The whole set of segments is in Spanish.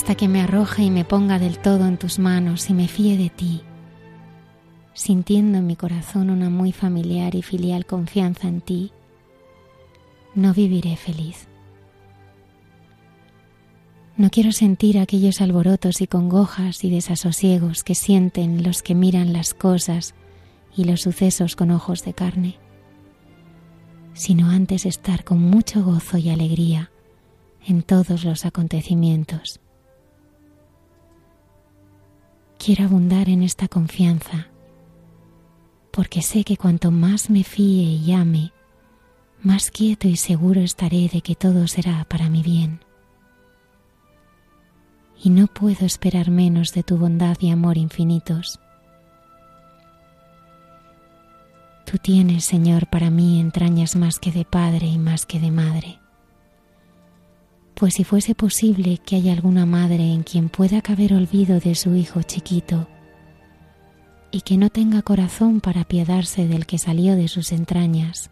Hasta que me arroje y me ponga del todo en tus manos y me fíe de ti, sintiendo en mi corazón una muy familiar y filial confianza en ti, no viviré feliz. No quiero sentir aquellos alborotos y congojas y desasosiegos que sienten los que miran las cosas y los sucesos con ojos de carne, sino antes estar con mucho gozo y alegría en todos los acontecimientos Quiero abundar en esta confianza, porque sé que cuanto más me fíe y ame, más quieto y seguro estaré de que todo será para mi bien. Y no puedo esperar menos de tu bondad y amor infinitos. Tú tienes, Señor, para mí entrañas más que de padre y más que de madre pues si fuese posible que haya alguna madre en quien pueda caber olvido de su hijo chiquito y que no tenga corazón para apiadarse del que salió de sus entrañas,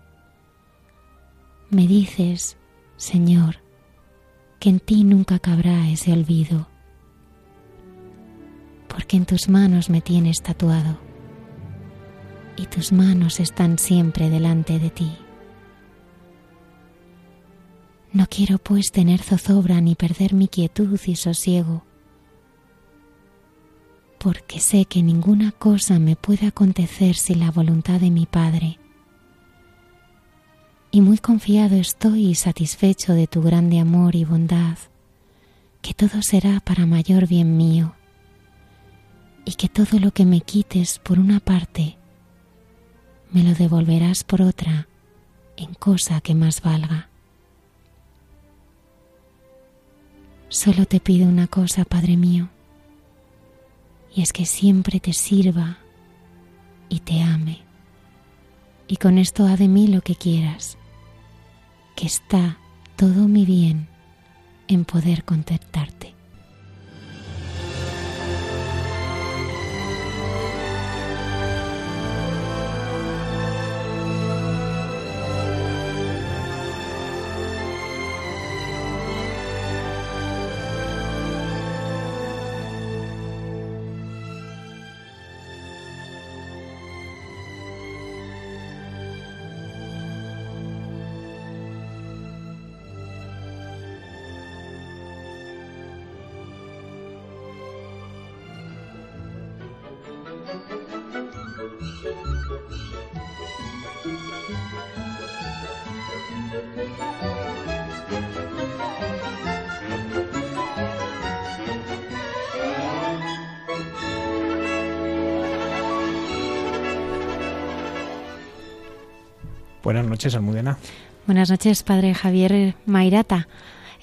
me dices, Señor, que en ti nunca cabrá ese olvido, porque en tus manos me tienes tatuado y tus manos están siempre delante de ti. No quiero pues tener zozobra ni perder mi quietud y sosiego, porque sé que ninguna cosa me puede acontecer sin la voluntad de mi Padre. Y muy confiado estoy y satisfecho de tu grande amor y bondad, que todo será para mayor bien mío, y que todo lo que me quites por una parte, me lo devolverás por otra en cosa que más valga. Solo te pido una cosa, Padre mío, y es que siempre te sirva y te ame. Y con esto haz de mí lo que quieras, que está todo mi bien en poder contentarte. Buenas noches, Almudena. Buenas noches, Padre Javier Mairata.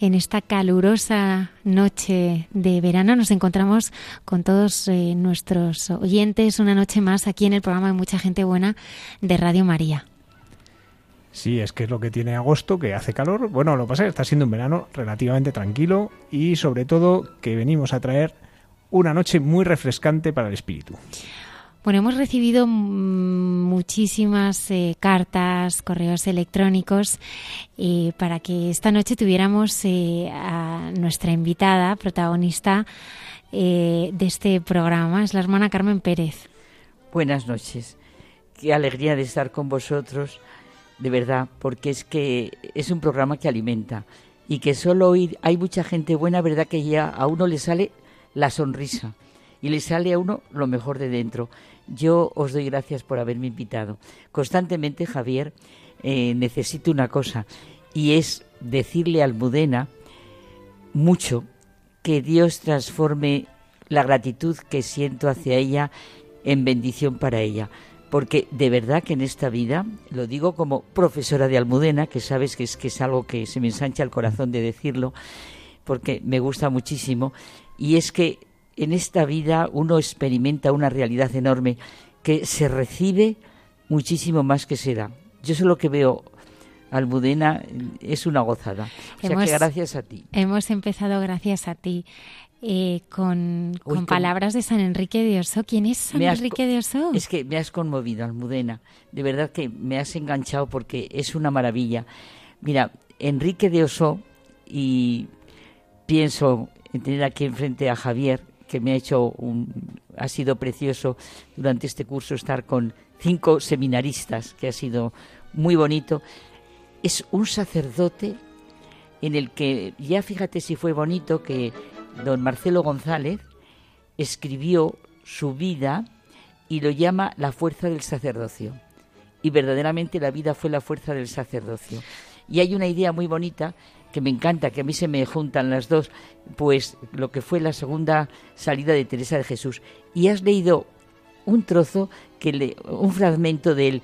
En esta calurosa noche de verano nos encontramos con todos eh, nuestros oyentes una noche más aquí en el programa de Mucha Gente Buena de Radio María. Sí, es que es lo que tiene agosto, que hace calor. Bueno, lo que pasa es que está siendo un verano relativamente tranquilo y sobre todo que venimos a traer una noche muy refrescante para el espíritu. Bueno, hemos recibido muchísimas eh, cartas, correos electrónicos eh, para que esta noche tuviéramos eh, a nuestra invitada, protagonista de este programa, es la hermana Carmen Pérez. Buenas noches. Qué alegría de estar con vosotros, de verdad, porque es que es un programa que alimenta y que solo hoy hay mucha gente buena, verdad que ya a uno le sale la sonrisa y le sale a uno lo mejor de dentro. Yo os doy gracias por haberme invitado. Constantemente, Javier, eh, necesito una cosa y es decirle a Almudena mucho que Dios transforme la gratitud que siento hacia ella en bendición para ella. Porque de verdad que en esta vida, lo digo como profesora de Almudena, que sabes que es, que es algo que se me ensancha el corazón de decirlo, porque me gusta muchísimo, y es que en esta vida uno experimenta una realidad enorme que se recibe muchísimo más que se da. Yo solo que veo Almudena es una gozada. O sea que gracias a ti. Hemos empezado gracias a ti. Eh, con, palabras de San Enrique de Oso. ¿Quién es San Enrique de Oso? Es que me has conmovido, Almudena. De verdad que me has enganchado porque es una maravilla. Mira, Enrique de Oso, y pienso en tener aquí enfrente a Javier, que me ha hecho un, ha sido precioso durante este curso estar con cinco seminaristas, que ha sido muy bonito. Es un sacerdote en el que, ya fíjate si fue bonito que don Marcelo González escribió su vida y lo llama la fuerza del sacerdocio. Y verdaderamente la vida fue la fuerza del sacerdocio. Y hay una idea muy bonita que me encanta, que a mí se me juntan las dos, pues lo que fue la segunda salida de Teresa de Jesús. Y has leído un trozo, que un fragmento de él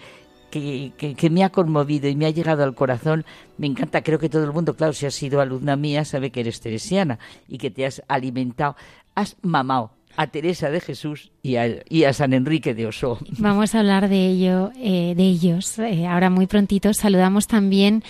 que, que, me ha conmovido y me ha llegado al corazón. Me encanta, creo que todo el mundo, claro, si has sido alumna mía, sabe que eres teresiana y que te has alimentado, has mamado a Teresa de Jesús y a, San Enrique de Oso. Vamos a hablar de ello, eh, de ellos. Eh, ahora muy prontito saludamos también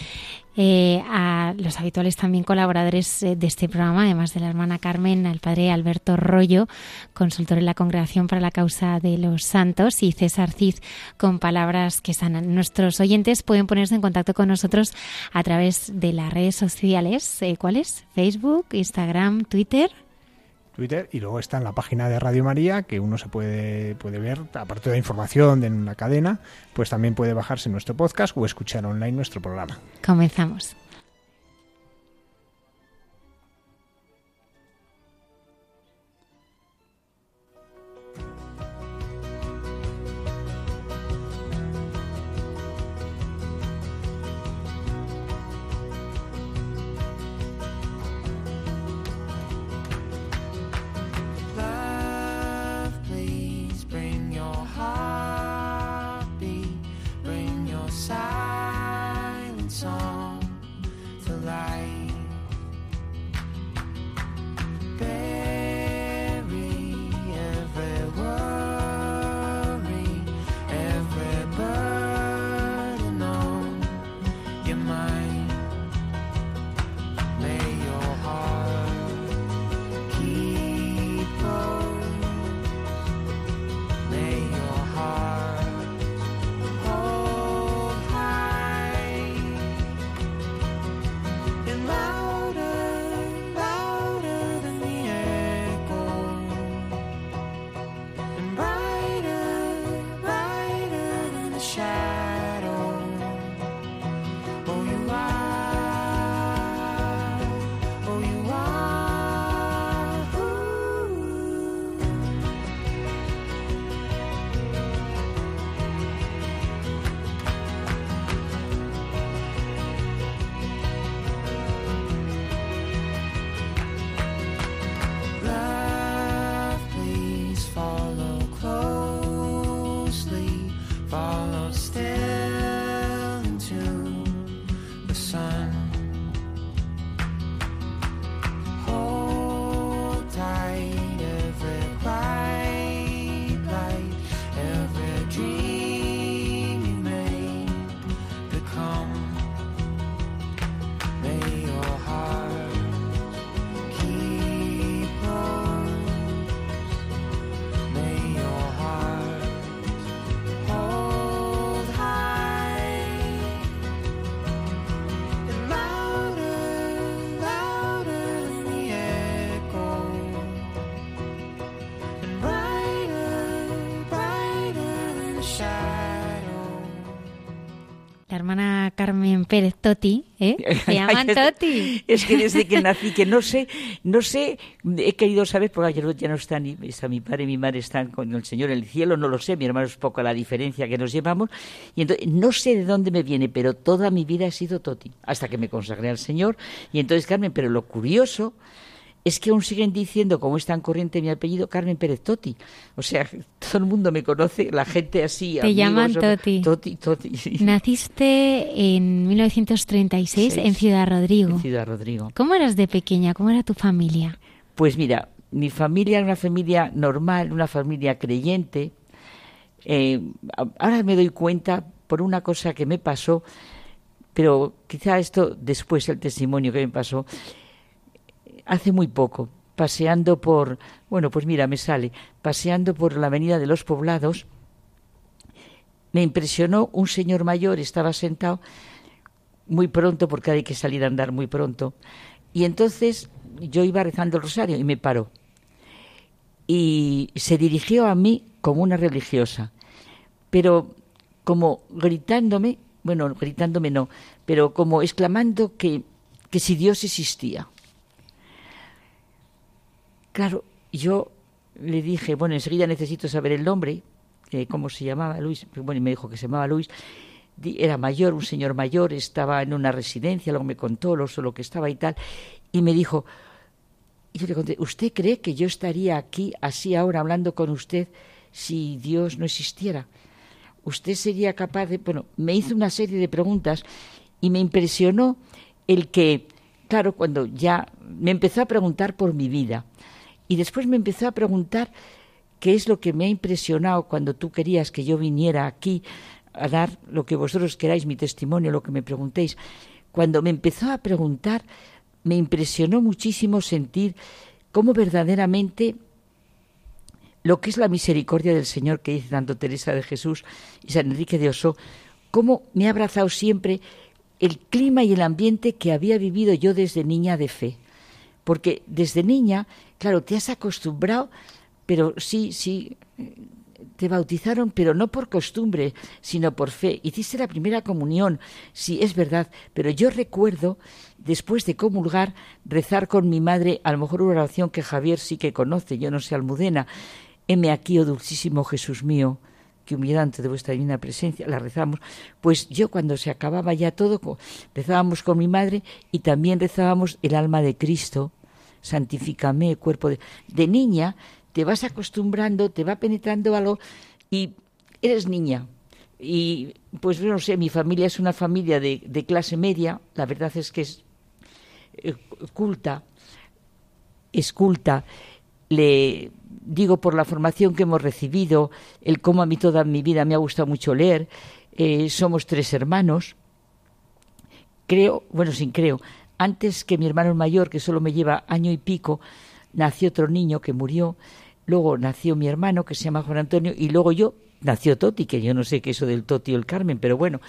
eh, a los habituales también colaboradores de este programa, además de la hermana Carmen, al padre Alberto Rollo, consultor en la Congregación para la Causa de los Santos, y César Cid, con palabras que sanan. Nuestros oyentes pueden ponerse en contacto con nosotros a través de las redes sociales. ¿Cuáles? Facebook, Instagram, Twitter. Twitter y luego está en la página de Radio María que uno se puede, puede ver, aparte de la información de una cadena, pues también puede bajarse nuestro podcast o escuchar online nuestro programa. Comenzamos. Carmen Pérez Toti, ¿eh? Se llaman Toti. Es que desde que nací, que no sé, no sé, he querido saber, porque ayer ya no están, está mi padre y mi madre están con el Señor en el cielo, no lo sé, mi hermano es poco la diferencia que nos llevamos, y entonces no sé de dónde me viene, pero toda mi vida he sido Toti, hasta que me consagré al Señor, y entonces Carmen, pero lo curioso es que aún siguen diciendo, como es tan corriente mi apellido, Carmen Pérez Toti. O sea, todo el mundo me conoce, la gente así. Te llaman Toti. Toti, Toti. Naciste en 1936 en Ciudad Rodrigo. En Ciudad Rodrigo. ¿Cómo eras de pequeña? ¿Cómo era tu familia? Pues mira, mi familia era una familia normal, una familia creyente. Eh, ahora me doy cuenta por una cosa que me pasó, pero quizá esto después, el testimonio que me pasó, hace muy poco, paseando por, bueno, pues mira, me sale, paseando por la avenida de los poblados, me impresionó un señor mayor, estaba sentado muy pronto, porque hay que salir a andar muy pronto, y entonces yo iba rezando el rosario y me paró. Y se dirigió a mí como una religiosa, pero como gritándome, bueno, gritándome no, pero como exclamando que, que si Dios existía. Claro, yo le dije, bueno, enseguida necesito saber el nombre, eh, cómo se llamaba Luis, bueno, y me dijo que se llamaba Luis, era mayor, un señor mayor, estaba en una residencia, luego me contó lo, lo que estaba y tal, y me dijo, y yo le conté, ¿usted cree que yo estaría aquí así ahora hablando con usted si Dios no existiera? ¿Usted sería capaz de...? Bueno, me hizo una serie de preguntas y me impresionó el que, claro, cuando ya me empezó a preguntar por mi vida, y después me empezó a preguntar qué es lo que me ha impresionado cuando tú querías que yo viniera aquí a dar lo que vosotros queráis, mi testimonio, lo que me preguntéis. Cuando me empezó a preguntar, me impresionó muchísimo sentir cómo verdaderamente lo que es la misericordia del Señor que dice tanto Teresa de Jesús y San Enrique de Oso, cómo me ha abrazado siempre el clima y el ambiente que había vivido yo desde niña de fe. Porque desde niña Claro, te has acostumbrado, pero sí, sí, te bautizaron, pero no por costumbre, sino por fe. Hiciste la primera comunión, sí, es verdad, pero yo recuerdo, después de comulgar, rezar con mi madre, a lo mejor una oración que Javier sí que conoce, yo no sé almudena, heme aquí, oh dulcísimo Jesús mío, que humillante de vuestra divina presencia, la rezamos, pues yo cuando se acababa ya todo, rezábamos con mi madre y también rezábamos el alma de Cristo, santifícame, cuerpo de... De niña te vas acostumbrando, te va penetrando algo y eres niña. Y pues no sé, mi familia es una familia de, de clase media, la verdad es que es eh, culta, es culta, le digo por la formación que hemos recibido, el cómo a mí toda mi vida me ha gustado mucho leer, eh, somos tres hermanos, creo, bueno, sin creo, antes que mi hermano mayor, que solo me lleva año y pico, nació otro niño que murió, luego nació mi hermano, que se llama Juan Antonio, y luego yo, nació Toti, que yo no sé qué eso del Toti o el Carmen, pero bueno,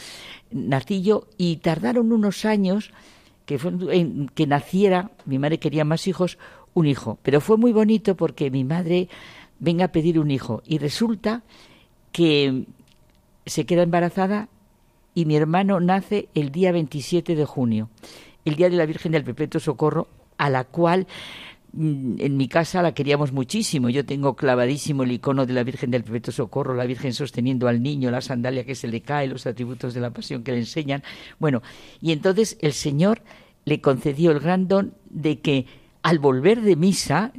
nací yo y tardaron unos años que, fue en que naciera, mi madre quería más hijos, un hijo. Pero fue muy bonito porque mi madre venga a pedir un hijo y resulta que se queda embarazada y mi hermano nace el día 27 de junio el Día de la Virgen del Perpetuo Socorro, a la cual mm, en mi casa la queríamos muchísimo. Yo tengo clavadísimo el icono de la Virgen del Perpetuo Socorro, la Virgen sosteniendo al niño, la sandalia que se le cae, los atributos de la pasión que le enseñan. Bueno, y entonces el Señor le concedió el gran don de que al volver de misa,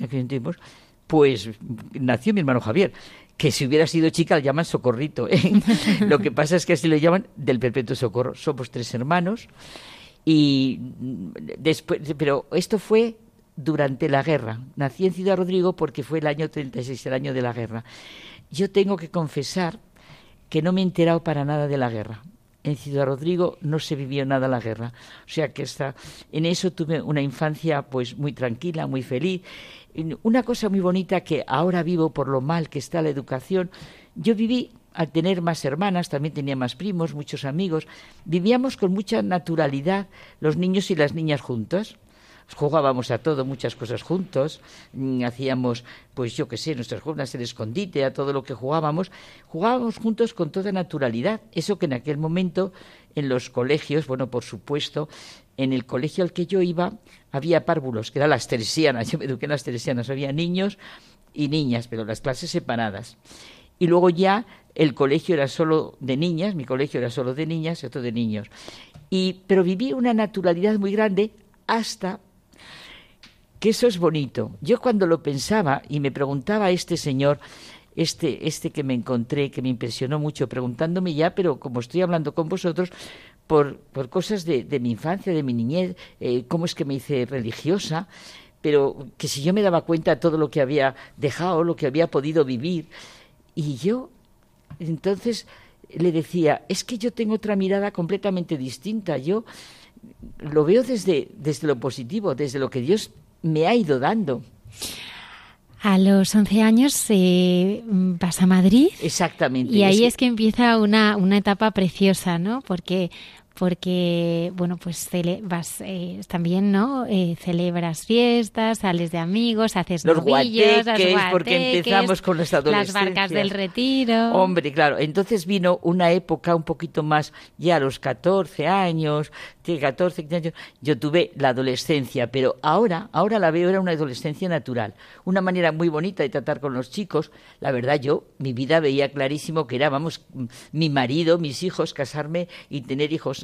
pues nació mi hermano Javier que si hubiera sido chica le llaman socorrito. ¿eh? Lo que pasa es que así lo llaman del perpetuo socorro. Somos tres hermanos y después, pero esto fue durante la guerra. Nací en Ciudad Rodrigo porque fue el año 36, el año de la guerra. Yo tengo que confesar que no me he enterado para nada de la guerra. En Ciudad Rodrigo no se vivió nada la guerra. O sea que hasta en eso tuve una infancia pues muy tranquila, muy feliz. Una cosa muy bonita que ahora vivo por lo mal que está la educación. Yo viví al tener más hermanas, también tenía más primos, muchos amigos, vivíamos con mucha naturalidad los niños y las niñas juntos. Jugábamos a todo, muchas cosas juntos, mm, hacíamos, pues yo qué sé, nuestras jornadas en escondite, a todo lo que jugábamos, jugábamos juntos con toda naturalidad, eso que en aquel momento en los colegios, bueno, por supuesto, en el colegio al que yo iba había párvulos, que eran las teresianas, yo me eduqué en las teresianas, había niños y niñas, pero las clases separadas. Y luego ya el colegio era solo de niñas, mi colegio era solo de niñas y otro de niños. Y, pero viví una naturalidad muy grande hasta que eso es bonito. Yo cuando lo pensaba y me preguntaba a este señor, este, este que me encontré, que me impresionó mucho, preguntándome ya, pero como estoy hablando con vosotros, por, por cosas de, de mi infancia, de mi niñez, eh, cómo es que me hice religiosa, pero que si yo me daba cuenta de todo lo que había dejado, lo que había podido vivir, y yo entonces le decía, es que yo tengo otra mirada completamente distinta, yo lo veo desde, desde lo positivo, desde lo que Dios me ha ido dando. A los 11 años se vas a Madrid. Exactamente. Y ahí es que empieza una, una etapa preciosa, ¿no? Porque porque bueno pues vas eh, también no eh, celebras fiestas sales de amigos haces los novillos guateques, porque empezamos con las las barcas del retiro. Hombre claro entonces vino una época un poquito más ya a los 14 años 14 años yo tuve la adolescencia pero ahora ahora la veo era una adolescencia natural una manera muy bonita de tratar con los chicos. La verdad yo mi vida veía clarísimo que era vamos mi marido mis hijos casarme y tener hijos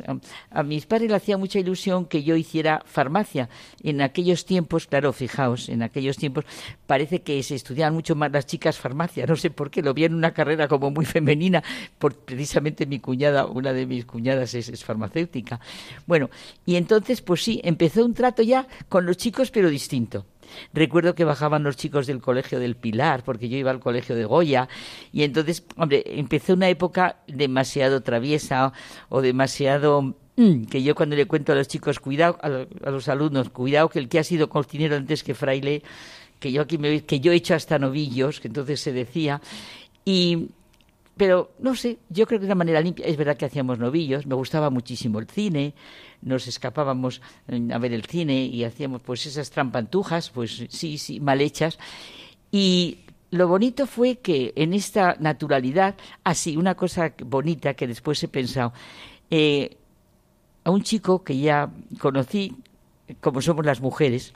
a, mis padres le hacía mucha ilusión que yo hiciera farmacia. En aquellos tiempos, claro, fijaos, en aquellos tiempos parece que se estudiaban mucho más las chicas farmacia, no sé por qué, lo vi en una carrera como muy femenina, por precisamente mi cuñada, una de mis cuñadas es, es farmacéutica. Bueno, y entonces, pues sí, empezó un trato ya con los chicos, pero distinto. Recuerdo que bajaban los chicos del colegio del Pilar, porque yo iba al colegio de Goya, y entonces, hombre, empezó una época demasiado traviesa o demasiado mm, que yo cuando le cuento a los chicos, cuidado, a, los alumnos, cuidado que el que ha sido cocinero antes que fraile, que yo aquí me que yo he hecho hasta novillos, que entonces se decía, y pero no sé, yo creo que de una manera limpia, es verdad que hacíamos novillos, me gustaba muchísimo el cine, nos escapábamos a ver el cine y hacíamos pues esas trampantujas, pues sí, sí, mal hechas. Y lo bonito fue que en esta naturalidad, así, una cosa bonita que después he pensado, eh, a un chico que ya conocí, como somos las mujeres,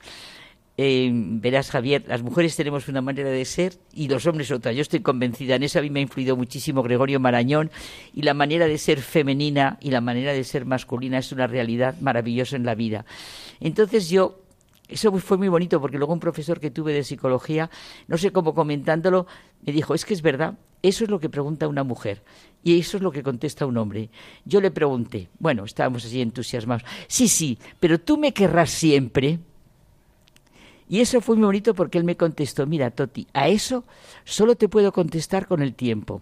eh, verás, Javier, las mujeres tenemos una manera de ser y los hombres otra. Yo estoy convencida, en eso a mí me ha influido muchísimo Gregorio Marañón y la manera de ser femenina y la manera de ser masculina es una realidad maravillosa en la vida. Entonces yo eso fue muy bonito porque luego un profesor que tuve de psicología, no sé cómo comentándolo, me dijo, es que es verdad, eso es lo que pregunta una mujer y eso es lo que contesta un hombre. Yo le pregunté, bueno, estábamos así entusiasmados, sí, sí, pero tú me querrás siempre. Y eso fue muy bonito porque él me contestó, mira, Toti, a eso solo te puedo contestar con el tiempo.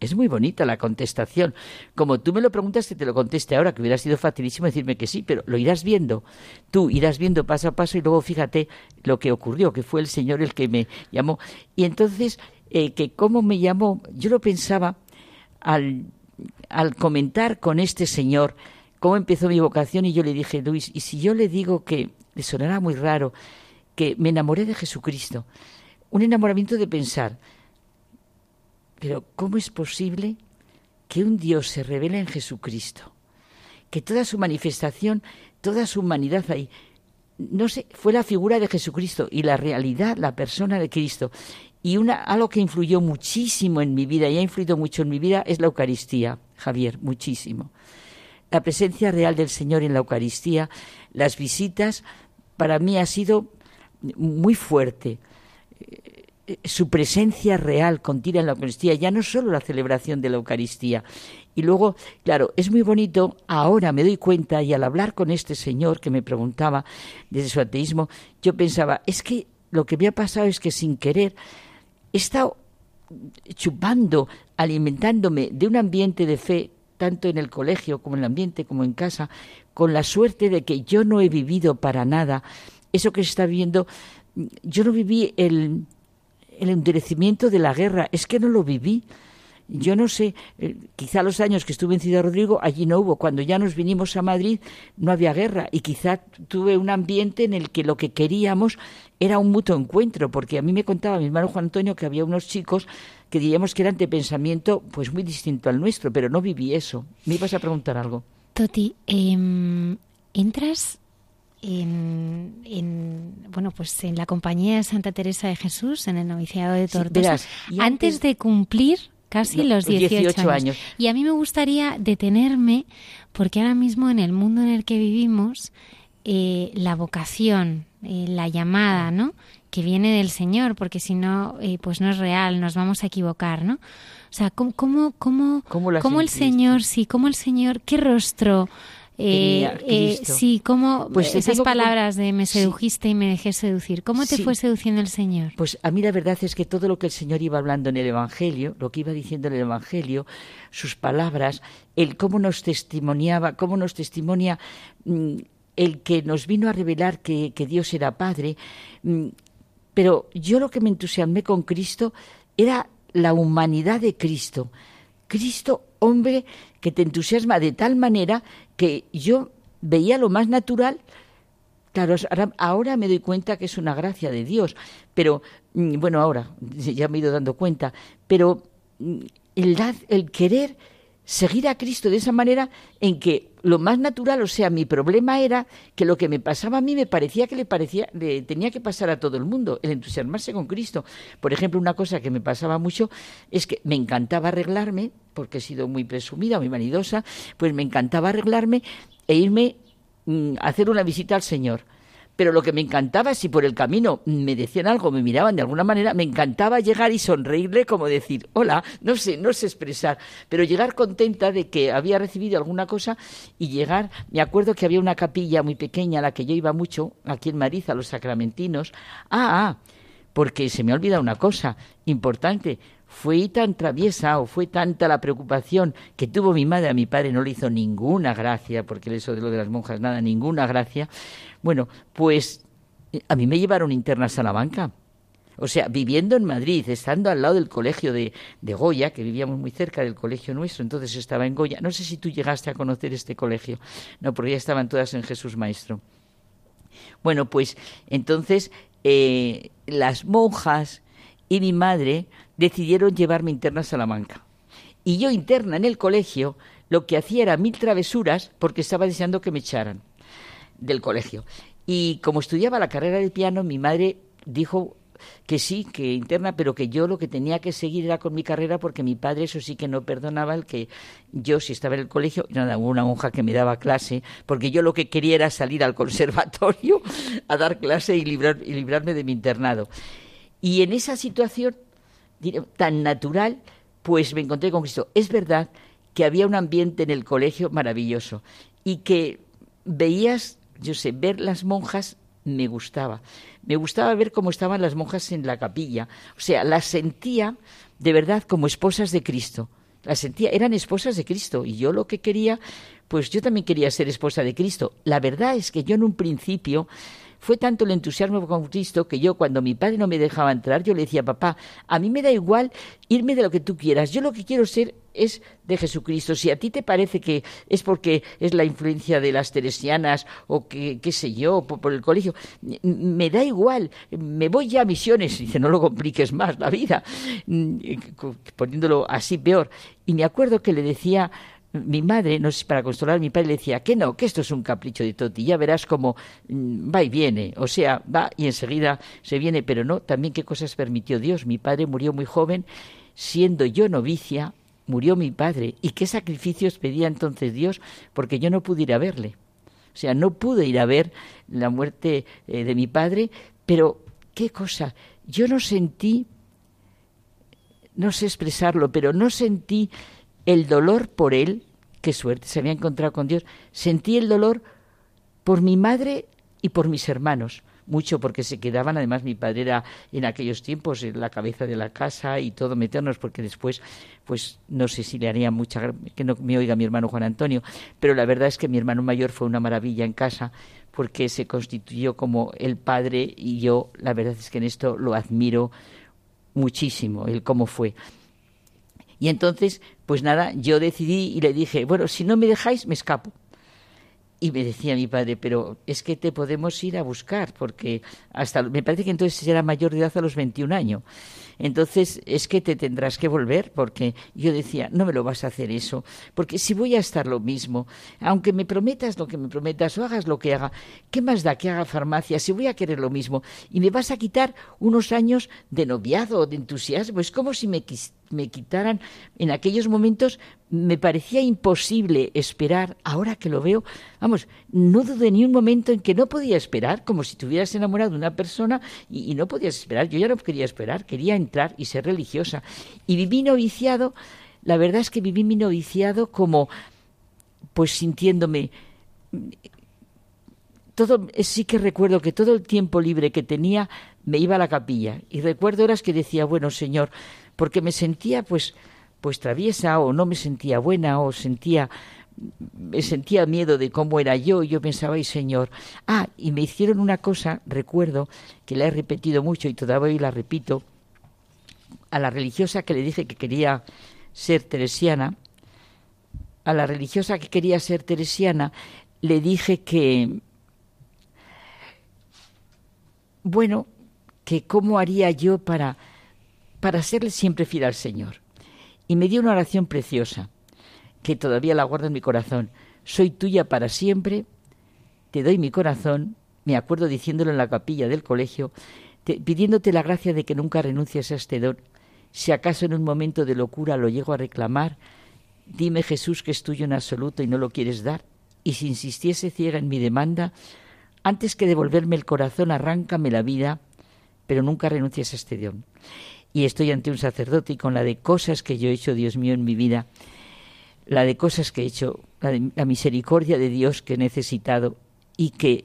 Es muy bonita la contestación. Como tú me lo preguntas, te lo conteste ahora, que hubiera sido facilísimo decirme que sí, pero lo irás viendo. Tú irás viendo paso a paso y luego fíjate lo que ocurrió, que fue el Señor el que me llamó. Y entonces, eh, que cómo me llamó, yo lo pensaba al, al comentar con este Señor cómo empezó mi vocación y yo le dije, Luis, ¿y si yo le digo que le sonará muy raro, que me enamoré de Jesucristo. Un enamoramiento de pensar, pero ¿cómo es posible que un Dios se revele en Jesucristo? Que toda su manifestación, toda su humanidad ahí, no sé, fue la figura de Jesucristo y la realidad, la persona de Cristo. Y una, algo que influyó muchísimo en mi vida y ha influido mucho en mi vida es la Eucaristía, Javier, muchísimo. La presencia real del Señor en la Eucaristía, las visitas, para mí ha sido muy fuerte. Eh, su presencia real continua en la Eucaristía, ya no solo la celebración de la Eucaristía. Y luego, claro, es muy bonito, ahora me doy cuenta y al hablar con este señor que me preguntaba desde su ateísmo, yo pensaba, es que lo que me ha pasado es que sin querer he estado chupando, alimentándome de un ambiente de fe, tanto en el colegio como en el ambiente como en casa, con la suerte de que yo no he vivido para nada eso que se está viendo. Yo no viví el, el endurecimiento de la guerra, es que no lo viví. yo no sé, eh, quizá los años que estuve en Ciudad Rodrigo, allí no hubo. Cuando ya nos vinimos a Madrid, no había guerra. Y quizá tuve un ambiente en el que lo que queríamos era un mutuo encuentro, porque a mí me contaba mi hermano Juan Antonio que había unos chicos que diríamos que eran de pensamiento pues muy distinto al nuestro, pero no viví eso. ¿Me ibas a preguntar algo? Toti, em, entras en, bueno pues en la compañía de Santa Teresa de Jesús en el noviciado de Tortosa antes, de cumplir casi los 18, años. Y a mí me gustaría detenerme porque ahora mismo en el mundo en el que vivimos eh, la vocación, eh, la llamada, ¿no? Que viene del Señor, porque si no, eh, pues no es real, nos vamos a equivocar, ¿no? O sea, ¿cómo, cómo, cómo, cómo el Señor, sí, cómo el Señor, qué rostro eh, eh, sí, ¿cómo pues esas palabras de me sedujiste y me dejé seducir? ¿Cómo te fue seduciendo el Señor? Pues a mí la verdad es que todo lo que el Señor iba hablando en el Evangelio, lo que iba diciendo en el Evangelio, sus palabras, el cómo nos testimoniaba, cómo nos testimonia mm, el que nos vino a revelar que, Dios era Padre. Mm, pero yo lo que me entusiasmé con Cristo era la humanidad de Cristo. Cristo, hombre, que te entusiasma de tal manera que yo veía lo más natural. Claro, ahora, me doy cuenta que es una gracia de Dios, pero mm, bueno, ahora ya me he ido dando cuenta, pero mm, el, el querer seguir a Cristo de esa manera en que lo más natural, o sea, mi problema era que lo que me pasaba a mí me parecía que le parecía le tenía que pasar a todo el mundo, el entusiasmarse con Cristo. Por ejemplo, una cosa que me pasaba mucho es que me encantaba arreglarme, porque he sido muy presumida, muy vanidosa, pues me encantaba arreglarme e irme mm, a hacer una visita al Señor pero lo que me encantaba, si por el camino me decían algo, me miraban de alguna manera, me encantaba llegar y sonreírle como decir, hola, no sé, no sé expresar, pero llegar contenta de que había recibido alguna cosa y llegar, me acuerdo que había una capilla muy pequeña a la que yo iba mucho, aquí en Mariza, los sacramentinos, ah, ah, porque se me ha olvidado una cosa importante, fue tan traviesa o fue tanta la preocupación que tuvo mi madre, a mi padre no le hizo ninguna gracia, porque eso de lo de las monjas, nada, ninguna gracia. Bueno, pues eh, a mí me llevaron interna a Salamanca. O sea, viviendo en Madrid, estando al lado del colegio de, de, Goya, que vivíamos muy cerca del colegio nuestro, entonces estaba en Goya. No sé si tú llegaste a conocer este colegio. No, porque ya estaban todas en Jesús Maestro. Bueno, pues entonces eh, las monjas y mi madre decidieron llevarme interna a Salamanca. Y yo interna en el colegio lo que hacía era mil travesuras porque estaba deseando que me echaran del colegio. Y como estudiaba la carrera de piano, mi madre dijo que sí, que interna, pero que yo lo que tenía que seguir era con mi carrera porque mi padre eso sí que no perdonaba el que yo si estaba en el colegio, nada, una monja que me daba clase, porque yo lo que quería era salir al conservatorio a dar clase y, librar, y librarme de mi internado. Y en esa situación tan natural, pues me encontré con Cristo. Es verdad que había un ambiente en el colegio maravilloso y que veías, yo sé, ver las monjas me gustaba. Me gustaba ver cómo estaban las monjas en la capilla. O sea, las sentía de verdad como esposas de Cristo. Las sentía, eran esposas de Cristo. Y yo lo que quería, pues yo también quería ser esposa de Cristo. La verdad es que yo en un principio fue tanto el entusiasmo con Cristo que yo cuando mi padre no me dejaba entrar, yo le decía, papá, a mí me da igual irme de lo que tú quieras, yo lo que quiero ser es de Jesucristo. Si a ti te parece que es porque es la influencia de las teresianas o que, qué sé yo, por, el colegio, me da igual, me voy ya a misiones. Dice, no lo compliques más la vida, mm, poniéndolo así peor. Y me acuerdo que le decía mi madre, no sé, para consolar a mi padre, le decía que no, que esto es un capricho de Toti, ya verás cómo mm, va y viene, o sea, va y enseguida se viene, pero no, también qué cosas permitió Dios. Mi padre murió muy joven, siendo yo novicia, murió mi padre, y qué sacrificios pedía entonces Dios, porque yo no pude ir a verle. O sea, no pude ir a ver la muerte eh, de mi padre, pero qué cosa, yo no sentí, no sé expresarlo, pero no sentí el dolor por él, qué suerte, se había encontrado con Dios, sentí el dolor por mi madre y por mis hermanos, mucho porque se quedaban, además mi padre era en aquellos tiempos en la cabeza de la casa y todo meternos, porque después, pues no sé si le haría mucha, que no me oiga mi hermano Juan Antonio, pero la verdad es que mi hermano mayor fue una maravilla en casa, porque se constituyó como el padre y yo, la verdad es que en esto lo admiro muchísimo, el cómo fue. Y entonces, pues nada, yo decidí y le dije, bueno, si no me dejáis, me escapo. Y me decía mi padre, pero es que te podemos ir a buscar, porque hasta, me parece que entonces era mayor de edad a los 21 años. Entonces es que te tendrás que volver, porque yo decía, no me lo vas a hacer eso, porque si voy a estar lo mismo, aunque me prometas lo que me prometas o hagas lo que haga, ¿qué más da que haga farmacia si voy a querer lo mismo? Y me vas a quitar unos años de noviado de entusiasmo, es como si me me quitaran. En aquellos momentos me parecía imposible esperar ahora que lo veo vamos no dudé ni un momento en que no podía esperar como si te hubieras enamorado de una persona y, no podías esperar. Yo ya no quería esperar quería entrar y ser religiosa. Y viví noviciado la verdad es que viví mi noviciado como pues sintiéndome todo sí que recuerdo que todo el tiempo libre que tenía me iba a la capilla. Y recuerdo horas que decía bueno señor porque me sentía pues pues traviesa o no me sentía buena o sentía me sentía miedo de cómo era yo. Y yo pensaba, ay Señor, ah, y me hicieron una cosa, recuerdo, que la he repetido mucho y todavía hoy la repito, a la religiosa que le dije que quería ser teresiana, a la religiosa que quería ser teresiana, le dije que, bueno, que cómo haría yo para para serle siempre fiel al Señor. Y me dio una oración preciosa, que todavía la guardo en mi corazón. Soy tuya para siempre, te doy mi corazón, me acuerdo diciéndolo en la capilla del colegio, pidiéndote la gracia de que nunca renuncies a este don. Si acaso en un momento de locura lo llego a reclamar, dime Jesús que es tuyo en absoluto y no lo quieres dar. Y si insistiese ciega en mi demanda, antes que devolverme el corazón, arráncame la vida, pero nunca renuncies a este don y estoy ante un sacerdote y con la de cosas que yo he hecho, Dios mío, en mi vida, la de cosas que he hecho, la, la misericordia de Dios que he necesitado y que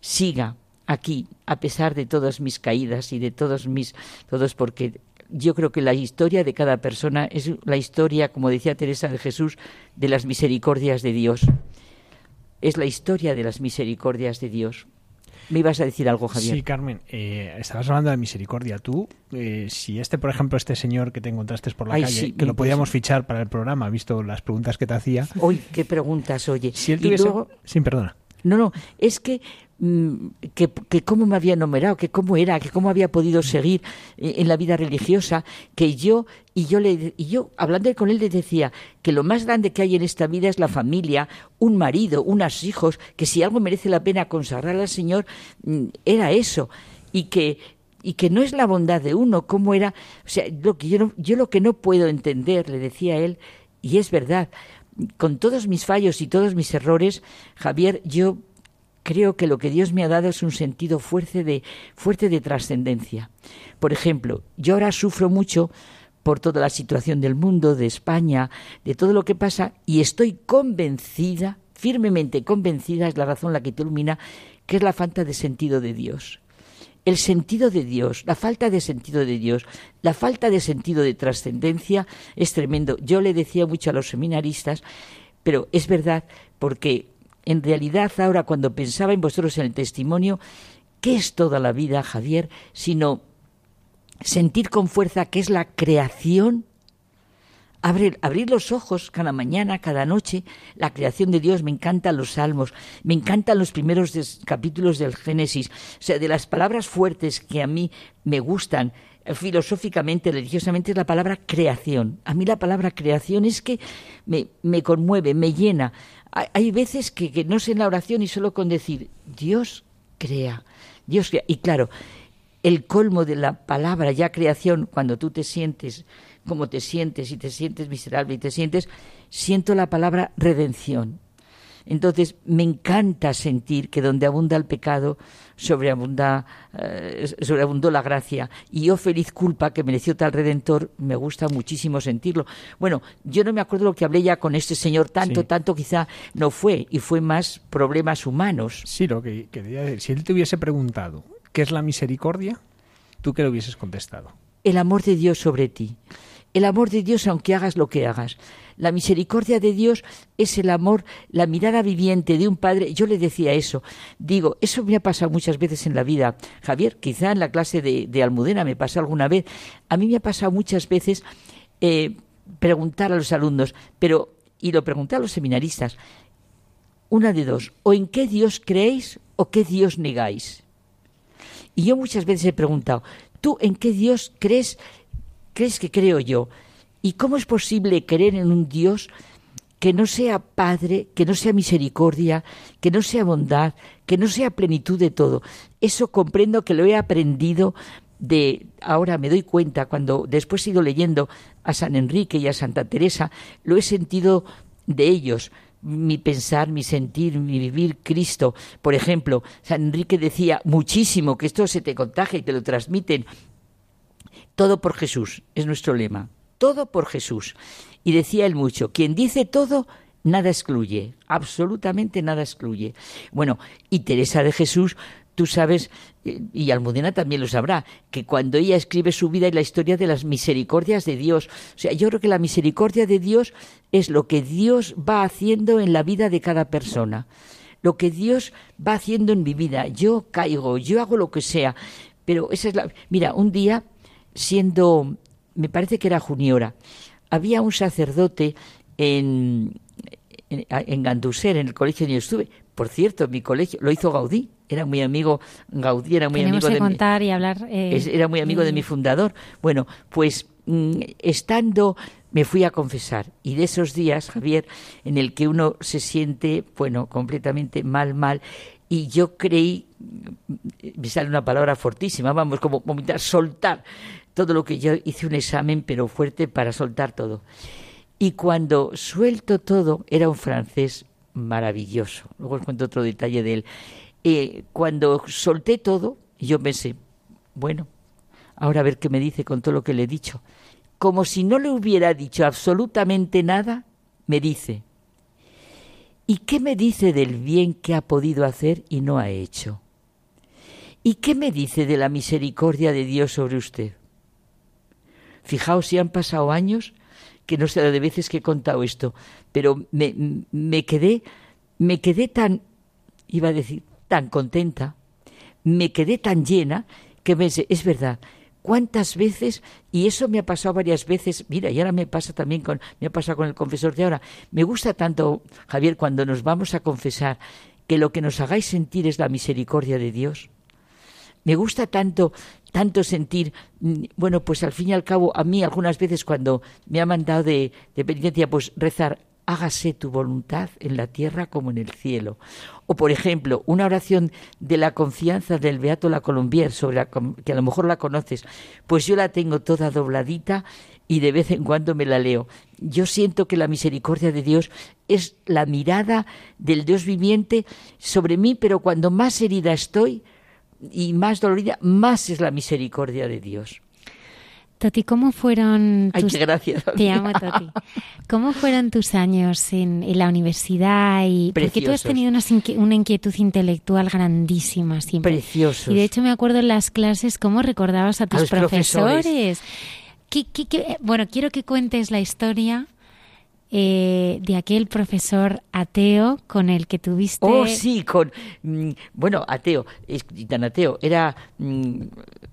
siga aquí a pesar de todas mis caídas y de todos mis todos porque yo creo que la historia de cada persona es la historia, como decía Teresa de Jesús, de las misericordias de Dios. Es la historia de las misericordias de Dios. Me ibas a decir algo, Javier. Sí, Carmen, eh, estabas hablando de misericordia. Tú, eh, si este, por ejemplo, este señor que te encontraste por la calle, que lo podíamos fichar para el programa, visto las preguntas que te hacía. Uy, qué preguntas, oye. Si él tuviese... Sin perdona. No, no, es que que, que, cómo me había enumerado, que cómo era, que cómo había podido seguir en la vida religiosa, que yo y yo le y yo hablando con él le decía que lo más grande que hay en esta vida es la familia, un marido, unos hijos, que si algo merece la pena consagrar al Señor mm, era eso. Y que y que no es la bondad de uno, cómo era, o sea, lo que yo yo lo que no puedo entender, le decía él, y es verdad, con todos mis fallos y todos mis errores, Javier, yo creo que lo que Dios me ha dado es un sentido fuerte de, fuerte de trascendencia. Por ejemplo, yo ahora sufro mucho por toda la situación del mundo, de España, de todo lo que pasa, y estoy convencida, firmemente convencida, es la razón la que te ilumina, que es la falta de sentido de Dios. El sentido de Dios, la falta de sentido de Dios, la falta de sentido de trascendencia es tremendo. Yo le decía mucho a los seminaristas, pero es verdad, porque en realidad ahora cuando pensaba en vosotros en el testimonio, ¿qué es toda la vida, Javier? Sino sentir con fuerza que es la creación Abrir, los ojos cada mañana, cada noche, la creación de Dios. Me encantan los salmos, me encantan los primeros capítulos del Génesis. O sea, de las palabras fuertes que a mí me gustan eh, filosóficamente, religiosamente, es la palabra creación. A mí la palabra creación es que me conmueve, me llena hay, veces que, no sé en la oración y solo con decir Dios crea, Dios crea. Y claro, el colmo de la palabra ya creación, cuando tú te sientes como te sientes y te sientes miserable y te sientes, siento la palabra redención. Entonces, me encanta sentir que donde abunda el pecado, sobreabunda, eh, sobreabundó la gracia. Y yo, feliz culpa que mereció tal redentor, me gusta muchísimo sentirlo. Bueno, yo no me acuerdo lo que hablé ya con este señor, tanto, tanto quizá no fue, y fue más problemas humanos. Sí, lo que quería decir, si él te hubiese preguntado, ¿qué es la misericordia? ¿Tú qué le hubieses contestado? El amor de Dios sobre ti. El amor de Dios aunque hagas lo que hagas. La misericordia de Dios es el amor, la mirada viviente de un padre. Yo le decía eso. Digo, eso me ha pasado muchas veces en la vida. Javier, quizá en la clase de, Almudena me pasó alguna vez. A mí me ha pasado muchas veces eh, preguntar a los alumnos, pero, y lo pregunté a los seminaristas, una de dos, o en qué Dios creéis o qué Dios negáis. Y yo muchas veces he preguntado, ¿tú en qué Dios crees, crees que creo yo? ¿Y cómo es posible creer en un Dios que no sea Padre, que no sea misericordia, que no sea bondad, que no sea plenitud de todo? Eso comprendo que lo he aprendido de ahora me doy cuenta cuando después he ido leyendo a San Enrique y a Santa Teresa, lo he sentido de ellos, mi pensar, mi sentir, mi vivir Cristo. Por ejemplo, San Enrique decía muchísimo que esto se te contagia y te lo transmiten. Todo por Jesús, es nuestro lema. Todo por Jesús. Y decía él mucho, quien dice todo, nada excluye, absolutamente nada excluye. Bueno, y Teresa de Jesús tú sabes, eh, y Almudena también lo sabrá, que cuando ella escribe su vida y la historia de las misericordias de Dios, o sea, yo creo que la misericordia de Dios es lo que Dios va haciendo en la vida de cada persona, lo que Dios va haciendo en mi vida. Yo caigo, yo hago lo que sea, pero esa es la... Mira, un día, siendo, me parece que era Juniora, había un sacerdote en, en, en Ganduser, en el colegio donde yo estuve, por cierto, mi colegio lo hizo Gaudí, era muy amigo, Gaudí era muy amigo de contar y hablar. Eh, era muy amigo de mi fundador. Bueno, pues mm, estando me fui a confesar y de esos días, Javier, en el que uno se siente, bueno, completamente mal, mal, y yo creí, me sale una palabra fortísima, vamos, como vomitar, soltar todo lo que yo hice un examen, pero fuerte para soltar todo. Y cuando suelto todo, era un francés maravilloso. Luego os cuento otro detalle de él. Eh, cuando solté todo, yo pensé, bueno, ahora a ver qué me dice con todo lo que le he dicho. Como si no le hubiera dicho absolutamente nada, me dice, ¿y qué me dice del bien que ha podido hacer y no ha hecho? ¿Y qué me dice de la misericordia de Dios sobre usted? Fijaos si han pasado años, que no sé de veces que he contado esto, pero me, me quedé, me quedé tan, iba a decir, tan contenta, me quedé tan llena que pensé, es verdad, cuántas veces, y eso me ha pasado varias veces, mira, y ahora me pasa también con, me ha pasado con el confesor de ahora, me gusta tanto, Javier, cuando nos vamos a confesar, que lo que nos hagáis sentir es la misericordia de Dios. Me gusta tanto, tanto sentir, mm, bueno, pues al fin y al cabo, a mí algunas veces cuando me ha mandado de, de penitencia, pues rezar, hágase tu voluntad en la tierra como en el cielo. O, por ejemplo, una oración de la confianza del Beato La Colombier, sobre que a lo mejor la conoces, pues yo la tengo toda dobladita y de vez en cuando me la leo. Yo siento que la misericordia de Dios es la mirada del Dios viviente sobre mí, pero cuando más herida estoy y más dolorida, más es la misericordia de Dios. Toti, ¿cómo fueron tus... Ay, gracias. Te amo, Toti. ¿Cómo fueron tus años en, la universidad? Y... Porque tú has tenido una, inquietud intelectual grandísima siempre. Preciosos. Y de hecho me acuerdo en las clases cómo recordabas a tus profesores. Bueno, quiero que cuentes la historia eh, de aquel profesor ateo con el que tuviste. Oh, sí, con. Mm, bueno, ateo, es tan ateo. Era. Mm,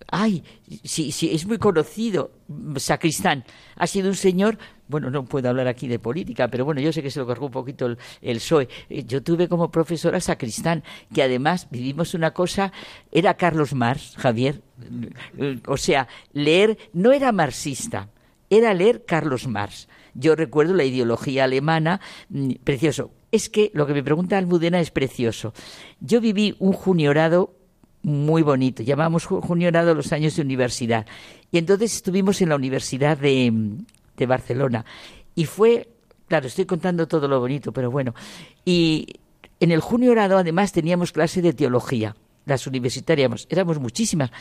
ay, sí, sí, es muy conocido. Sacristán. Ha sido un señor. Bueno, no puedo hablar aquí de política, pero bueno, yo sé que se lo cargó un poquito el, el. Eh, yo tuve como profesor a Sacristán, que además vivimos una cosa. Era Carlos Marx, Javier. O sea, leer. No era marxista, era leer Carlos Marx yo recuerdo la ideología alemana, mm, precioso. Es que lo que me pregunta Almudena es precioso. Yo viví un juniorado muy bonito, llamamos juniorado los años de universidad. Y entonces estuvimos en la Universidad de, de Barcelona. Y fue, claro, estoy contando todo lo bonito, pero bueno. Y en el juniorado además teníamos clase de teología las universitarias, éramos muchísimas.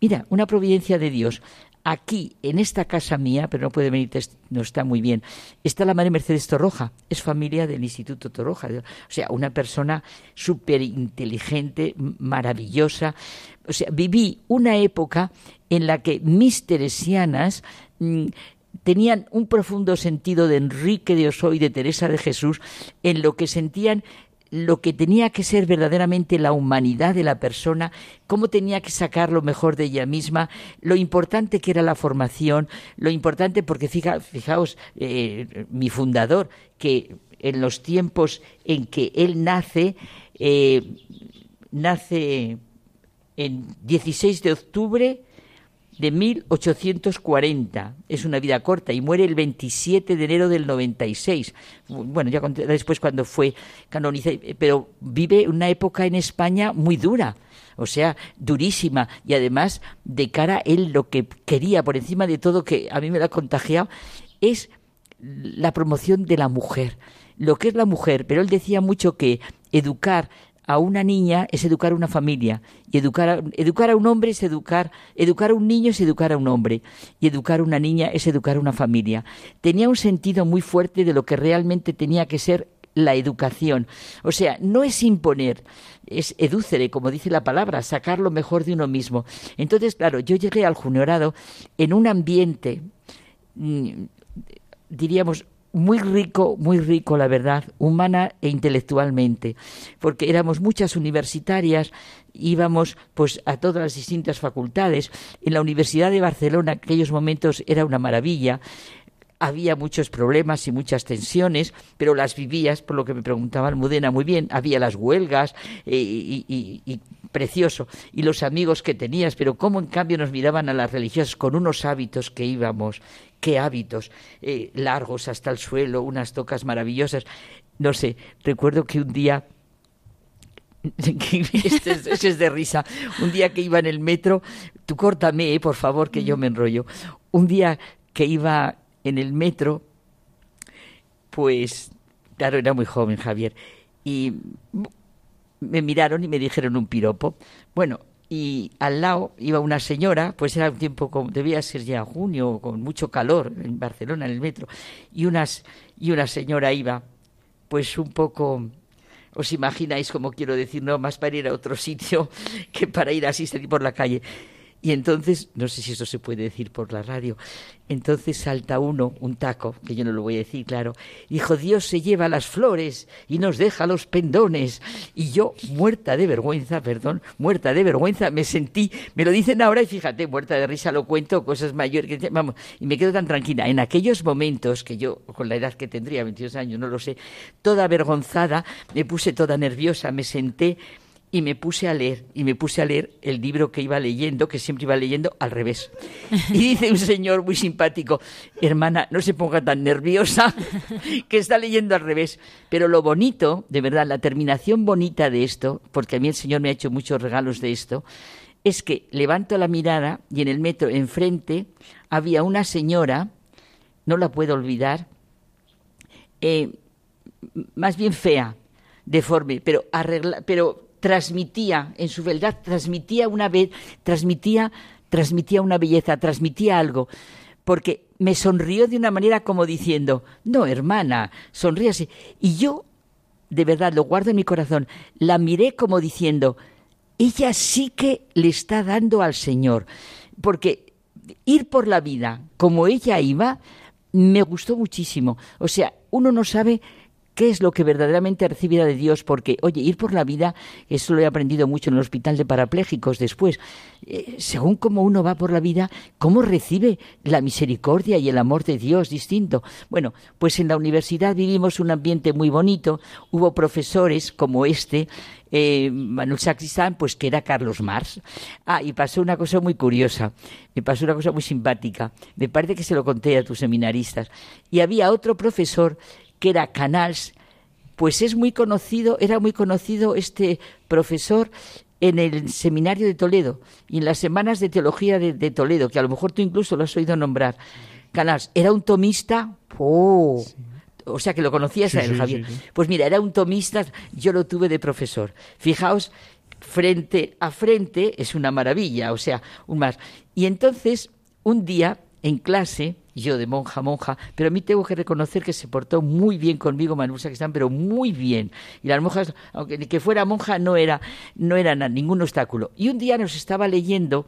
Mira, una providencia de Dios aquí, en esta casa mía, pero no puede venir, no está muy bien, está la madre Mercedes Torroja, es familia del Instituto Torroja, o sea, una persona súper inteligente, maravillosa. O sea, viví una época en la que mis teresianas mm, tenían un profundo sentido de Enrique de Osoy, de Teresa de Jesús, en lo que sentían lo que tenía que ser verdaderamente la humanidad de la persona, cómo tenía que sacar lo mejor de ella misma, lo importante que era la formación, lo importante, porque fijaos, eh, mi fundador, que en los tiempos en que él nace, eh, nace en 16 de octubre de 1840. Es una vida corta y muere el 27 de enero del 96. Bueno, ya después cuando fue canonizado, pero vive una época en España muy dura, o sea, durísima y además de cara a él lo que quería por encima de todo que a mí me lo ha contagiado es la promoción de la mujer, lo que es la mujer, pero él decía mucho que educar a una niña es educar a una familia y educar a, educar a un hombre es educar educar a un niño es educar a un hombre y educar a una niña es educar a una familia. Tenía un sentido muy fuerte de lo que realmente tenía que ser la educación. O sea, no es imponer, es edúcere, como dice la palabra, sacar lo mejor de uno mismo. Entonces, claro, yo llegué al juniorado en un ambiente, mm, diríamos, muy rico, muy rico, la verdad, humana e intelectualmente, porque éramos muchas universitarias, íbamos pues a todas las distintas facultades. En la Universidad de Barcelona, en aquellos momentos era una maravilla. Había muchos problemas y muchas tensiones, pero las vivías, por lo que me preguntaba Almudena muy bien. Había las huelgas eh, y precioso, y los amigos que tenías, pero cómo en cambio nos miraban a las religiosas con unos hábitos que íbamos, qué hábitos, eh, largos hasta el suelo, unas tocas maravillosas. No sé, recuerdo que un día este es, de risa. Un día que iba en el metro, tú córtame, eh, por favor, que yo me enrollo. Un día que iba en el metro, pues, claro, era muy joven Javier, y me miraron y me dijeron un piropo. Bueno, y al lado iba una señora, pues era un tiempo, como, debía ser ya junio, con mucho calor en Barcelona, en el metro, y, unas, y una señora iba, pues un poco, os imagináis como quiero decir, no más para ir a otro sitio que para ir así salir por la calle. Y entonces, no sé si eso se puede decir por la radio, entonces salta uno, un taco, que yo no lo voy a decir, claro, dijo, Dios se lleva las flores y nos deja los pendones. Y yo, muerta de vergüenza, perdón, muerta de vergüenza, me sentí, me lo dicen ahora y fíjate, muerta de risa lo cuento, cosas mayores, que, vamos, y me quedo tan tranquila. En aquellos momentos, que yo, con la edad que tendría, 22 años, no lo sé, toda avergonzada, me puse toda nerviosa, me senté y me puse a leer, y me puse a leer el libro que iba leyendo, que siempre iba leyendo al revés. Y dice un señor muy simpático, hermana, no se ponga tan nerviosa, que está leyendo al revés. Pero lo bonito, de verdad, la terminación bonita de esto, porque a mí el Señor me ha hecho muchos regalos de esto, es que levanto la mirada y en el metro enfrente había una señora, no la puedo olvidar, eh, más bien fea, deforme, pero arregla, pero transmitía, en su verdad, transmitía una vez, transmitía, transmitía una belleza, transmitía algo, porque me sonrió de una manera como diciendo, no, hermana, sonríase. Y yo, de verdad, lo guardo en mi corazón, la miré como diciendo, ella sí que le está dando al Señor, porque ir por la vida como ella iba, me gustó muchísimo. O sea, uno no sabe qué es lo que verdaderamente recibirá de Dios, porque, oye, ir por la vida, eso lo he aprendido mucho en el hospital de parapléjicos después, eh, según cómo uno va por la vida, cómo recibe la misericordia y el amor de Dios distinto. Bueno, pues en la universidad vivimos un ambiente muy bonito, hubo profesores como este, eh, Manuel Sacristán, pues que era Carlos Mars. Ah, y pasó una cosa muy curiosa, me pasó una cosa muy simpática, me parece que se lo conté a tus seminaristas, y había otro profesor que era Canals, pues es muy conocido, era muy conocido este profesor en el seminario de Toledo y en las semanas de teología de, Toledo, que a lo mejor tú incluso lo has oído nombrar. Canals era un tomista, oh, o sea que lo conocías a él, Javier. pues mira, era un tomista, yo lo tuve de profesor. Fijaos, frente a frente es una maravilla, o sea, un más. Y entonces, un día en clase, yo de monja monja, pero a mí tengo que reconocer que se portó muy bien conmigo Manuel Sacristán, pero muy bien. Y las monjas, aunque que fuera monja, no era, no era ningún obstáculo. Y un día nos estaba leyendo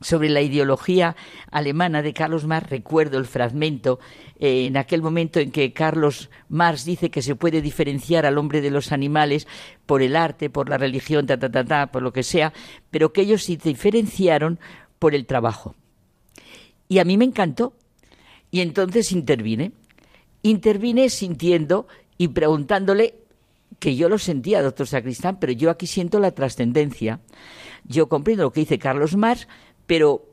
sobre la ideología alemana de Carlos Marx, recuerdo el fragmento eh, en aquel momento en que Carlos Marx dice que se puede diferenciar al hombre de los animales por el arte, por la religión, ta, ta, ta, ta, por lo que sea, pero que ellos se diferenciaron por el trabajo. Y a mí me encantó. Y entonces intervine. Intervine sintiendo y preguntándole que yo lo sentía, doctor Sacristán, pero yo aquí siento la trascendencia. Yo comprendo lo que dice Carlos Marx, pero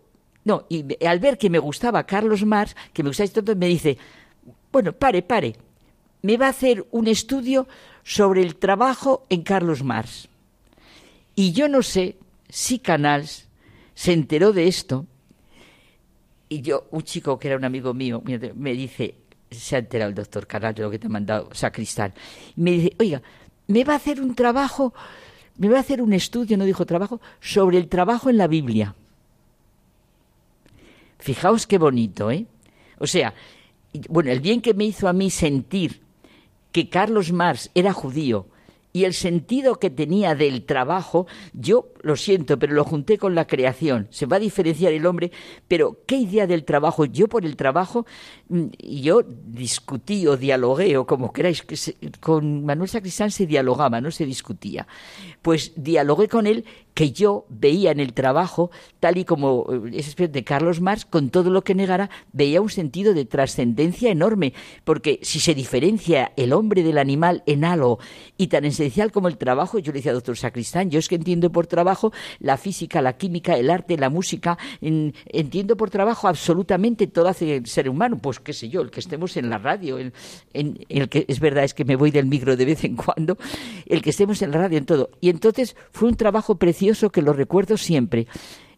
no, y al ver que me gustaba Carlos Marx, que me gustaba esto, me dice, bueno, pare, pare, me va a hacer un estudio sobre el trabajo en Carlos Marx. Y yo no sé si Canals se enteró de esto. Y yo, un chico que era un amigo mío, me dice, se ha enterado el doctor Canals de lo que te ha mandado Sacristán. Y me dice, oiga, me va a hacer un trabajo, me va a hacer un estudio, no dijo trabajo, sobre el trabajo en la Biblia. Fijaos qué bonito, ¿eh? O sea, bueno, el bien que me hizo a mí sentir que Carlos Marx era judío y el sentido que tenía del trabajo, yo lo siento, pero lo junté con la creación. Se va a diferenciar el hombre, pero ¿qué idea del trabajo? Yo por el trabajo, mm, yo discutí o dialogué, o como queráis, que con Manuel Sacristán se dialogaba, no se discutía. Pues dialogué con él que yo veía en el trabajo, tal y como eh, es de Carlos Marx, con todo lo que negara, veía un sentido de trascendencia enorme, porque si se diferencia el hombre del animal en algo y tan esencial como el trabajo, yo le decía, doctor Sacristán, yo es que entiendo por trabajo la física, la química, el arte, la música, entiendo por trabajo absolutamente todo hace el ser humano, pues qué sé yo, el que estemos en la radio, en, el que es verdad es que me voy del micro de vez en cuando, el que estemos en la radio, en todo. Y entonces fue un trabajo que lo recuerdo siempre,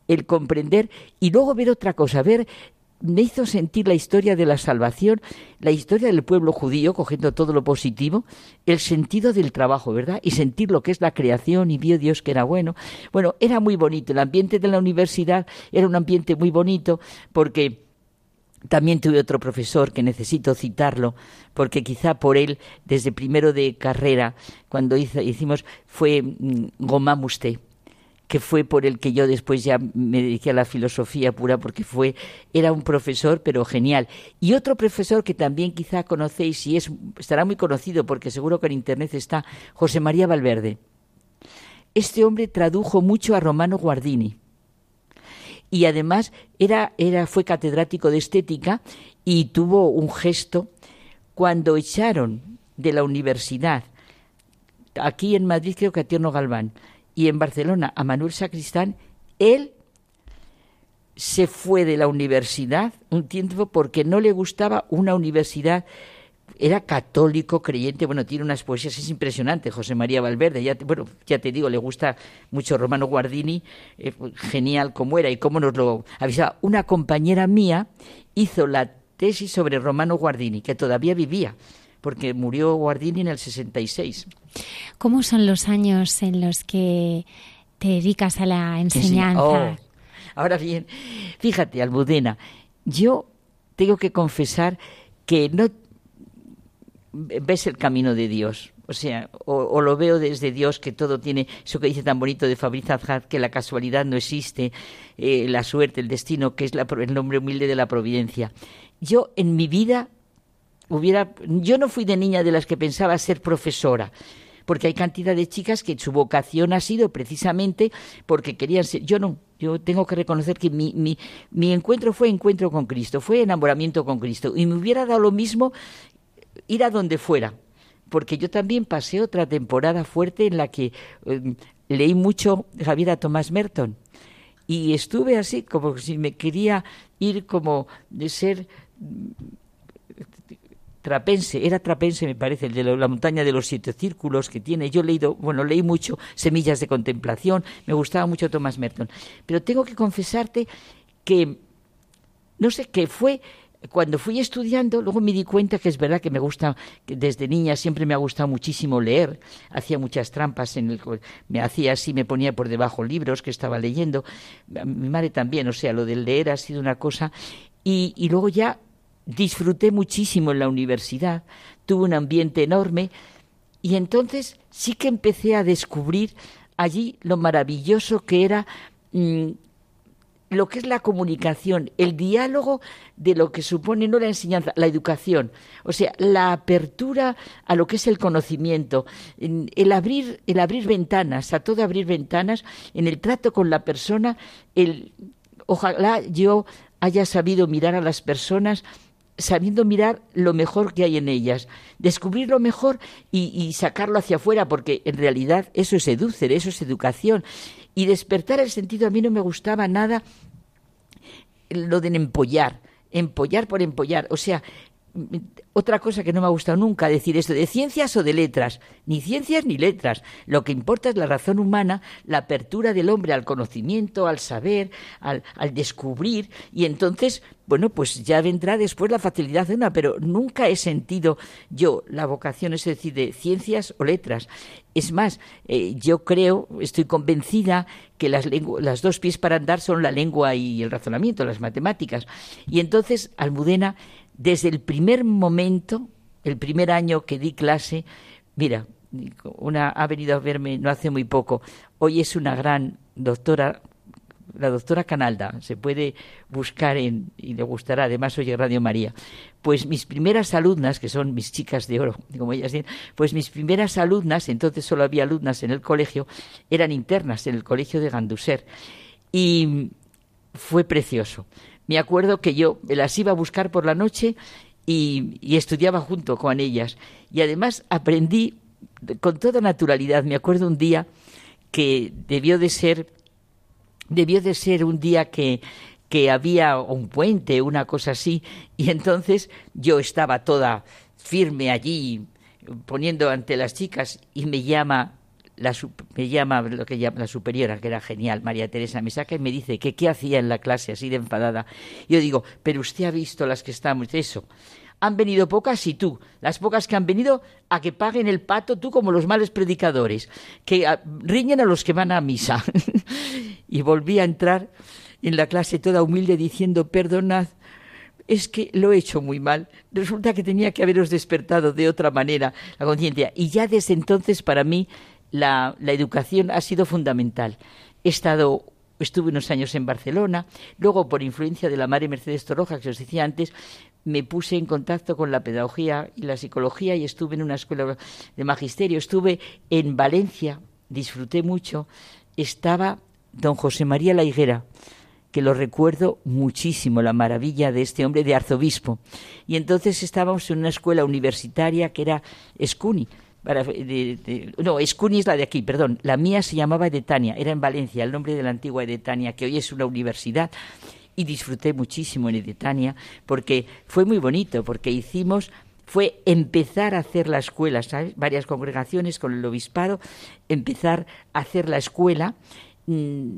el comprender y luego ver otra cosa, ver me hizo sentir la historia de la salvación, la historia del pueblo judío, cogiendo todo lo positivo, el sentido del trabajo, ¿verdad? Y sentir lo que es la creación y vio Dios que era bueno. Bueno, era muy bonito. El ambiente de la universidad era un ambiente muy bonito porque también tuve otro profesor que necesito citarlo, porque quizá por él, desde primero de carrera, cuando hicimos, fue mm, Gomamuste que fue por el que yo después ya me dediqué a la filosofía pura, porque fue, era un profesor, pero genial. Y otro profesor que también quizá conocéis y es, estará muy conocido, porque seguro que en internet está, José María Valverde. Este hombre tradujo mucho a Romano Guardini. Y además era, era, fue catedrático de estética y tuvo un gesto cuando echaron de la universidad, aquí en Madrid creo que a Tierno Galván, y en Barcelona a Manuel Sacristán, él se fue de la universidad un tiempo porque no le gustaba una universidad era católico, creyente, bueno, tiene unas poesías, es impresionante, José María Valverde, ya, bueno, ya te digo, le gusta mucho Romano Guardini, eh, genial como era y cómo nos lo avisaba. Una compañera mía hizo la tesis sobre Romano Guardini, que todavía vivía, porque murió Guardini en el 66. ¿Cómo son los años en los que te dedicas a la enseñanza? Oh, ahora bien, fíjate, Almudena, yo tengo que confesar que no ves el camino de Dios. O sea, o, lo veo desde Dios, que todo tiene, eso que dice tan bonito de Fabriz Azhar, que la casualidad no existe, eh, la suerte, el destino, que es el nombre humilde de la providencia. Yo en mi vida hubiera, yo no fui de niña de las que pensaba ser profesora porque hay cantidad de chicas que su vocación ha sido precisamente porque querían ser. Yo no, yo tengo que reconocer que mi, mi, mi encuentro fue encuentro con Cristo, fue enamoramiento con Cristo. Y me hubiera dado lo mismo ir a donde fuera, porque yo también pasé otra temporada fuerte en la que eh, leí mucho Javier a Tomás Merton. Y estuve así, como si me quería ir como de ser Trapense, era Trapense me parece, el de la montaña de los siete círculos que tiene. Yo he leído, bueno, leí mucho Semillas de Contemplación, me gustaba mucho Thomas Merton. Pero tengo que confesarte que, no sé, que fue cuando fui estudiando, luego me di cuenta que es verdad que me gusta, que desde niña siempre me ha gustado muchísimo leer, hacía muchas trampas, en el, me hacía así, me ponía por debajo libros que estaba leyendo, mi madre también, o sea, lo del leer ha sido una cosa, y, y luego ya disfruté muchísimo en la universidad, tuve un ambiente enorme y entonces sí que empecé a descubrir allí lo maravilloso que era mm, lo que es la comunicación, el diálogo de lo que supone no la enseñanza, la educación, o sea, la apertura a lo que es el conocimiento, el abrir, el abrir ventanas, a todo abrir ventanas, en el trato con la persona, el ojalá yo haya sabido mirar a las personas sabiendo mirar lo mejor que hay en ellas, descubrir lo mejor y, sacarlo hacia afuera, porque en realidad eso es educer, eso es educación. Y despertar el sentido a mí no me gustaba nada lo de empollar, empollar por empollar. O sea, otra cosa que no me ha gustado nunca decir esto de ciencias o de letras, ni ciencias ni letras. Lo que importa es la razón humana, la apertura del hombre al conocimiento, al saber, al, descubrir, y entonces, bueno, pues ya vendrá después la facilidad de una, pero nunca he sentido yo la vocación, es decir, de ciencias o letras. Es más, eh, yo creo, estoy convencida que las, las dos pies para andar son la lengua y el razonamiento, las matemáticas. Y entonces, Almudena desde el primer momento, el primer año que di clase, mira, una ha venido a verme no hace muy poco. Hoy es una gran doctora, la doctora Canalda, se puede buscar en, y le gustará, además oye Radio María. Pues mis primeras alumnas, que son mis chicas de oro, como ellas dicen, pues mis primeras alumnas, entonces solo había alumnas en el colegio, eran internas en el colegio de Ganduser. Y fue precioso me acuerdo que yo las iba a buscar por la noche y, estudiaba junto con ellas. Y además aprendí con toda naturalidad. Me acuerdo un día que debió de ser, debió de ser un día que, que había un puente, una cosa así, y entonces yo estaba toda firme allí poniendo ante las chicas y me llama la, me llama lo que llama la superiora, que era genial, María Teresa, me saca y me dice que qué hacía en la clase así de enfadada. Yo digo, pero usted ha visto las que estamos, eso. Han venido pocas y tú, las pocas que han venido a que paguen el pato, tú como los males predicadores, que ah, riñen a los que van a misa. y volví a entrar en la clase toda humilde diciendo, perdonad, es que lo he hecho muy mal. Resulta que tenía que haberos despertado de otra manera la conciencia. Y ya desde entonces para mí la, educación ha sido fundamental. He estado estuve unos años en Barcelona, luego por influencia de la madre Mercedes Toroja, que os decía antes, me puse en contacto con la pedagogía y la psicología y estuve en una escuela de magisterio, estuve en Valencia, disfruté mucho, estaba don José María La Higuera, que lo recuerdo muchísimo, la maravilla de este hombre de arzobispo. Y entonces estábamos en una escuela universitaria que era Escuni, no, Escuni es la de aquí, perdón. La mía se llamaba Edetania, era en Valencia, el nombre de la antigua Edetania, que hoy es una universidad. Y disfruté muchísimo en Edetania porque fue muy bonito, porque hicimos fue empezar a hacer la escuela, ¿sabes? Varias congregaciones con el obispado, empezar a hacer la escuela, mm,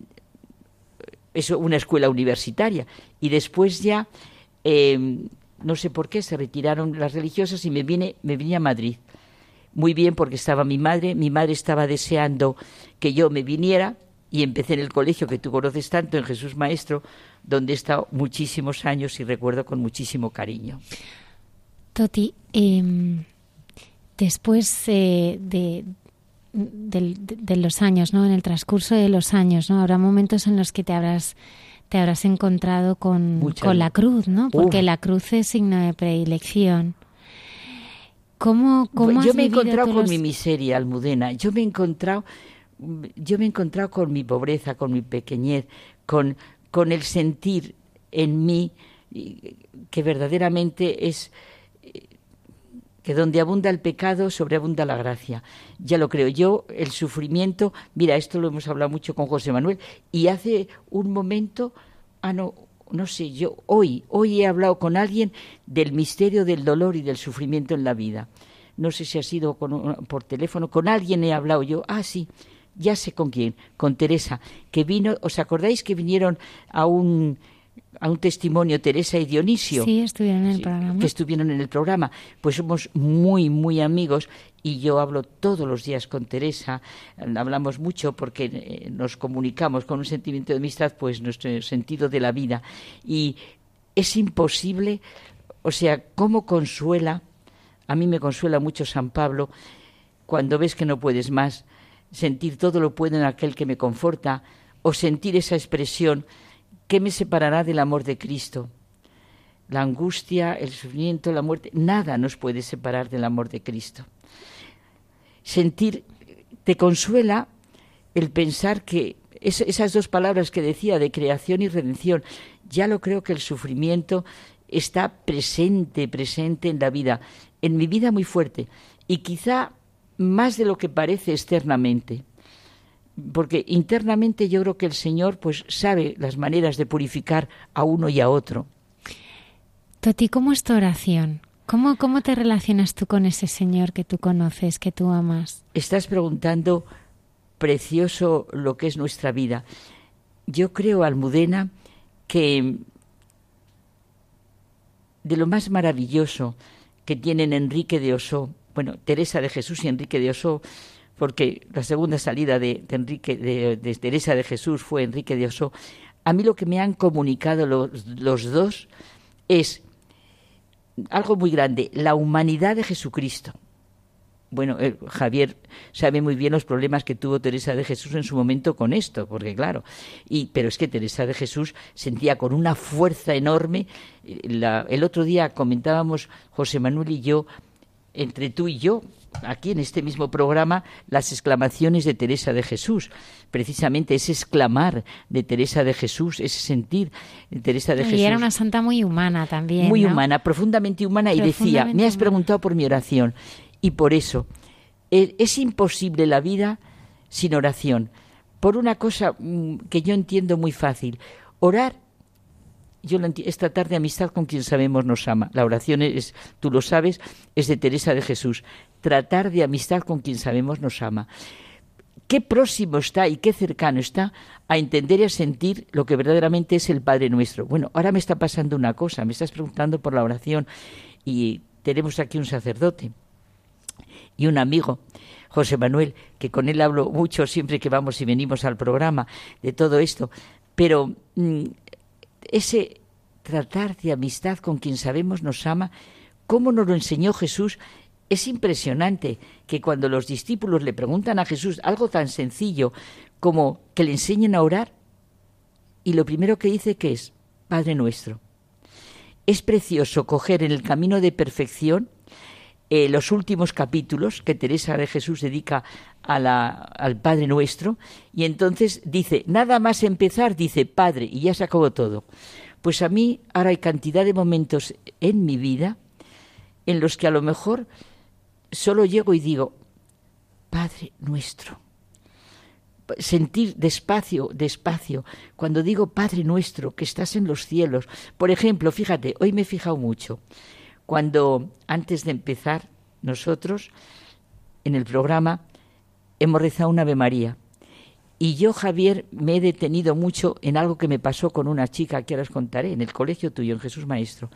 eso, una escuela universitaria. Y después ya, em, no sé por qué, se retiraron las religiosas y me vine, me vine a Madrid muy bien porque estaba mi madre, mi madre estaba deseando que yo me viniera y empecé en el colegio que tú conoces tanto, en Jesús Maestro, donde he estado muchísimos años y recuerdo con muchísimo cariño. Toti, em, después eh, de, de, los años, ¿no? En el transcurso de los años, ¿no? Habrá momentos en los que te habrás te habrás encontrado con, con la cruz, ¿no? Porque la cruz es signo de predilección. ¿Cómo, cómo yo me he encontrado con mi miseria, Almudena. Yo me he encontrado, yo me he encontrado con mi pobreza, con mi pequeñez, con, con el sentir en mí que verdaderamente es que donde abunda el pecado, sobreabunda la gracia. Ya lo creo yo, el sufrimiento, mira, esto lo hemos hablado mucho con José Manuel, y hace un momento, ah, no, no sé, yo hoy, hoy he hablado con alguien del misterio del dolor y del sufrimiento en la vida. No sé si ha sido por teléfono, con alguien he hablado yo. Ah, sí, ya sé con quién, con Teresa, que vino, ¿os acordáis que vinieron a un a un testimonio Teresa y Dionisio. Sí, estuvieron en el programa. Que estuvieron en el programa. Pues somos muy, muy amigos y yo hablo todos los días con Teresa. Hablamos mucho porque eh, nos comunicamos con un sentimiento de amistad, pues nuestro sentido de la vida. Y es imposible, o sea, ¿cómo consuela? A mí me consuela mucho San Pablo cuando ves que no puedes más, sentir todo lo puedo en aquel que me conforta, o sentir esa expresión ¿qué me separará del amor de Cristo? La angustia, el sufrimiento, la muerte, nada nos puede separar del amor de Cristo. Sentir, te consuela el pensar que esas dos palabras que decía de creación y redención, ya lo creo que el sufrimiento está presente, presente en la vida, en mi vida muy fuerte, y quizá más de lo que parece externamente. Porque internamente yo creo que el Señor pues sabe las maneras de purificar a uno y a otro. Toti, ¿cómo es tu oración? ¿Cómo, ¿Cómo te relacionas tú con ese Señor que tú conoces, que tú amas? Estás preguntando precioso lo que es nuestra vida. Yo creo, Almudena, que de lo más maravilloso que tienen Enrique de Osó, bueno, Teresa de Jesús y Enrique de Osó, porque la segunda salida de, Enrique de, Teresa de Jesús fue Enrique de Osó. A mí lo que me han comunicado los, los dos es algo muy grande, la humanidad de Jesucristo. Bueno, eh, Javier sabe muy bien los problemas que tuvo Teresa de Jesús en su momento con esto, porque claro, y pero es que Teresa de Jesús sentía con una fuerza enorme. el otro día comentábamos José Manuel y yo entre tú y yo, aquí en este mismo programa, las exclamaciones de Teresa de Jesús. Precisamente ese exclamar de Teresa de Jesús, ese sentir de Teresa de Jesús. Y era una santa muy humana también. Muy humana, profundamente humana, y decía, me has preguntado por mi oración. Y por eso e, es imposible la vida sin oración. Por una cosa mm, que yo entiendo muy fácil. Orar yo es tratar de amistad con quien sabemos nos ama. La oración es, tú lo sabes, es de Teresa de Jesús. Tratar de amistad con quien sabemos nos ama. Qué próximo está y qué cercano está a entender y a sentir lo que verdaderamente es el Padre nuestro. Bueno, ahora me está pasando una cosa, me estás preguntando por la oración y tenemos aquí un sacerdote y un amigo, José Manuel, que con él hablo mucho siempre que vamos y venimos al programa de todo esto, pero mm, ese tratar de amistad con quien sabemos nos ama, cómo nos lo enseñó Jesús, es impresionante que cuando los discípulos le preguntan a Jesús algo tan sencillo como que le enseñen a orar, y lo primero que dice que es Padre nuestro. Es precioso coger en el camino de perfección eh, los últimos capítulos que Teresa de Jesús dedica a la, al Padre Nuestro, y entonces dice, nada más empezar, dice Padre, y ya se acabó todo. Pues a mí ahora hay cantidad de momentos en mi vida en los que a lo mejor solo llego y digo, Padre Nuestro. Sentir despacio, despacio, cuando digo Padre Nuestro, que estás en los cielos. Por ejemplo, fíjate, hoy me he fijado mucho cuando antes de empezar nosotros en el programa hemos rezado una Ave María. Y yo, Javier, me he detenido mucho en algo que me pasó con una chica que ahora os contaré, en el colegio tuyo, en Jesús Maestro.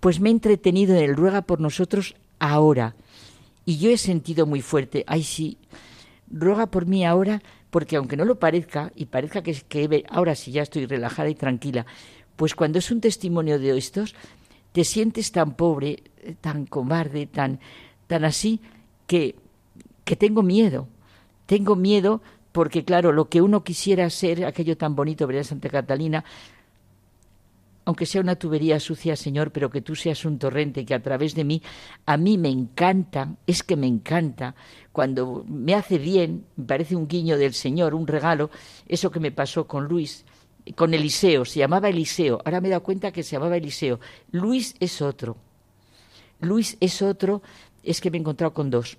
Pues me he entretenido en el ruega por nosotros ahora. Y yo he sentido muy fuerte, ay sí, ruega por mí ahora, porque aunque no lo parezca, y parezca que, que ahora sí ya estoy relajada y tranquila, pues cuando es un testimonio de estos, te sientes tan pobre, tan cobarde, tan, tan así, que, que tengo miedo. Tengo miedo porque, claro, lo que uno quisiera ser, aquello tan bonito, ¿verdad, Santa Catalina? Aunque sea una tubería sucia, Señor, pero que tú seas un torrente que a través de mí, a mí me encanta, es que me encanta, cuando me hace bien, me parece un guiño del Señor, un regalo, eso que me pasó con Luis, con Eliseo, se llamaba Eliseo, ahora me he dado cuenta que se llamaba Eliseo. Luis es otro. Luis es otro, es que me he encontrado con dos.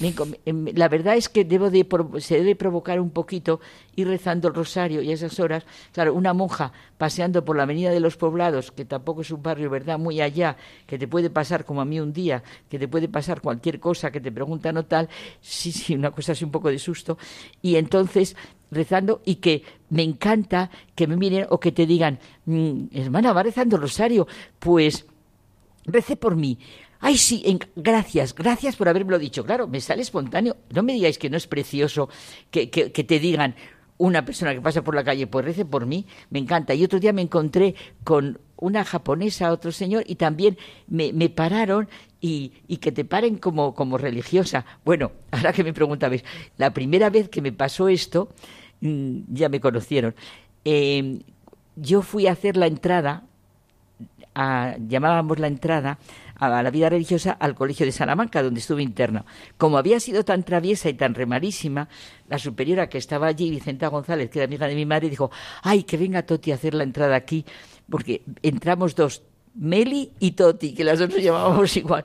Em, la verdad es que debo de, se debe provocar un poquito ir rezando el rosario y a esas horas, claro, una monja paseando por la avenida de los poblados, que tampoco es un barrio, ¿verdad?, muy allá, que te puede pasar como a mí un día, que te puede pasar cualquier cosa que te preguntan o tal, sí, sí, una cosa así un poco de susto, y entonces rezando y que me encanta que me miren o que te digan, mm, hermana, va rezando el rosario, pues rece por mí. Ay, sí, gracias, gracias por haberme dicho. Claro, me sale espontáneo. No me digáis que no es precioso que, que, te digan una persona que pasa por la calle, pues rece por mí, me encanta. Y otro día me encontré con una japonesa, otro señor, y también me, me pararon y, y, que te paren como, como religiosa. Bueno, ahora que me preguntabais, la primera vez que me pasó esto, ya me conocieron. eh, yo fui a hacer la entrada, llamábamos la entrada a la vida religiosa al colegio de Salamanca, donde estuve interno. Como había sido tan traviesa y tan remarísima, la superiora que estaba allí, Vicenta González, que era amiga de mi madre, dijo, ay, que venga Toti a hacer la entrada aquí, porque entramos dos, Meli y Toti, que las dos nos llamábamos igual.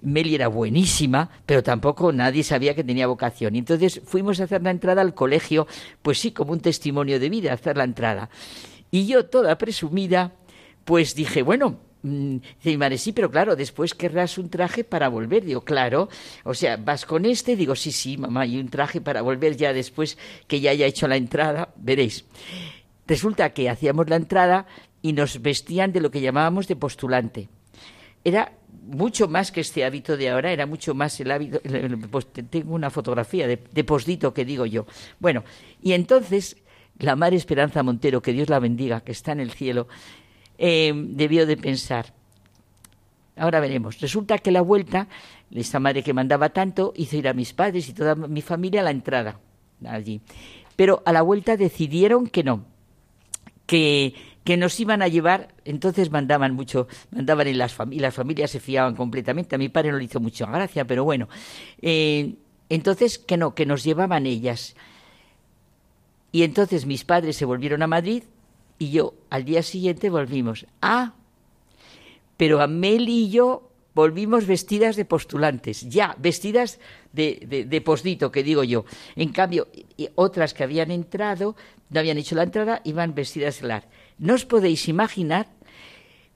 Meli era buenísima, pero tampoco nadie sabía que tenía vocación. Y entonces fuimos a hacer la entrada al colegio, pues sí, como un testimonio de vida, hacer la entrada. Y yo, toda presumida, pues dije, bueno, mm, Dice sí, pero claro, después querrás un traje para volver. Digo, claro. O sea, vas con este. Digo, sí, sí, mamá, y un traje para volver ya después que ya haya hecho la entrada. Veréis. Resulta que hacíamos la entrada y nos vestían de lo que llamábamos de postulante. Era mucho más que este hábito de ahora, era mucho más el hábito. Pues, tengo una fotografía de, postdito que digo yo. Bueno, y entonces la Madre Esperanza Montero, que Dios la bendiga, que está en el cielo, eh, debió de pensar. Ahora veremos. Resulta que la vuelta, esta madre que mandaba tanto, hizo ir a mis padres y toda mi familia a la entrada allí. Pero a la vuelta decidieron que no, que, que nos iban a llevar, entonces mandaban mucho, mandaban en las familias, las familias se fiaban completamente, a mi padre no le hizo mucha gracia, pero bueno, eh, entonces que no, que nos llevaban ellas. Y entonces mis padres se volvieron a Madrid y yo al día siguiente volvimos. Ah, pero Amel y yo volvimos vestidas de postulantes, ya, vestidas de, de, de postdito, que digo yo. En cambio, otras que habían entrado, no habían hecho la entrada, iban vestidas de lar. No os podéis imaginar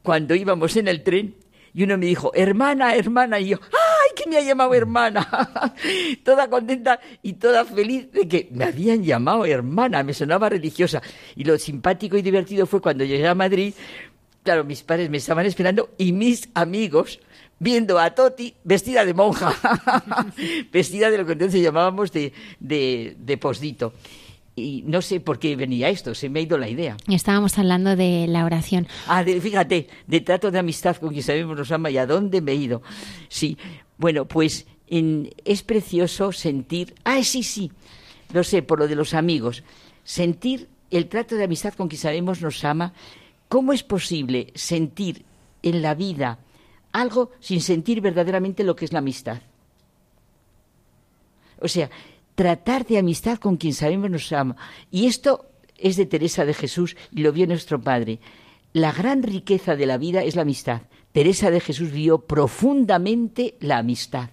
cuando íbamos en el tren y uno me dijo, hermana, hermana, y yo, ¡ay, que me ha llamado hermana! toda contenta y toda feliz de que me habían llamado hermana, me sonaba religiosa. Y lo simpático y divertido fue cuando llegué a Madrid, claro, mis padres me estaban esperando y mis amigos viendo a Toti vestida de monja, vestida de lo que entonces llamábamos de, de, de postdito y no sé por qué venía esto, se me ha ido la idea. Estábamos hablando de la oración. Ah, fíjate, de trato de amistad con quien sabemos nos ama y a dónde me he ido. Sí, bueno, pues es precioso sentir, ah, sí, sí, lo sé, por lo de los amigos, sentir el trato de amistad con quien sabemos nos ama. ¿Cómo es posible sentir en la vida algo sin sentir verdaderamente lo que es la amistad? O sea, tratar de amistad con quien sabemos nos ama. Y esto es de Teresa de Jesús y lo vio nuestro Padre. La gran riqueza de la vida es la amistad. Teresa de Jesús vio profundamente la amistad,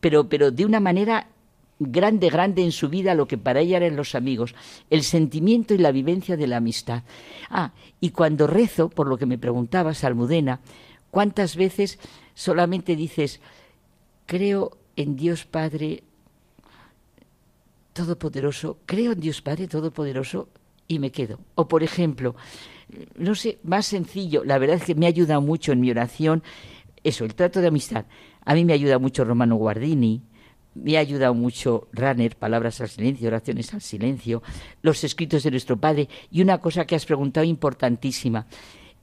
pero, pero de una manera grande, grande en su vida lo que para ella eran los amigos, el sentimiento y la vivencia de la amistad. Ah, y cuando rezo, por lo que me preguntaba Salmudena, ¿cuántas veces solamente dices, creo en Dios Padre Todopoderoso, creo en Dios Padre Todopoderoso y me quedo. O por ejemplo, no sé, más sencillo, la verdad es que me ha ayudado mucho en mi oración eso, el trato de amistad. A mí me ayuda mucho Romano Guardini, me ha ayudado mucho Runner, Palabras al Silencio, Oraciones al Silencio, los escritos de nuestro Padre y una cosa que has preguntado importantísima.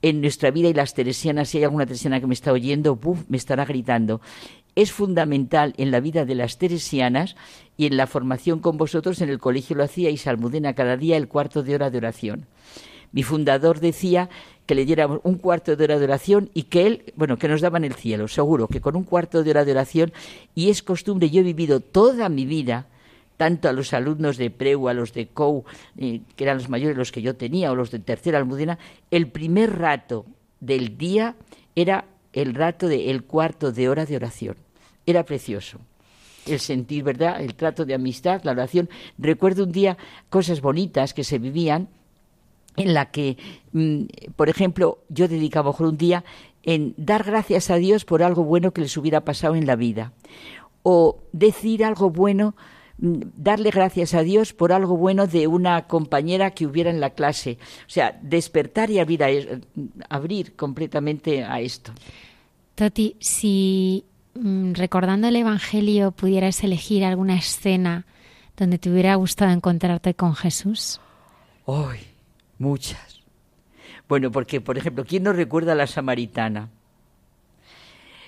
En nuestra vida y las teresianas, si hay alguna teresiana que me está oyendo, ¡buf! me estará gritando es fundamental en la vida de las teresianas y en la formación con vosotros en el colegio lo hacía y Salmudena cada día el cuarto de hora de oración. Mi fundador decía que le diéramos un cuarto de hora de oración y que él, bueno, que nos daban el cielo, seguro, que con un cuarto de hora de oración, y es costumbre, yo he vivido toda mi vida, tanto a los alumnos de Preu, a los de COU, eh, que eran los mayores los que yo tenía, o los de tercera almudena, el primer rato del día era el rato de el cuarto de hora de oración. Era precioso. El sentir, ¿verdad? El trato de amistad, la oración. Recuerdo un día cosas bonitas que se vivían en la que, mm, por ejemplo, yo dedicaba un día en dar gracias a Dios por algo bueno que les hubiera pasado en la vida. O decir algo bueno mm, darle gracias a Dios por algo bueno de una compañera que hubiera en la clase. O sea, despertar y abrir, e, abrir completamente a esto. Toti, si recordando el Evangelio pudieras elegir alguna escena donde te hubiera gustado encontrarte con Jesús. ¡Ay! muchas. Bueno, porque, por ejemplo, ¿quién no recuerda a la samaritana?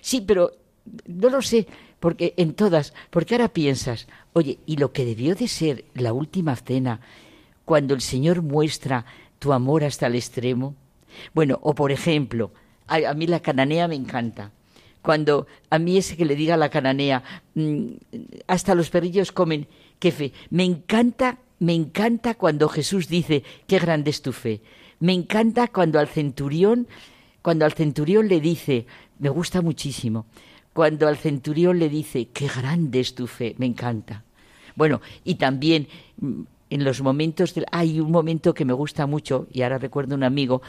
Sí, pero no lo sé, porque en todas, porque ahora piensas, oye, y lo que debió de ser la última cena, cuando el Señor muestra tu amor hasta el extremo. Bueno, o por ejemplo, a, mí la cananea me encanta. Cuando a mí ese que le diga la cananea, mm, hasta los perrillos comen, qué fe. Me encanta, me encanta cuando Jesús dice, qué grande es tu fe. Me encanta cuando al centurión, cuando al centurión le dice, me gusta muchísimo, cuando al centurión le dice, qué grande es tu fe, me encanta. Bueno, y también mm, en los momentos, hay un momento que me gusta mucho, y ahora recuerdo un amigo,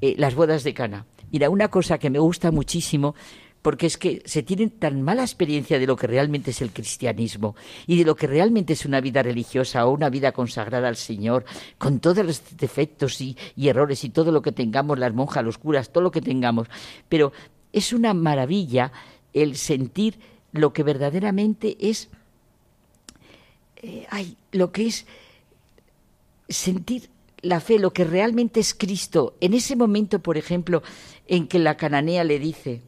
eh, las bodas de Cana. Mira, una cosa que me gusta muchísimo, porque es que se tiene tan mala experiencia de lo que realmente es el cristianismo y de lo que realmente es una vida religiosa o una vida consagrada al Señor, con todos los defectos y, errores y todo lo que tengamos, las monjas, los curas, todo lo que tengamos. Pero es una maravilla el sentir lo que verdaderamente es, eh, ay, lo que es sentir la fe, lo que realmente es Cristo. En ese momento, por ejemplo, en que la cananea le dice,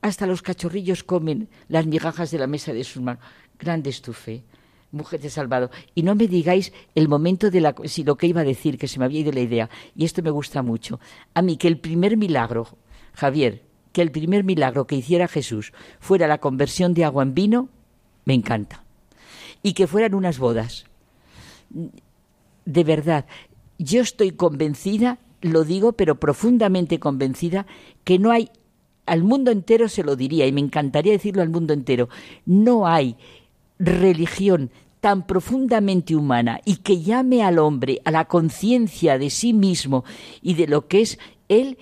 hasta los cachorrillos comen las migajas de la mesa de sus manos. Grande es tu fe, mujer de salvado. Y no me digáis el momento de la... si lo que iba a decir, que se me había ido la idea, y esto me gusta mucho. A mí que el primer milagro, Javier, que el primer milagro que hiciera Jesús fuera la conversión de agua en vino, me encanta. Y que fueran unas bodas. De verdad, yo estoy convencida, lo digo, pero profundamente convencida, que no hay, al mundo entero se lo diría, y me encantaría decirlo al mundo entero, no hay religión tan profundamente humana y que llame al hombre a la conciencia de sí mismo y de lo que es él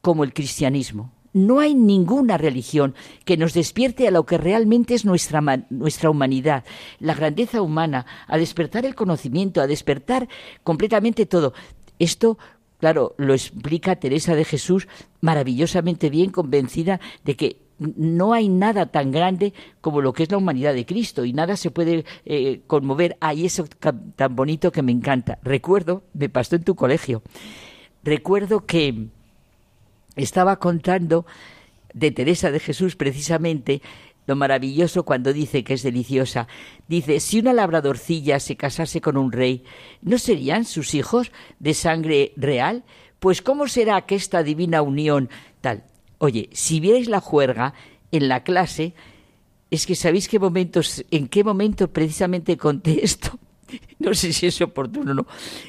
como el cristianismo. No hay ninguna religión que nos despierte a lo que realmente es nuestra, nuestra humanidad, la grandeza humana, a despertar el conocimiento, a despertar completamente todo. Esto Claro, lo explica Teresa de Jesús maravillosamente bien, convencida de que no hay nada tan grande como lo que es la humanidad de Cristo y nada se puede eh, conmover. Ay, eso tan bonito que me encanta. Recuerdo, me pasó en tu colegio, recuerdo que estaba contando de Teresa de Jesús precisamente lo maravilloso cuando dice que es deliciosa. Dice, si una labradorcilla se casase con un rey, ¿no serían sus hijos de sangre real? Pues ¿cómo será que esta divina unión tal? Oye, si vierais la juerga en la clase, es que sabéis qué momentos, en qué momento precisamente conté esto. No sé si es oportuno o no.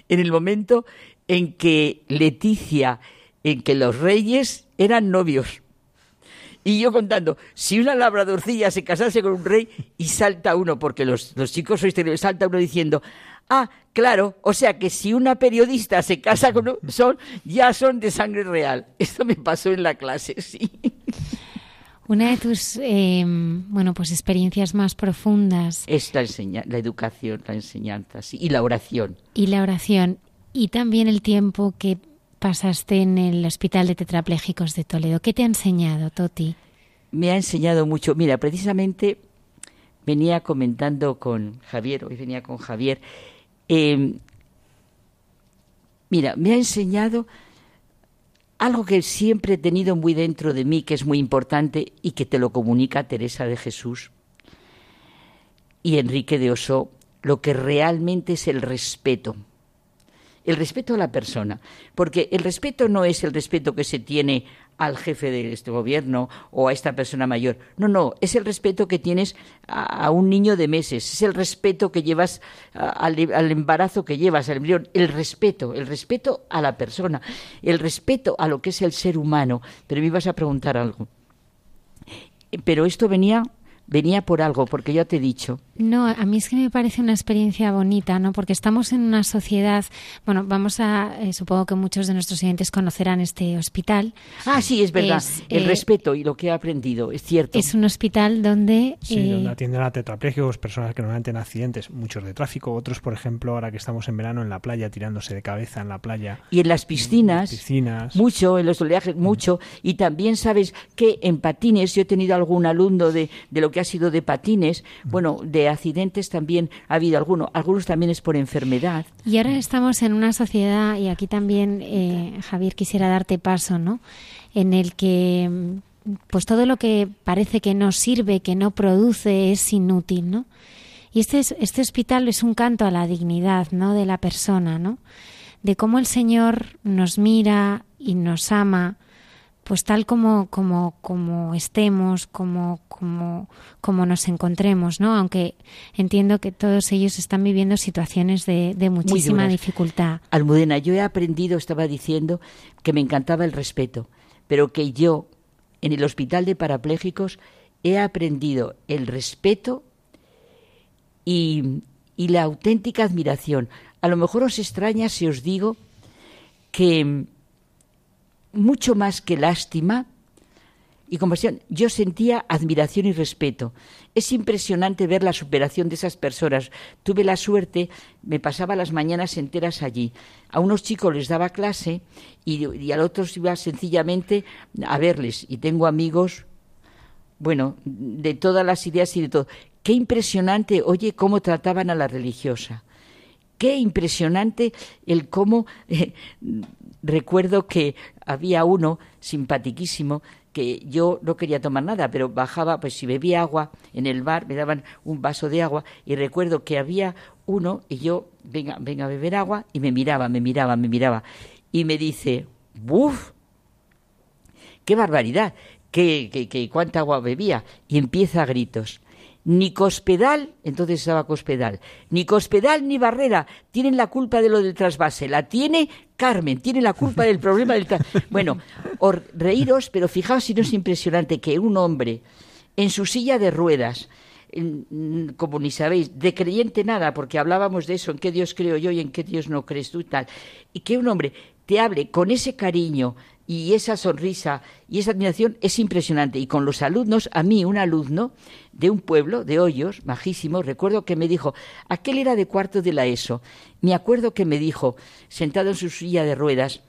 En el momento en que Leticia en que los reyes eran novios. Y yo contando, si una labradorcilla se casase con un rey y salta uno, porque los, chicos sois salta uno diciendo, ah, claro, o sea que si una periodista se casa con un, son, ya son de sangre real. Esto me pasó en la clase, sí. Una de tus, em, bueno, pues experiencias más profundas. Es la, la educación, la enseñanza, sí, y la oración. Y la oración. Y también el tiempo que pasaste en el Hospital de Tetrapléjicos de Toledo. ¿Qué te ha enseñado, Toti? Me ha enseñado mucho. Mira, precisamente venía comentando con Javier, hoy venía con Javier. Em, mira, me ha enseñado algo que siempre he tenido muy dentro de mí, que es muy importante y que te lo comunica Teresa de Jesús y Enrique de Oso, lo que realmente es el respeto el respeto a la persona, porque el respeto no es el respeto que se tiene al jefe de este gobierno o a esta persona mayor. No, no, es el respeto que tienes a, un niño de meses, es el respeto que llevas al, al, embarazo que llevas, al embrión, el respeto, el respeto a la persona, el respeto a lo que es el ser humano. Pero me ibas a preguntar algo. Pero esto venía venía por algo, porque ya te he dicho. No, a mí es que me parece una experiencia bonita, ¿no? Porque estamos en una sociedad, bueno, vamos a, eh, supongo que muchos de nuestros oyentes conocerán este hospital. Ah, sí, es verdad, el eh, respeto y lo que he aprendido, es cierto. Es un hospital donde... Sí, donde eh, atienden a tetrapléjicos, personas que normalmente en accidentes, muchos de tráfico, otros, por ejemplo, ahora que estamos en verano en la playa, tirándose de cabeza en la playa. Y en las piscinas. piscinas. Mucho, en los oleajes, mucho. Y también sabes que en patines, yo he tenido algún alumno de, de lo que ha sido de patines, bueno, de accidentes también ha habido algunos, algunos también es por enfermedad. Y ahora estamos en una sociedad, y aquí también, eh, Javier, quisiera darte paso, ¿no? En el que pues todo lo que parece que no sirve, que no produce, es inútil, ¿no? Y este, este hospital es un canto a la dignidad, ¿no? De la persona, ¿no? De cómo el Señor nos mira y nos ama, pues tal como, como, como estemos, como, como, como nos encontremos, ¿no? Aunque entiendo que todos ellos están viviendo situaciones de, de muchísima dificultad. Almudena, yo he aprendido, estaba diciendo, que me encantaba el respeto, pero que yo, en el hospital de parapléjicos, he aprendido el respeto y, y la auténtica admiración. A lo mejor os extraña si os digo que mucho más que lástima y compasión, yo sentía admiración y respeto. Es impresionante ver la superación de esas personas. Tuve la suerte, me pasaba las mañanas enteras allí. A unos chicos les daba clase y, y a otros iba sencillamente a verles. Y tengo amigos, bueno, de todas las ideas y de todo. Qué impresionante, oye, cómo trataban a la religiosa. Qué impresionante el cómo eh, recuerdo que había uno simpatiquísimo que yo no quería tomar nada, pero bajaba, pues si bebía agua en el bar, me daban un vaso de agua y recuerdo que había uno y yo, venga, venga a beber agua y me miraba, me miraba, me miraba y me dice, ¡buf! ¡Qué barbaridad! ¿Qué, qué, qué, cuánta agua bebía? Y empieza a gritos ni Cospedal, entonces estaba Cospedal, ni Cospedal ni Barrera tienen la culpa de lo del trasvase, la tiene Carmen, tiene la culpa del problema del trasvase. Bueno, reíros, pero fijaos si no es impresionante que un hombre en su silla de ruedas, como ni sabéis, de creyente nada, porque hablábamos de eso, en qué Dios creo yo y en qué Dios no crees tú y tal, y que un hombre te hable con ese cariño y esa sonrisa y esa admiración es impresionante. Y con los alumnos, a mí un alumno de un pueblo, de Hoyos, majísimo, recuerdo que me dijo, aquel era de cuarto de la ESO, me acuerdo que me dijo, sentado en su silla de ruedas,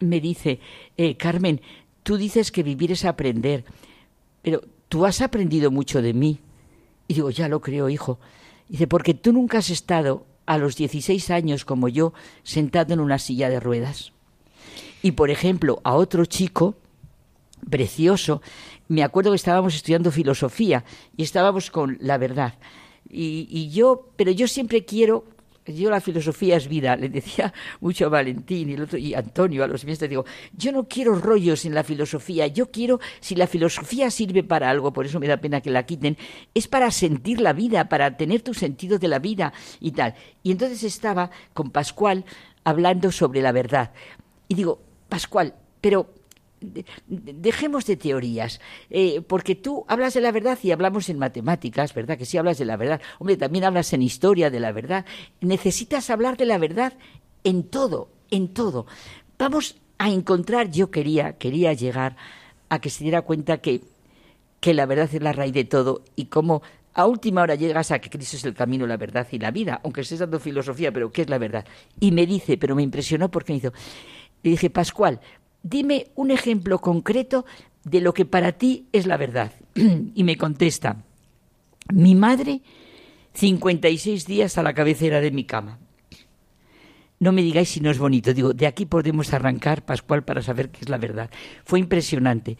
me dice, eh, Carmen, tú dices que vivir es aprender, pero tú has aprendido mucho de mí. Y digo, ya lo creo, hijo. Dice, porque tú nunca has estado a los 16 años como yo sentado en una silla de ruedas. Y, por ejemplo, a otro chico precioso, me acuerdo que estábamos estudiando filosofía y estábamos con la verdad. Y, yo, pero yo siempre quiero yo la filosofía es vida, le decía mucho a Valentín y, el otro, y Antonio, a los maestros, digo, yo no quiero rollos en la filosofía, yo quiero, si la filosofía sirve para algo, por eso me da pena que la quiten, es para sentir la vida, para tener tu sentido de la vida y tal. Y entonces estaba con Pascual hablando sobre la verdad. Y digo, Pascual, pero dejemos de teorías, eh, porque tú hablas de la verdad y hablamos en matemáticas, ¿verdad? Que sí hablas de la verdad. Hombre, también hablas en historia de la verdad. Necesitas hablar de la verdad en todo, en todo. Vamos a encontrar, yo quería, quería llegar a que se diera cuenta que, que la verdad es la raíz de todo y cómo a última hora llegas a que Cristo es el camino, la verdad y la vida, aunque estés dando filosofía, pero ¿qué es la verdad? Y me dice, pero me impresionó porque me hizo, le dije, Pascual, dime un ejemplo concreto de lo que para ti es la verdad. y me contesta, mi madre, 56 días a la cabecera de mi cama. No me digáis si no es bonito. Digo, de aquí podemos arrancar, Pascual, para saber qué es la verdad. Fue impresionante.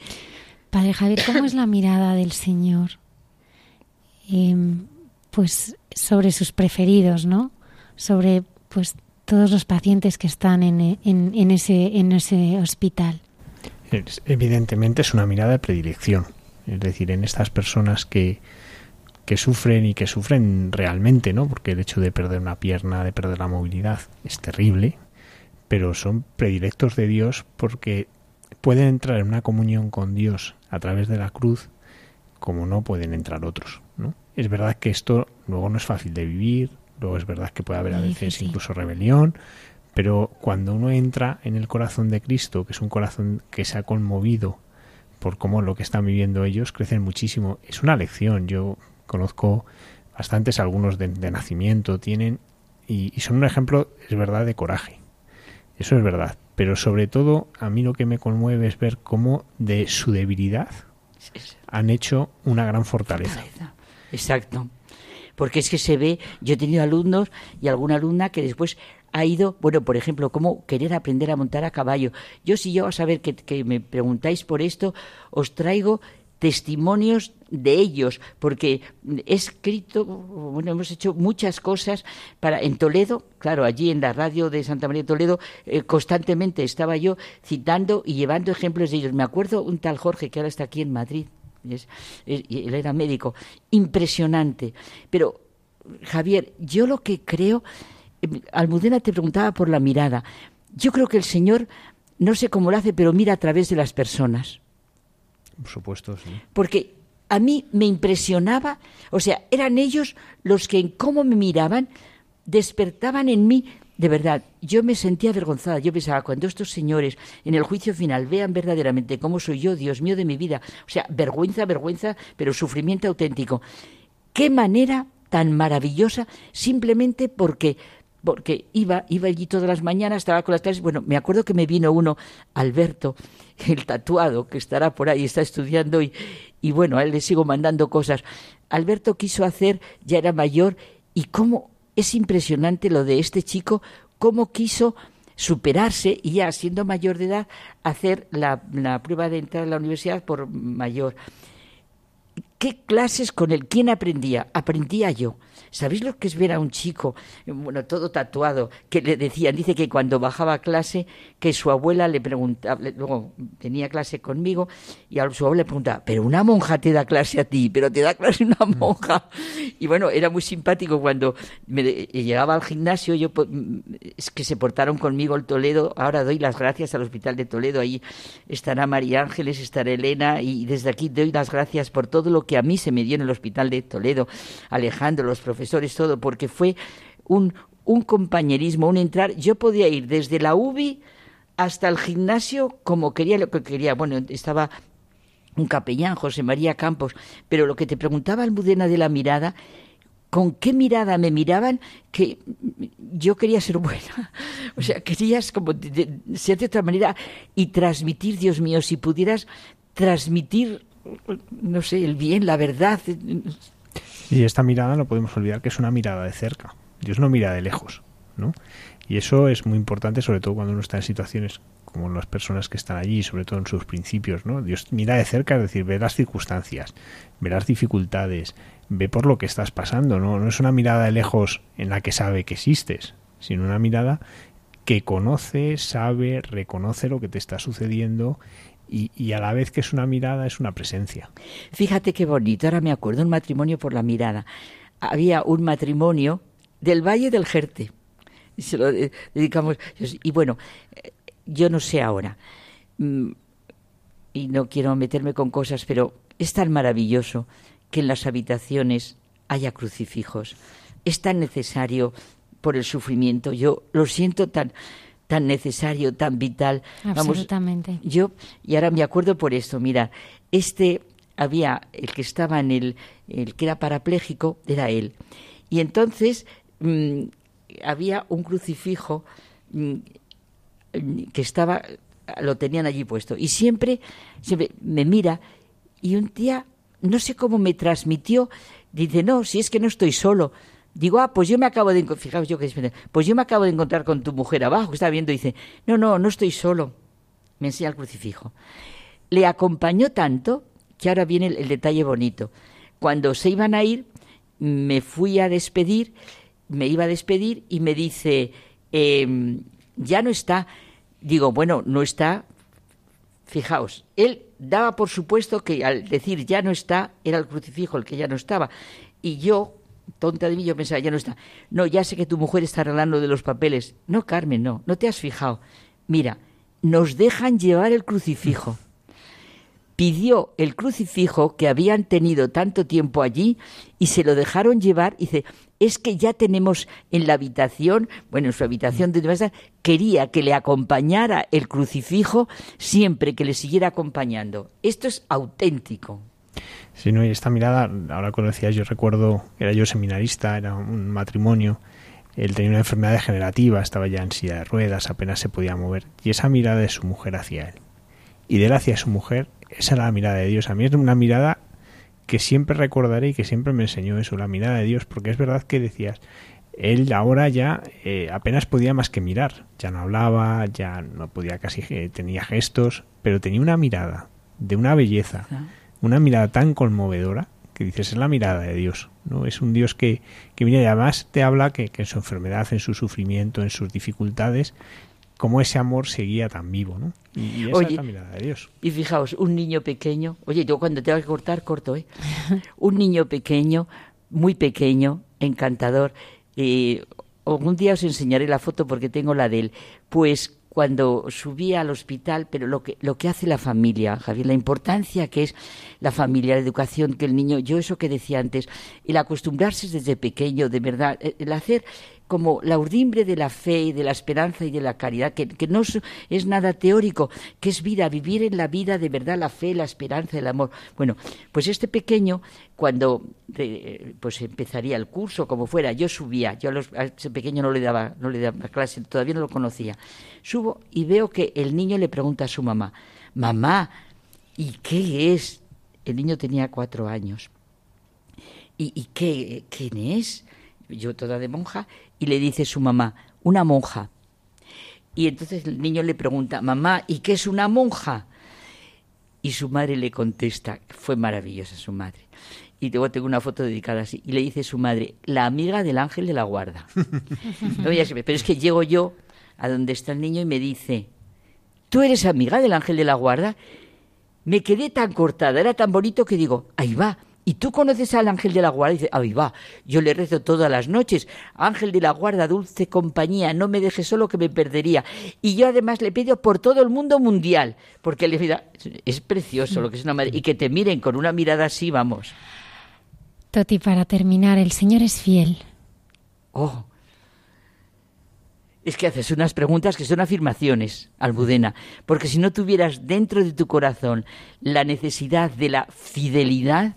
Padre Javier, ¿cómo es la mirada del Señor? Em, pues sobre sus preferidos, ¿no? Sobre pues todos los pacientes que están en, en, ese, en ese hospital. evidentemente es una mirada de predilección, es decir, en estas personas que, que sufren y que sufren realmente, ¿no? Porque el hecho de perder una pierna, de perder la movilidad, es terrible, pero son predilectos de Dios porque pueden entrar en una comunión con Dios a través de la cruz como no pueden entrar otros, ¿no? Es verdad que esto luego no es fácil de vivir, Luego es verdad que puede haber a veces incluso rebelión, pero cuando uno entra en el corazón de Cristo, que es un corazón que se ha conmovido por cómo lo que están viviendo ellos, crecen muchísimo. Es una lección. Yo conozco bastantes, algunos de, nacimiento tienen, y, y, son un ejemplo, es verdad, de coraje. Eso es verdad. Pero sobre todo, a mí lo que me conmueve es ver cómo de su debilidad han hecho una gran fortaleza. Exacto porque es que se ve, yo he tenido alumnos y alguna alumna que después ha ido, bueno, por ejemplo, cómo querer aprender a montar a caballo. Yo si yo a saber que, me preguntáis por esto, os traigo testimonios de ellos, porque he escrito, bueno, hemos hecho muchas cosas para en Toledo, claro, allí en la radio de Santa María de Toledo, eh, constantemente estaba yo citando y llevando ejemplos de ellos. Me acuerdo un tal Jorge que ahora está aquí en Madrid, él era médico, impresionante. Pero, Javier, yo lo que creo, eh, Almudena te preguntaba por la mirada. Yo creo que el Señor, no sé cómo lo hace, pero mira a través de las personas. Por supuesto, sí. Porque a mí me impresionaba, o sea, eran ellos los que en cómo me miraban despertaban en mí de verdad, yo me sentía avergonzada. Yo pensaba, cuando estos señores en el juicio final vean verdaderamente cómo soy yo, Dios mío de mi vida, o sea, vergüenza, vergüenza, pero sufrimiento auténtico. Qué manera tan maravillosa, simplemente porque porque iba, iba allí todas las mañanas, estaba con las clases. Bueno, me acuerdo que me vino uno, Alberto, el tatuado, que estará por ahí, está estudiando y, y bueno, a él le sigo mandando cosas. Alberto quiso hacer, ya era mayor, y cómo es impresionante lo de este chico, cómo quiso superarse y ya siendo mayor de edad hacer la, prueba de entrar a la universidad por mayor. ¿Qué clases con él? ¿Quién aprendía? Aprendía yo. ¿Sabéis lo que es ver a un chico, bueno, todo tatuado, que le decían, dice que cuando bajaba a clase, que su abuela le preguntaba, luego tenía clase conmigo, y a su abuela le preguntaba, pero una monja te da clase a ti, pero te da clase una mm. monja. Y bueno, era muy simpático cuando me llegaba al gimnasio, yo es que se portaron conmigo el Toledo, ahora doy las gracias al Hospital de Toledo, ahí estará María Ángeles, estará Elena, y desde aquí doy las gracias por todo lo que a mí se me dio en el Hospital de Toledo, Alejandro, los profesores, todo, porque fue un, un compañerismo, un entrar. Yo podía ir desde la UBI hasta el gimnasio como quería, lo que quería. Bueno, estaba un capellán, José María Campos, pero lo que te preguntaba Almudena de la mirada, ¿con qué mirada me miraban? Que yo quería ser buena. O sea, querías como ser de otra manera y transmitir, Dios mío, si pudieras transmitir, no sé, el bien, la verdad, y esta mirada no podemos olvidar que es una mirada de cerca. Dios no mira de lejos, ¿no? Y eso es muy importante, sobre todo cuando uno está en situaciones como las personas que están allí, sobre todo en sus principios, ¿no? Dios mira de cerca, es decir, ve las circunstancias, ve las dificultades, ve por lo que estás pasando, ¿no? No es una mirada de lejos en la que sabe que existes, sino una mirada que conoce, sabe, reconoce lo que te está sucediendo y, a la vez que es una mirada, es una presencia. Fíjate qué bonito, ahora me acuerdo, un matrimonio por la mirada. Había un matrimonio del Valle del Jerte. Y se lo dedicamos. Y bueno, yo no sé ahora, mm, y no quiero meterme con cosas, pero es tan maravilloso que en las habitaciones haya crucifijos. Es tan necesario por el sufrimiento. Yo lo siento tan tan necesario, tan vital. Absolutamente. yo, y ahora me acuerdo por esto, mira, este había, el que estaba en el, el que era parapléjico, era él. Y entonces mm, había un crucifijo mm, que estaba, lo tenían allí puesto. Y siempre, siempre me mira y un día, no sé cómo me transmitió, dice, no, si es que no estoy solo, Digo, ah, pues yo me acabo de fijaos yo que pues yo me acabo de encontrar con tu mujer abajo, que está viendo, dice, no, no, no estoy solo. Me enseña el crucifijo. Le acompañó tanto que ahora viene el, detalle bonito. Cuando se iban a ir, me fui a despedir, me iba a despedir y me dice, em, ya no está. Digo, bueno, no está. Fijaos, él daba por supuesto que al decir ya no está, era el crucifijo el que ya no estaba. Y yo, tonta de mí, yo pensaba, ya no está. No, ya sé que tu mujer está arreglando de los papeles. No, Carmen, no, no te has fijado. Mira, nos dejan llevar el crucifijo. Pidió el crucifijo que habían tenido tanto tiempo allí y se lo dejaron llevar. Y dice, es que ya tenemos en la habitación, bueno, en su habitación de quería que le acompañara el crucifijo siempre que le siguiera acompañando. Esto es auténtico. Sí, no, y esta mirada, ahora conocías, yo recuerdo, era yo seminarista, era un matrimonio, él tenía una enfermedad degenerativa, estaba ya en silla de ruedas, apenas se podía mover, y esa mirada de su mujer hacia él, y de él hacia su mujer, esa era la mirada de Dios. A mí es una mirada que siempre recordaré y que siempre me enseñó eso, la mirada de Dios, porque es verdad que decías, él ahora ya eh, apenas podía más que mirar, ya no hablaba, ya no podía casi, tenía gestos, pero tenía una mirada de una belleza una mirada tan conmovedora que dices es la mirada de Dios, ¿no? Es un Dios que, que viene y además te habla que, que en su enfermedad, en su sufrimiento, en sus dificultades, como ese amor seguía tan vivo, ¿no? Y, esa es la mirada de Dios. Y fijaos, un niño pequeño, oye, yo cuando tengo que cortar, corto, ¿eh? un niño pequeño, muy pequeño, encantador, eh, algún día os enseñaré la foto porque tengo la de él, pues cuando subía al hospital, pero lo que, lo que hace la familia, Javier, la importancia que es la familia, la educación, que el niño, yo eso que decía antes, el acostumbrarse desde pequeño, de verdad, el hacer como la urdimbre de la fe y de la esperanza y de la caridad, que, no es, nada teórico, que es vida, vivir en la vida de verdad la fe, la esperanza, el amor. Bueno, pues este pequeño, cuando pues empezaría el curso, como fuera, yo subía, yo a, los, ese pequeño no le daba, no le daba clase, todavía no lo conocía. Subo y veo que el niño le pregunta a su mamá, mamá, ¿y qué es? El niño tenía cuatro años. ¿Y, y qué, quién es? Yo toda de monja, y le dice su mamá, una monja. Y entonces el niño le pregunta, mamá, ¿y qué es una monja? Y su madre le contesta, fue maravillosa su madre. Y luego tengo una foto dedicada así. Y le dice su madre, la amiga del ángel de la guarda. no, pero es que llego yo a donde está el niño y me dice, ¿tú eres amiga del ángel de la guarda? Me quedé tan cortada, era tan bonito que digo, ahí va, ¿Y tú conoces al ángel de la guarda? Y dice, ahí va, yo le rezo todas las noches. Ángel de la guarda, dulce compañía, no me dejes solo que me perdería. Y yo además le pido por todo el mundo mundial, porque le vida es precioso lo que es una madre. Y que te miren con una mirada así, vamos. Toti, para terminar, el Señor es fiel. Oh, es que haces unas preguntas que son afirmaciones, Almudena, porque si no tuvieras dentro de tu corazón la necesidad de la fidelidad,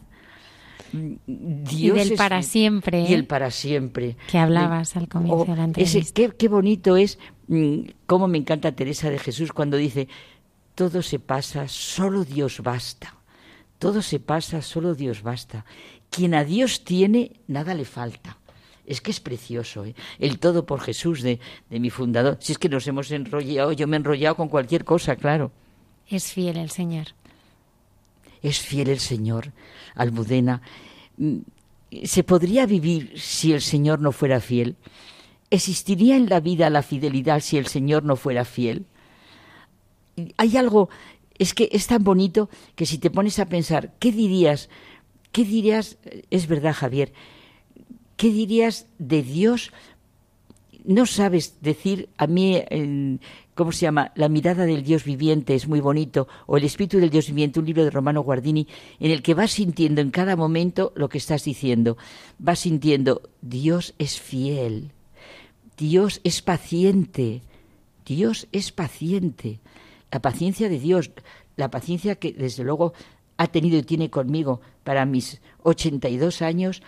y del para siempre. Y el para siempre. Que hablabas al comienzo de la entrevista. Ese, qué, bonito es, mm, cómo me encanta Teresa de Jesús cuando dice, todo se pasa, solo Dios basta. Todo se pasa, solo Dios basta. Quien a Dios tiene, nada le falta. Es que es precioso, ¿eh? el todo por Jesús de, de mi fundador. Si es que nos hemos enrollado, yo me he enrollado con cualquier cosa, claro. Es fiel el Señor. Es fiel el Señor. Almudena, mm, ¿se podría vivir si el Señor no fuera fiel? ¿Existiría en la vida la fidelidad si el Señor no fuera fiel? Hay algo, es que es tan bonito que si te pones a pensar, ¿qué dirías? ¿Qué dirías? Es verdad, Javier, ¿qué dirías de Dios? No sabes decir, a mí ¿cómo se llama? La mirada del Dios viviente es muy bonito, o El espíritu del Dios viviente, un libro de Romano Guardini, en el que vas sintiendo en cada momento lo que estás diciendo. Vas sintiendo, Dios es fiel, Dios es paciente, Dios es paciente. La paciencia de Dios, la paciencia que desde luego ha tenido y tiene conmigo para mis 82 años,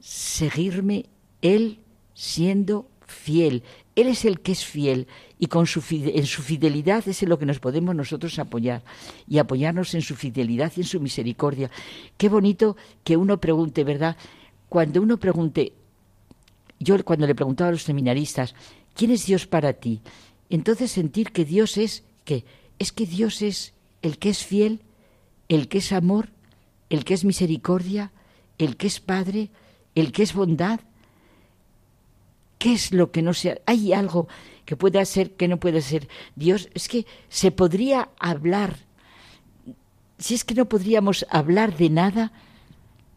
seguirme Él siendo fiel. Él es el que es fiel y con su, en su fidelidad es en lo que nos podemos nosotros apoyar y apoyarnos en su fidelidad y en su misericordia. Qué bonito que uno pregunte, ¿verdad? Cuando uno pregunte, yo cuando le preguntaba a los seminaristas, ¿quién es Dios para ti? Entonces sentir que Dios es, ¿qué? Es que Dios es el que es fiel, el que es amor, el que es misericordia, el que es Padre, el que es bondad. ¿Qué es lo que no sea? Hay algo que pueda ser, que no puede ser. Dios, es que se podría hablar, si es que no podríamos hablar de nada,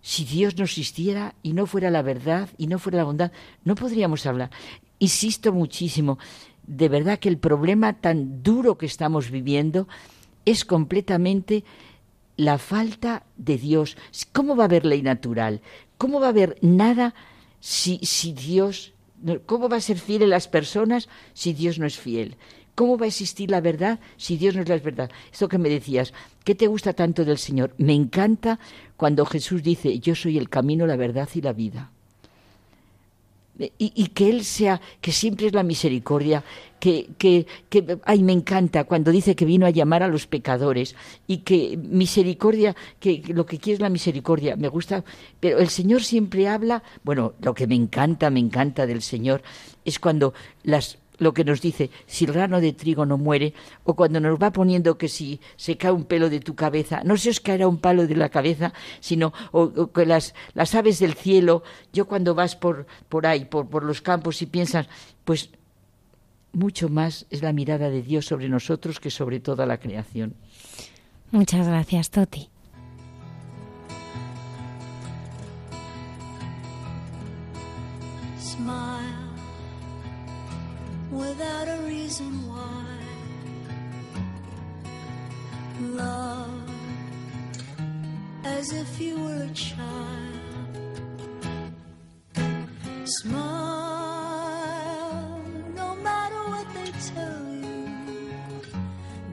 si Dios no existiera y no fuera la verdad y no fuera la bondad, no podríamos hablar. Insisto muchísimo, de verdad que el problema tan duro que estamos viviendo es completamente la falta de Dios. ¿Cómo va a haber ley natural? ¿Cómo va a haber nada si, si Dios ¿Cómo va a ser fiel en las personas si Dios no es fiel? ¿Cómo va a existir la verdad si Dios no es la verdad? Esto que me decías, ¿qué te gusta tanto del Señor? Me encanta cuando Jesús dice, yo soy el camino, la verdad y la vida y, que Él sea, que siempre es la misericordia, que, que, que, ay, me encanta cuando dice que vino a llamar a los pecadores y que misericordia, que, lo que quiere es la misericordia, me gusta, pero el Señor siempre habla, bueno, lo que me encanta, me encanta del Señor, es cuando las lo que nos dice, si el grano de trigo no muere, o cuando nos va poniendo que si se cae un pelo de tu cabeza, no se os caerá un palo de la cabeza, sino o, que las, las aves del cielo, yo cuando vas por, por ahí, por, por los campos y piensas, pues mucho más es la mirada de Dios sobre nosotros que sobre toda la creación. Muchas gracias, Toti. Without a reason why. Love as if you were a child. Smile no matter what they tell you.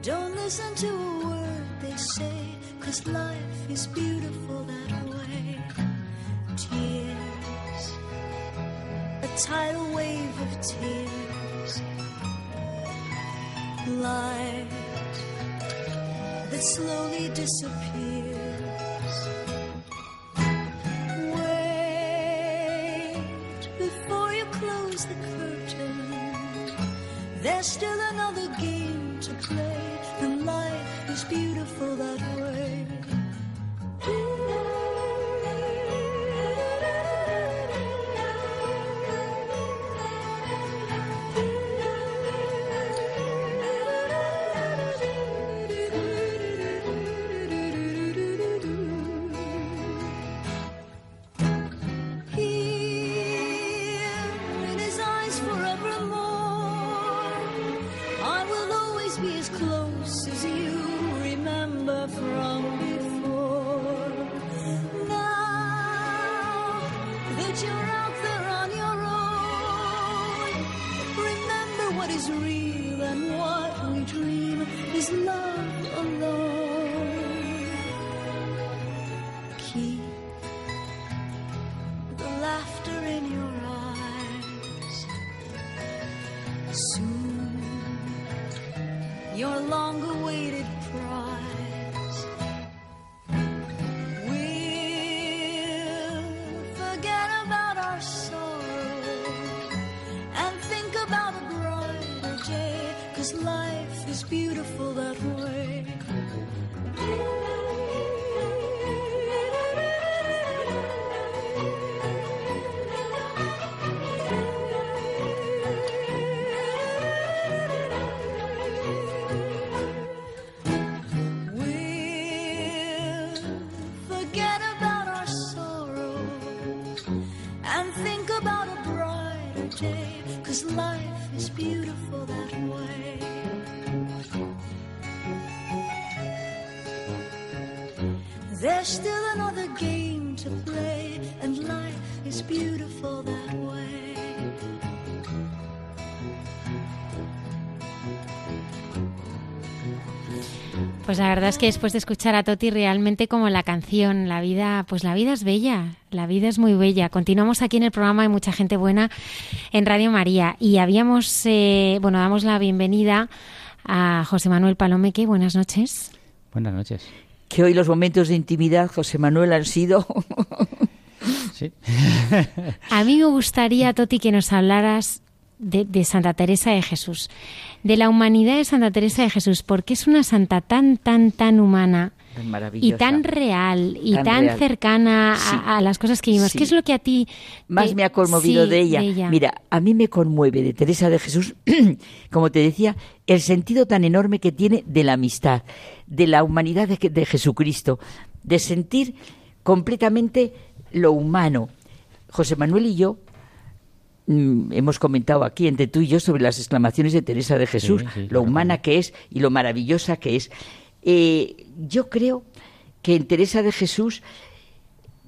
Don't listen to a word they say, cause life is beautiful that way. Tears, a tidal wave of tears. Light that slowly disappears. Wait before you close the curtain. There's still another game to play, and life is beautiful that way. Pues la verdad es que después de escuchar a Toti realmente como la canción, la vida, pues la vida es bella, la vida es muy bella. Continuamos aquí en el programa Hay mucha gente buena en Radio María y habíamos, eh, bueno, damos la bienvenida a José Manuel Palomeque. Buenas noches. Buenas noches. Que hoy los momentos de intimidad, José Manuel, han sido... sí. a mí me gustaría, Toti, que nos hablaras de, Santa Teresa de Jesús, de la humanidad de Santa Teresa de Jesús, porque es una santa tan, tan, tan humana y tan real y tan, cercana a, las cosas que vimos. ¿Qué es lo que a ti más me ha conmovido de, ella? Mira, a mí me conmueve de Teresa de Jesús, como te decía, el sentido tan enorme que tiene de la amistad, de la humanidad de Jesucristo, de sentir completamente lo humano. José Manuel y yo Mm, hemos comentado aquí entre tú y yo sobre las exclamaciones de Teresa de Jesús, lo humana que es y lo maravillosa que es. Eh, yo creo que en Teresa de Jesús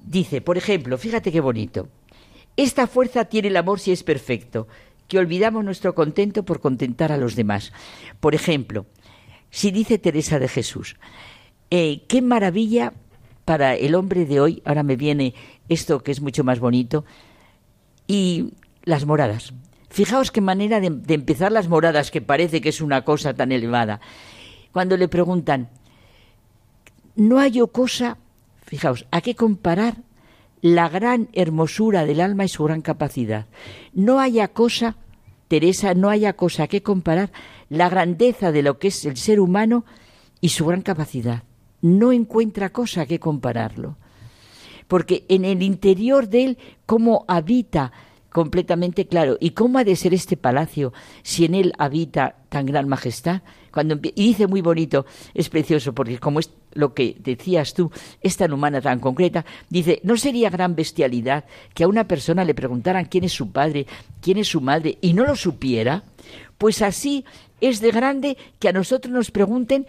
dice, por ejemplo, fíjate qué bonito, esta fuerza tiene el amor si es perfecto, que olvidamos nuestro contento por contentar a los demás. Por ejemplo, si dice Teresa de Jesús, eh, qué maravilla para el hombre de hoy, ahora me viene esto que es mucho más bonito, y las moradas. Fijaos qué manera de, empezar las moradas, que parece que es una cosa tan elevada. Cuando le preguntan, no hay cosa, fijaos, ¿a qué comparar la gran hermosura del alma y su gran capacidad? No haya cosa Teresa, no haya cosa que comparar la grandeza de lo que es el ser humano y su gran capacidad. No encuentra cosa que compararlo. Porque en el interior de él, cómo habita completamente claro. ¿Y cómo ha de ser este palacio si en él habita tan gran majestad? Cuando y dice muy bonito, es precioso, porque como es lo que decías tú, es tan humana, tan concreta, dice, ¿no sería gran bestialidad que a una persona le preguntaran quién es su padre, quién es su madre, y no lo supiera? Pues así es de grande que a nosotros nos pregunten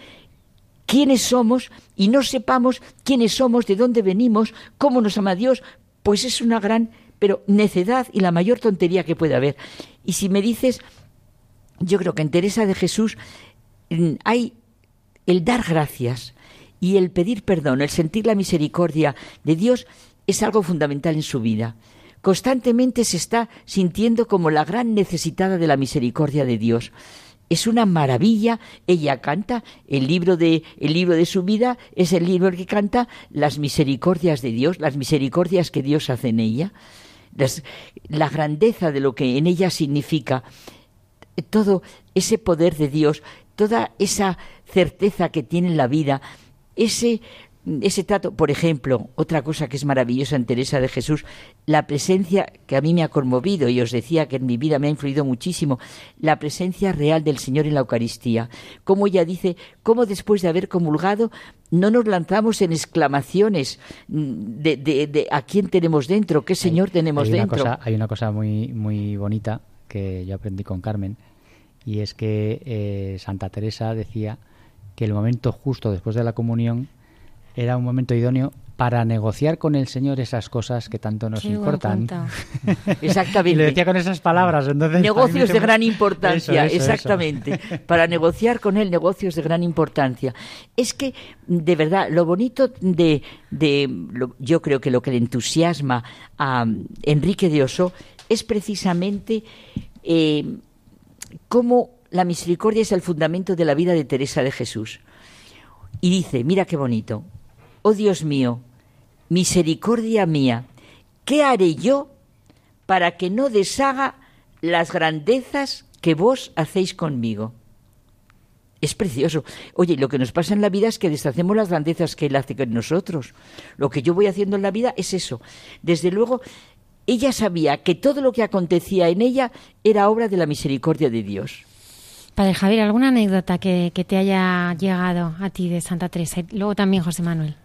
quiénes somos y no sepamos quiénes somos, de dónde venimos, cómo nos ama Dios, pues es una gran pero necedad y la mayor tontería que puede haber. Y si me dices, yo creo que en Teresa de Jesús mm, hay el dar gracias y el pedir perdón, el sentir la misericordia de Dios es algo fundamental en su vida. Constantemente se está sintiendo como la gran necesitada de la misericordia de Dios. Es una maravilla. Ella canta el libro de el libro de su vida es el libro que canta las misericordias de Dios, las misericordias que Dios hace en ella la grandeza de lo que en ella significa, todo ese poder de Dios, toda esa certeza que tiene en la vida, ese ese trato, por ejemplo, otra cosa que es maravillosa en Teresa de Jesús, la presencia que a mí me ha conmovido y os decía que en mi vida me ha influido muchísimo, la presencia real del Señor en la Eucaristía. Como ella dice, cómo después de haber comulgado no nos lanzamos en exclamaciones de, de, a quién tenemos dentro, qué Señor tenemos dentro. hay una cosa muy, muy bonita que yo aprendí con Carmen y es que eh, Santa Teresa decía que el momento justo después de la comunión era un momento idóneo para negociar con el Señor esas cosas que tanto nos importan. exactamente. Le decía con esas palabras. Entonces, negocios de gran importancia, exactamente. Para negociar con él negocios de gran importancia. Es que, de verdad, lo bonito de, de yo creo que lo que le entusiasma a Enrique de Oso es precisamente eh, cómo la misericordia es el fundamento de la vida de Teresa de Jesús. Y dice, mira qué bonito, oh Dios mío, misericordia mía, ¿qué haré yo para que no deshaga las grandezas que vos hacéis conmigo? Es precioso. Oye, lo que nos pasa en la vida es que deshacemos las grandezas que Él hace con nosotros. Lo que yo voy haciendo en la vida es eso. Desde luego, ella sabía que todo lo que acontecía en ella era obra de la misericordia de Dios. Padre Javier, ¿alguna anécdota que, te haya llegado a ti de Santa Teresa? Luego también José Manuel.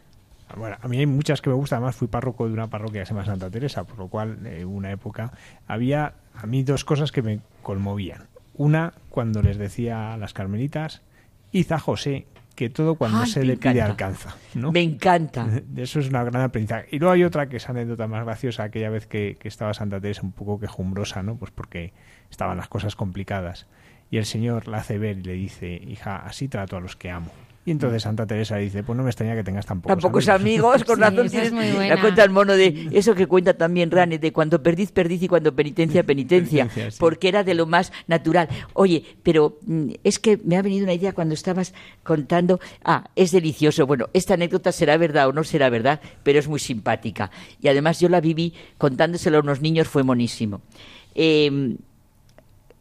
Bueno, a mí hay muchas que me gustan. Además, fui párroco de una parroquia que se llama Santa Teresa, por lo cual, en eh, una época, había a mí dos cosas que me conmovían. Una, cuando les decía a las carmelitas, Iza José, que todo cuando se le pide alcanza. ¿no? Me encanta. Eso es una gran aprendizaje. Y luego hay otra que es anécdota más graciosa, aquella vez que, que estaba Santa Teresa un poco quejumbrosa, ¿no? Pues porque estaban las cosas complicadas. Y el Señor la hace ver y le dice, hija, así trato a los que amo. Y entonces Santa Teresa dice, pues no me extraña que tengas tan pocos amigos. con razón tienes la cuenta el mono de eso que cuenta también Rane, de cuando perdiz, perdiz y cuando penitencia, penitencia, porque era de lo más natural. Oye, pero mm, es que me ha venido una idea cuando estabas contando, ah, es delicioso. Bueno, esta anécdota será verdad o no será verdad, pero es muy simpática. Y además yo la viví contándoselo a unos niños, fue monísimo. Eh,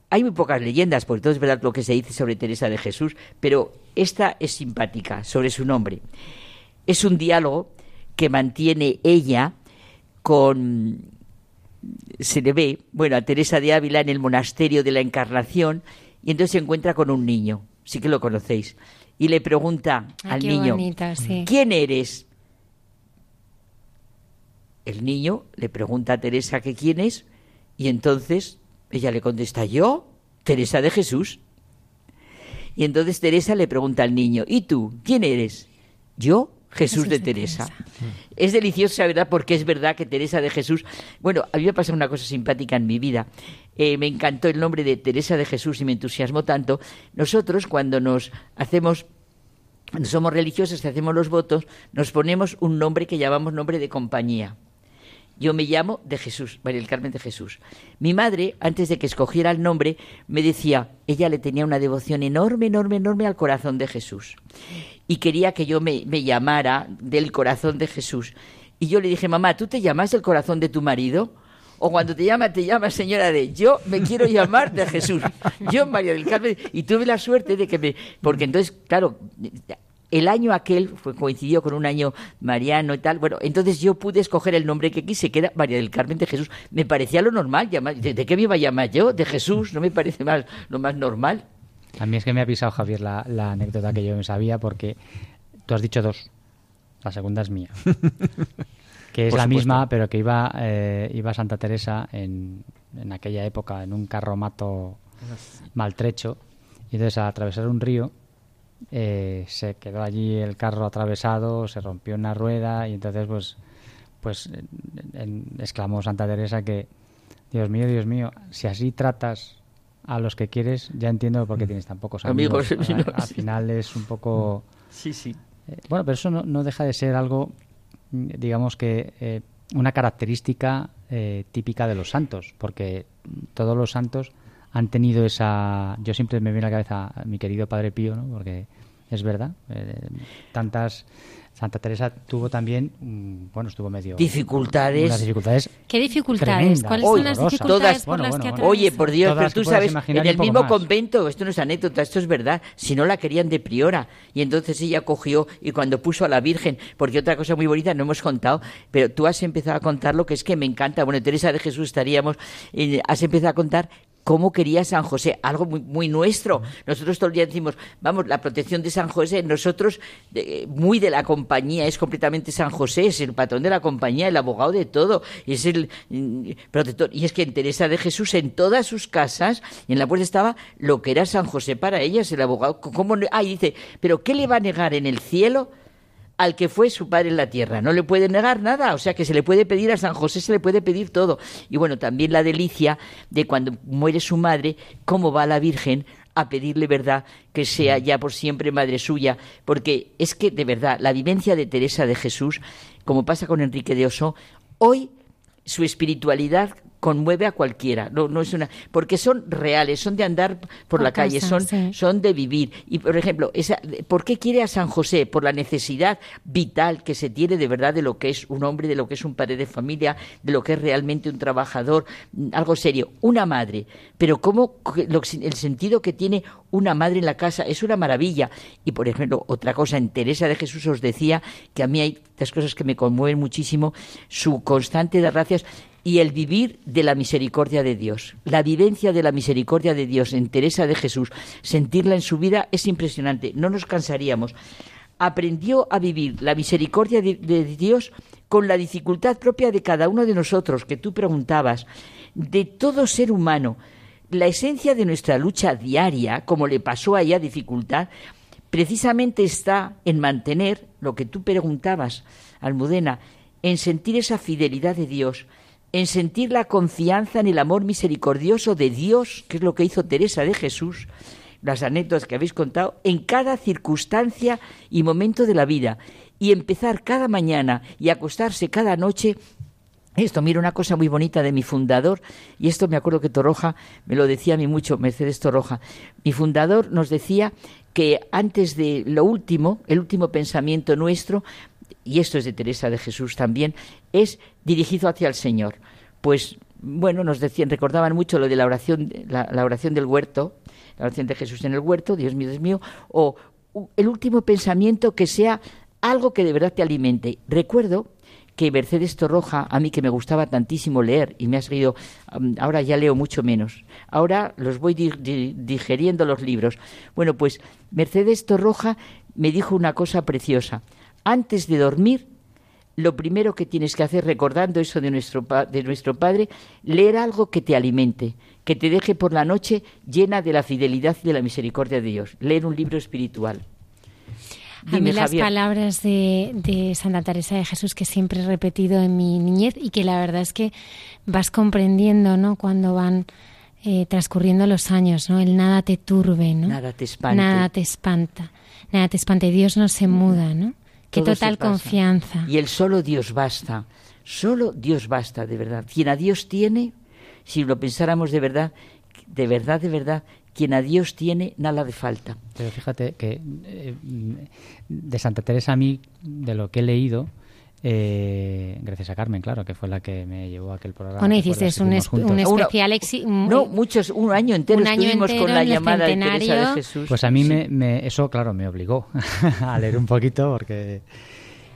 hay muy pocas leyendas, porque todo es verdad lo que se dice sobre Teresa de Jesús, pero esta es simpática sobre su nombre. Es un diálogo que mantiene ella con se le ve, bueno, a Teresa de Ávila en el monasterio de la Encarnación y entonces se encuentra con un niño, sí que lo conocéis, y le pregunta al niño, ¿quién eres? El niño le pregunta a Teresa que quién es y entonces ella le contesta, yo, Teresa de Jesús. Y entonces Teresa le pregunta al niño, ¿y tú? ¿Quién eres? Yo, Jesús, de, Teresa. Es deliciosa, ¿verdad? Porque es verdad que Teresa de Jesús. Bueno, a mí me ha pasado una cosa simpática en mi vida. Eh, me encantó el nombre de Teresa de Jesús y me entusiasmó tanto. Nosotros, cuando nos hacemos. Cuando somos religiosos y hacemos los votos, nos ponemos un nombre que llamamos nombre de compañía. Yo me llamo de Jesús, María del Carmen de Jesús. Mi madre, antes de que escogiera el nombre, me decía, ella le tenía una devoción enorme, enorme, enorme al corazón de Jesús. Y quería que yo me, llamara del corazón de Jesús. Y yo le dije, mamá, ¿tú te llamas el corazón de tu marido? O cuando te llama, te llama señora de yo me quiero llamar de Jesús. Yo María del Carmen. Y tuve la suerte de que me... Porque entonces, claro, el año aquel fue, coincidió con un año mariano y tal. Bueno, entonces yo pude escoger el nombre que quise, que era María del Carmen de Jesús. Me parecía lo normal. Llamar, ¿de, qué me iba a llamar yo? De Jesús. No me parece más, lo más normal. A mí es que me ha pisado, Javier, la, anécdota que yo me sabía, porque tú has dicho dos. La segunda es mía. que es la misma, pero que iba, eh, iba Santa Teresa en, en aquella época en un carromato maltrecho. Y entonces al atravesar un río eh, se quedó allí el carro atravesado, se rompió una rueda y entonces pues pues exclamó Santa Teresa que Dios mío, Dios mío, si así tratas a los que quieres, ya entiendo por qué tienes tan pocos amigos. al, final es un poco... Sí, sí. Eh, bueno, pero eso no, deja de ser algo, digamos que, eh, una característica típica de los santos, porque todos los santos han tenido esa... Yo siempre me viene a la cabeza a mi querido Padre Pío, ¿no? porque es verdad, eh, tantas Santa Teresa tuvo también, mm, bueno, estuvo medio... Dificultades. dificultades ¿Qué dificultades? ¿Cuáles son las dificultades por las que Oye, por Dios, pero tú sabes, en el mismo convento, esto no es anécdota, esto es verdad, si no la querían de priora, y entonces ella cogió y cuando puso a la Virgen, porque otra cosa muy bonita no hemos contado, pero tú has empezado a contar lo que es que me encanta, bueno, Teresa de Jesús estaríamos, has empezado a contar cómo quería San José, algo muy, muy nuestro. Nosotros todo el día decimos, vamos, la protección de San José, nosotros, muy de la compañía, es completamente San José, es el patrón de la compañía, el abogado de todo, y es el mm, protector. Y es que en Teresa de Jesús, en todas sus casas, y en la puerta estaba lo que era San José para ellas, el abogado. ¿Cómo? Ah, dice, ¿pero qué le va a negar en el cielo? Al que fue su padre en la tierra. No le puede negar nada, o sea que se le puede pedir a San José, se le puede pedir todo. Y bueno, también la delicia de cuando muere su madre, cómo va la Virgen a pedirle verdad que sea ya por siempre madre suya, porque es que de verdad la vivencia de Teresa de Jesús, como pasa con Enrique de Oso, hoy su espiritualidad conmueve a cualquiera, no, no es una, porque son reales, son de andar por, la calle, son, son de vivir. Y por ejemplo, esa, ¿por qué quiere a San José? Por la necesidad vital que se tiene de verdad de lo que es un hombre, de lo que es un padre de familia, de lo que es realmente un trabajador, algo serio, una madre. Pero cómo el sentido que tiene una madre en la casa es una maravilla. Y por ejemplo, otra cosa, en Teresa de Jesús os decía que a mí hay tres cosas que me conmueven muchísimo, su constante de gracias y el vivir de la misericordia de Dios. La vivencia de la misericordia de Dios en Teresa de Jesús, sentirla en su vida es impresionante, no nos cansaríamos. Aprendió a vivir la misericordia de, Dios con la dificultad propia de cada uno de nosotros, que tú preguntabas, de todo ser humano. La esencia de nuestra lucha diaria, como le pasó a ella dificultad, precisamente está en mantener lo que tú preguntabas, Almudena, en sentir esa fidelidad de Dios, en sentir la confianza en el amor misericordioso de Dios, que es lo que hizo Teresa de Jesús, las anécdotas que habéis contado, en cada circunstancia y momento de la vida, y empezar cada mañana y acostarse cada noche esto, mira una cosa muy bonita de mi fundador, y esto me acuerdo que Toroja me lo decía a mí mucho, Mercedes Toroja. Mi fundador nos decía que antes de lo último, el último pensamiento nuestro, y esto es de Teresa de Jesús también, es dirigido hacia el Señor. Pues bueno, nos decían, recordaban mucho lo de la oración, la, oración del huerto, la oración de Jesús en el huerto, Dios mío, Dios mío, o el último pensamiento que sea algo que de verdad te alimente. Recuerdo que Mercedes Torroja, a mí que me gustaba tantísimo leer y me ha seguido, ahora ya leo mucho menos, ahora los voy digeriendo los libros. Bueno, pues Mercedes Torroja me dijo una cosa preciosa antes de dormir, lo primero que tienes que hacer, recordando eso de nuestro, de nuestro Padre, leer algo que te alimente, que te deje por la noche llena de la fidelidad y de la misericordia de Dios. Leer un libro espiritual. a mí las palabras de, de, Santa Teresa de Jesús que siempre he repetido en mi niñez y que la verdad es que vas comprendiendo, ¿no? Cuando van eh, transcurriendo los años, ¿no? El nada te turbe, ¿no? Nada te espanta. Nada te espanta. Nada te espanta. Dios no se muda, ¿no? Qué total confianza. Y el solo Dios basta. Solo Dios basta, de verdad. Quien a Dios tiene, si lo pensáramos de verdad, de verdad, de verdad, quien a Dios tiene, nada de falta. Pero fíjate que eh, de Santa Teresa a mí, de lo que he leído, Eh, gracias a Carmen, claro, que fue la que me llevó a aquel programa. Bueno, hiciste un, un, especial No, muchos, un año entero un año estuvimos con la llamada de Teresa de Jesús. Pues a mí me, eso, claro, me obligó a leer un poquito porque...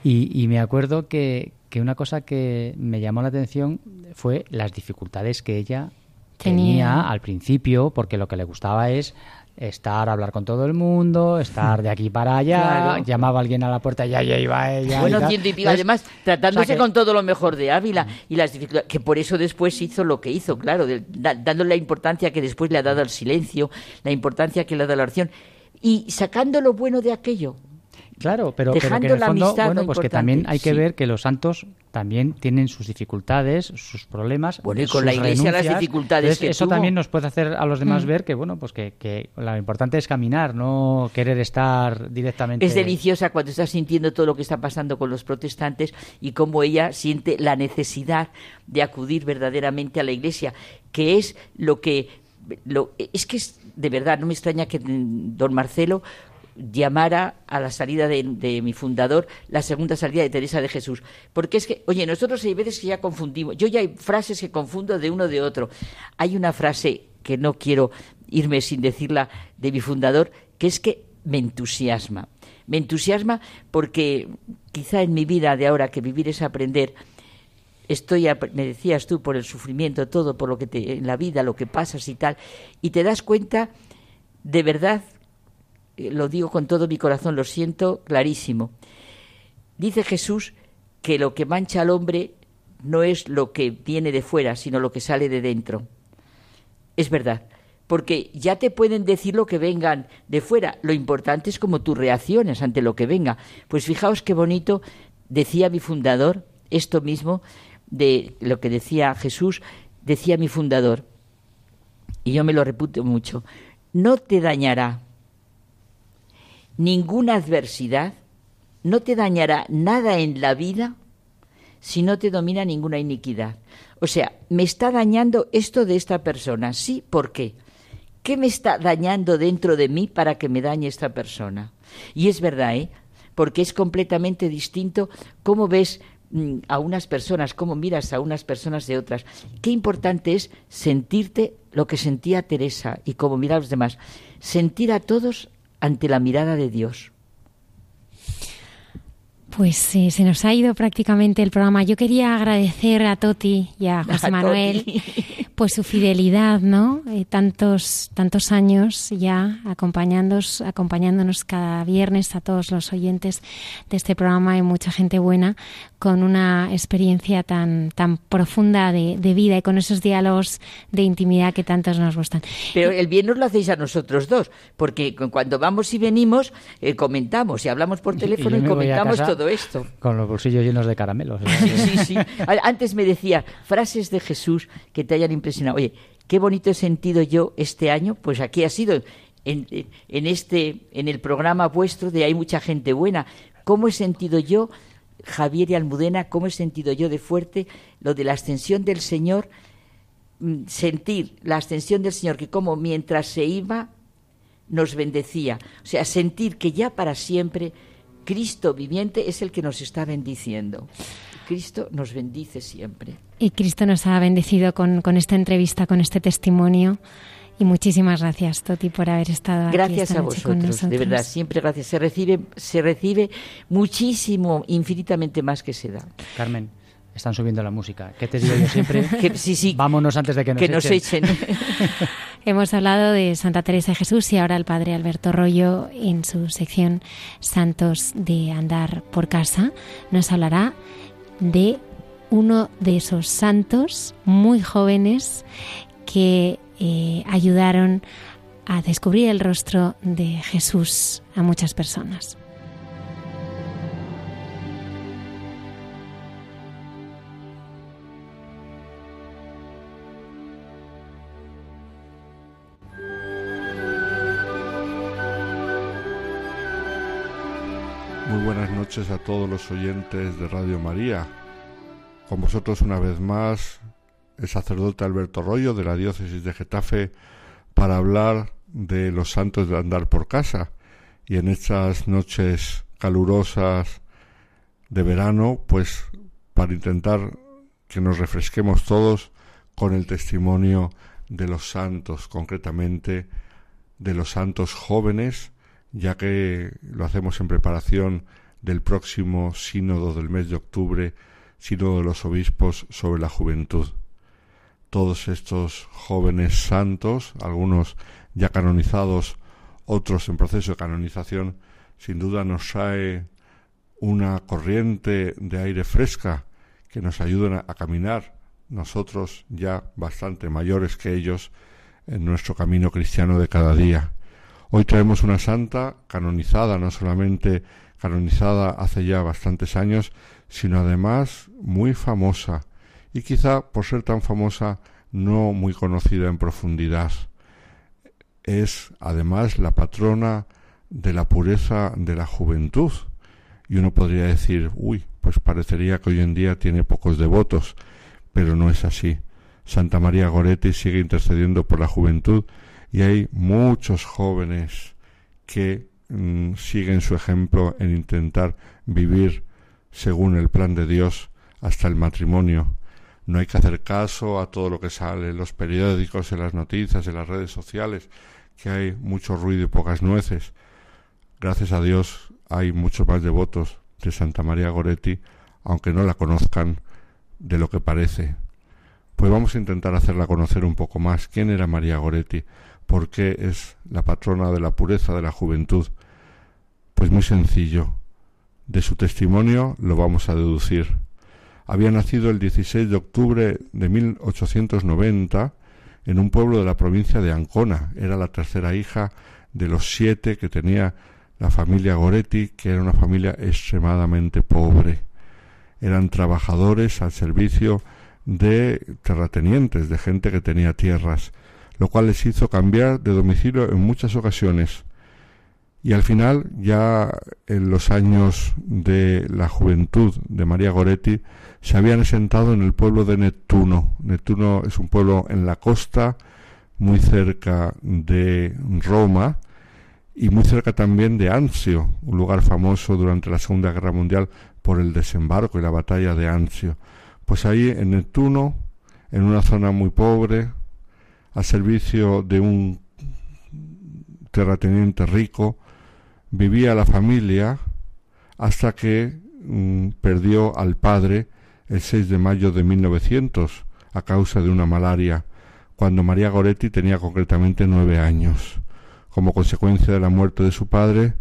Y, y me acuerdo que, que una cosa que me llamó la atención fue las dificultades que ella tenía al principio, porque lo que le gustaba es estar, hablar con todo el mundo, estar de aquí para allá, llamaba a alguien a la puerta y ya iba ella. Bueno, y, y además tratándose con todo lo mejor de Ávila y las dificultades, que por eso después hizo lo que hizo, claro, dándole la importancia que después le ha dado al silencio, la importancia que le ha dado a la oración y sacando lo bueno de aquello, Claro, pero, que en el fondo, bueno, pues que también hay que ver que los santos también tienen sus dificultades, sus problemas. Bueno, y con la iglesia las dificultades que Eso también nos puede hacer a los demás mm. ver que, bueno, pues que, que, lo importante es caminar, no querer estar directamente. Es deliciosa cuando estás sintiendo todo lo que está pasando con los protestantes y cómo ella siente la necesidad de acudir verdaderamente a la iglesia, que es lo que. Lo, es que es, de verdad, no me extraña que mm, don Marcelo llamara a la salida de, mi fundador la segunda salida de Teresa de Jesús. Porque es que, oye, nosotros hay veces que ya confundimos. Yo ya hay frases que confundo de uno de otro. Hay una frase que no quiero irme sin decirla de mi fundador, que es que me entusiasma. Me entusiasma porque quizá en mi vida de ahora que vivir es aprender, estoy, me decías tú, por el sufrimiento, todo, por lo que te, en la vida, lo que pasas y tal, y te das cuenta de verdad lo digo con todo mi corazón, lo siento clarísimo. Dice Jesús que lo que mancha al hombre no es lo que viene de fuera, sino lo que sale de dentro. Es verdad, porque ya te pueden decir lo que vengan de fuera, lo importante es como tus reacciones ante lo que venga. Pues fijaos qué bonito decía mi fundador, esto mismo de lo que decía Jesús, decía mi fundador, y yo me lo reputo mucho, no te dañará ninguna adversidad, no te dañará nada en la vida si no te domina ninguna iniquidad. O sea, me está dañando esto de esta persona. Sí, ¿por qué? ¿Qué me está dañando dentro de mí para que me dañe esta persona? Y es verdad, ¿eh? Porque es completamente distinto cómo ves mm, a unas personas, cómo miras a unas personas de otras. Qué importante es sentirte lo que sentía Teresa y cómo mira a los demás. Sentir a todos ante la mirada de Dios. Pues eh, se nos ha ido prácticamente el programa. Yo quería agradecer a Toti y a José Manuel pues su fidelidad, ¿no? Eh, tantos tantos años ya acompañándonos, acompañándonos cada viernes a todos los oyentes de este programa y mucha gente buena con una experiencia tan tan profunda de, vida y con esos diálogos de intimidad que tantos nos gustan. Pero el bien nos lo hacéis a nosotros dos, porque cuando vamos y venimos eh, comentamos y hablamos por teléfono y, comentamos todo esto. Con los bolsillos llenos de caramelos. sí, sí. Antes me decía frases de Jesús que te hayan impresionado Oye, qué bonito he sentido yo este año, pues aquí ha sido en, en, este, en el programa vuestro de Hay mucha gente buena. ¿Cómo he sentido yo, Javier y Almudena, cómo he sentido yo de fuerte lo de la ascensión del Señor? Mm, sentir la ascensión del Señor, que como mientras se iba nos bendecía. O sea, sentir que ya para siempre Cristo viviente es el que nos está bendiciendo. Cristo nos bendice siempre. Y Cristo nos ha bendecido con, esta entrevista, con este testimonio. Y muchísimas gracias, Toti, por haber estado aquí. Gracias a vosotros, de verdad, siempre gracias. Se recibe, se recibe muchísimo, infinitamente más que se da. Carmen, están subiendo la música. ¿Qué te digo yo siempre? sí, sí. Vámonos antes de que nos que Nos echen. Hemos hablado de Santa Teresa de Jesús y ahora el Padre Alberto Rollo en su sección Santos de Andar por Casa nos hablará de uno de esos santos muy jóvenes que eh, ayudaron a descubrir el rostro de Jesús a muchas personas. Noches a todos los oyentes de Radio María. Con vosotros una vez más el sacerdote Alberto Rollo de la diócesis de Getafe para hablar de los santos de andar por casa. Y en estas noches calurosas de verano, pues para intentar que nos refresquemos todos con el testimonio de los santos, concretamente de los santos jóvenes, ya que lo hacemos en preparación del próximo sínodo del mes de octubre, sínodo de los obispos sobre la juventud. Todos estos jóvenes santos, algunos ya canonizados, otros en proceso de canonización, sin duda nos trae una corriente de aire fresca que nos ayuda a caminar, nosotros ya bastante mayores que ellos, en nuestro camino cristiano de cada día. Hoy traemos una santa canonizada, no solamente canonizada hace ya bastantes años, sino además muy famosa, y quizá por ser tan famosa no muy conocida en profundidad. Es además la patrona de la pureza de la juventud. Y uno podría decir, uy, pues parecería que hoy en día tiene pocos devotos, pero no es así. Santa María Goretti sigue intercediendo por la juventud y hay muchos jóvenes que mm, siguen su ejemplo en intentar vivir según el plan de Dios hasta el matrimonio. No hay que hacer caso a todo lo que sale en los periódicos, en las noticias, en las redes sociales, que hay mucho ruido y pocas nueces. Gracias a Dios hay muchos más devotos de Santa María Goretti, aunque no la conozcan de lo que parece. Pues vamos a intentar hacerla conocer un poco más. ¿Quién era María Goretti? ¿Por qué es la patrona de la pureza de la juventud? Pues muy sencillo. De su testimonio lo vamos a deducir. Había nacido el 16 de octubre de 1890 en un pueblo de la provincia de Ancona. Era la tercera hija de los siete que tenía la familia Goretti, que era una familia extremadamente pobre. Eran trabajadores al servicio de terratenientes, de gente que tenía tierras, lo cual les hizo cambiar de domicilio en muchas ocasiones. Y al final, ya en los años de la juventud de María Goretti, se habían asentado en el pueblo de Neptuno. Neptuno es un pueblo en la costa, muy cerca de Roma, y muy cerca también de Anzio, un lugar famoso durante la Segunda Guerra Mundial por el desembarco y la batalla de Anzio. Pues ahí en Neptuno, en una zona muy pobre, al servicio de un terrateniente rico, vivía la familia hasta que mm, perdió al padre el 6 de mayo de 1900 a causa de una malaria, cuando María Goretti tenía concretamente nueve años. Como consecuencia de la muerte de su padre,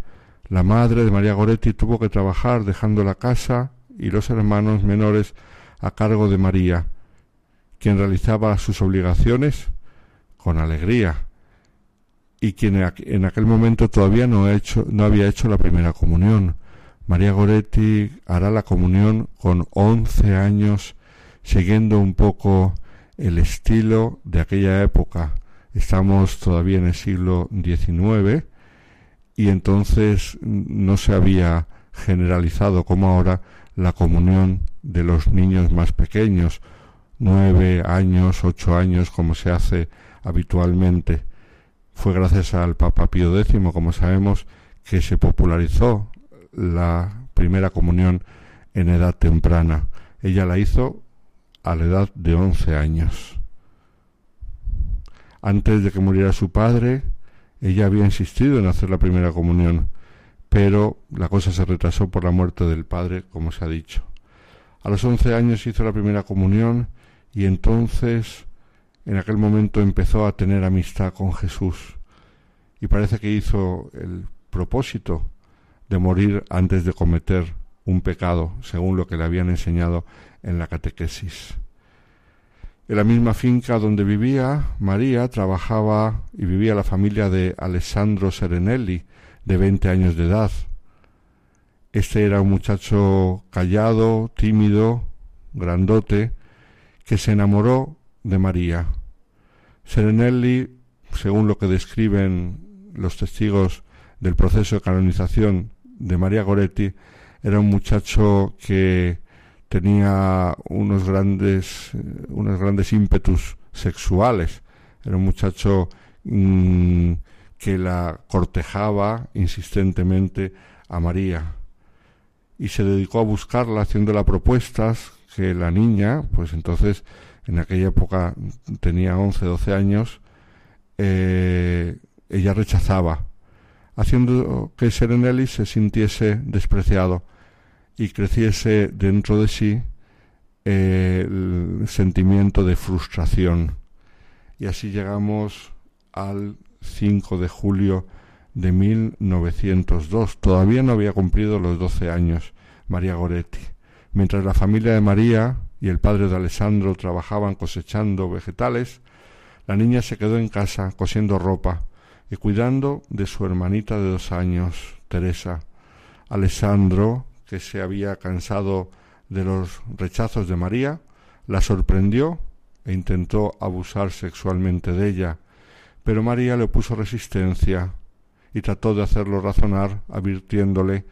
la madre de María Goretti tuvo que trabajar dejando la casa y los hermanos menores a cargo de María, quien realizaba sus obligaciones con alegría y quien en aquel momento todavía no, no había hecho la primera comunión. María Goretti hará la comunión con once años, siguiendo un poco el estilo de aquella época. Estamos todavía en el siglo XIX y entonces no se había generalizado como ahora la comunión de los niños más pequeños, nueve años, ocho años, como se hace habitualmente. Fue gracias al Papa Pío X, como sabemos, que se popularizó la primera comunión en edad temprana. Ella la hizo a la edad de once años. Antes de que muriera su padre, ella había insistido en hacer la primera comunión, pero la cosa se retrasó por la muerte del padre, como se ha dicho. A los once años hizo la primera comunión y entonces en aquel momento empezó a tener amistad con Jesús y parece que hizo el propósito de morir antes de cometer un pecado, según lo que le habían enseñado en la catequesis. En la misma finca donde vivía María trabajaba y vivía la familia de Alessandro Serenelli, de veinte años de edad. Este era un muchacho callado, tímido, grandote, que se enamoró de María. Serenelli, según lo que describen los testigos del proceso de canonización de María Goretti, era un muchacho que tenía unos grandes, unos grandes ímpetus sexuales. Era un muchacho mm, que la cortejaba insistentemente a María. y se dedicó a buscarla haciéndola propuestas que la niña, pues entonces en aquella época tenía 11, 12 años, eh, ella rechazaba, haciendo que Serenelli se sintiese despreciado y creciese dentro de sí eh, el sentimiento de frustración. Y así llegamos al 5 de julio de 1902. Todavía no había cumplido los 12 años María Goretti. Mientras la familia de María y el padre de Alessandro trabajaban cosechando vegetales, la niña se quedó en casa cosiendo ropa y cuidando de su hermanita de dos años, Teresa. Alessandro, que se había cansado de los rechazos de María, la sorprendió e intentó abusar sexualmente de ella, pero María le puso resistencia y trató de hacerlo razonar, advirtiéndole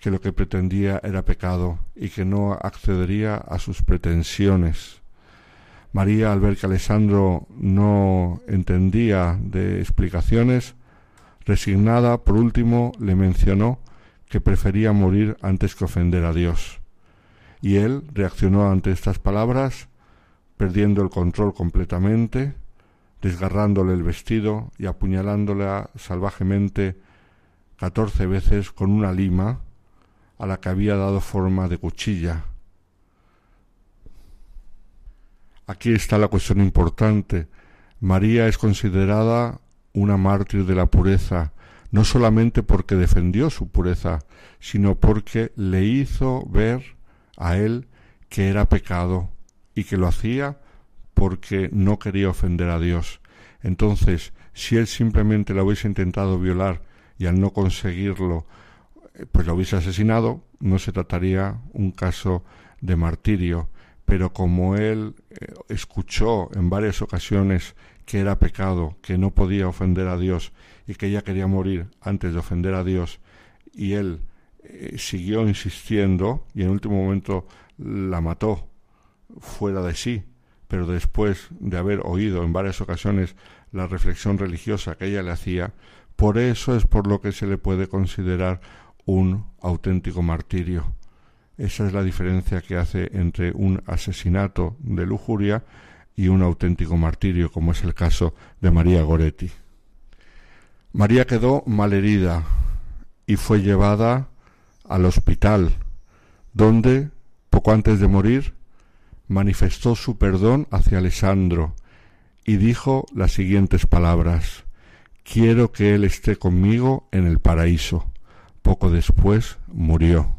que lo que pretendía era pecado y que no accedería a sus pretensiones. María, al ver que Alessandro no entendía de explicaciones, resignada, por último, le mencionó que prefería morir antes que ofender a Dios. Y él reaccionó ante estas palabras, perdiendo el control completamente, desgarrándole el vestido y apuñalándola salvajemente catorce veces con una lima a la que había dado forma de cuchilla. Aquí está la cuestión importante. María es considerada una mártir de la pureza, no solamente porque defendió su pureza, sino porque le hizo ver a él que era pecado y que lo hacía porque no quería ofender a Dios. Entonces, si él simplemente la hubiese intentado violar y al no conseguirlo, pues la hubiese asesinado, no se trataría un caso de martirio. Pero como él eh, escuchó en varias ocasiones que era pecado, que no podía ofender a Dios y que ella quería morir antes de ofender a Dios, y él eh, siguió insistiendo y en último momento la mató fuera de sí, pero después de haber oído en varias ocasiones la reflexión religiosa que ella le hacía, por eso es por lo que se le puede considerar un auténtico martirio. Esa es la diferencia que hace entre un asesinato de lujuria y un auténtico martirio, como es el caso de María Goretti. María quedó malherida y fue llevada al hospital, donde, poco antes de morir, manifestó su perdón hacia Alessandro y dijo las siguientes palabras Quiero que él esté conmigo en el paraíso. Poco después murió.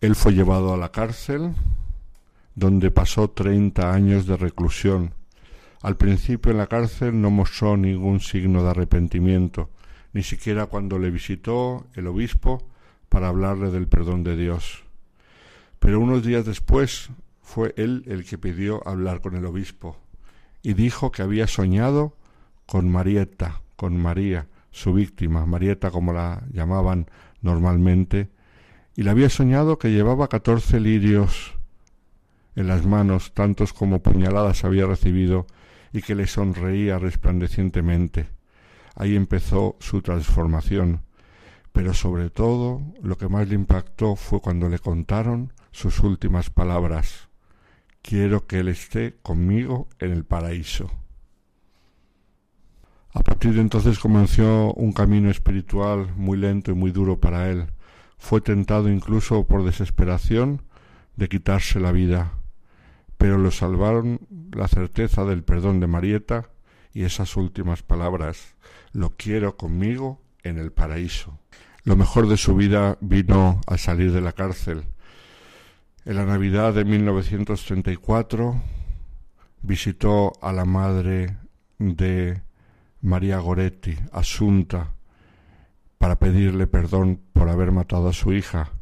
Él fue llevado a la cárcel, donde pasó treinta años de reclusión. Al principio en la cárcel no mostró ningún signo de arrepentimiento, ni siquiera cuando le visitó el obispo para hablarle del perdón de Dios. Pero unos días después fue él el que pidió hablar con el obispo y dijo que había soñado con Marieta, con María, su víctima, Marieta como la llamaban normalmente, y le había soñado que llevaba catorce lirios en las manos, tantos como puñaladas había recibido, y que le sonreía resplandecientemente. Ahí empezó su transformación, pero sobre todo lo que más le impactó fue cuando le contaron sus últimas palabras. Quiero que Él esté conmigo en el paraíso. A partir de entonces comenzó un camino espiritual muy lento y muy duro para él. Fue tentado incluso por desesperación de quitarse la vida, pero lo salvaron la certeza del perdón de Marieta y esas últimas palabras, lo quiero conmigo en el paraíso. Lo mejor de su vida vino al salir de la cárcel. En la Navidad de 1934 visitó a la madre de María Goretti, Asunta, para pedirle perdón por haber matado a su hija,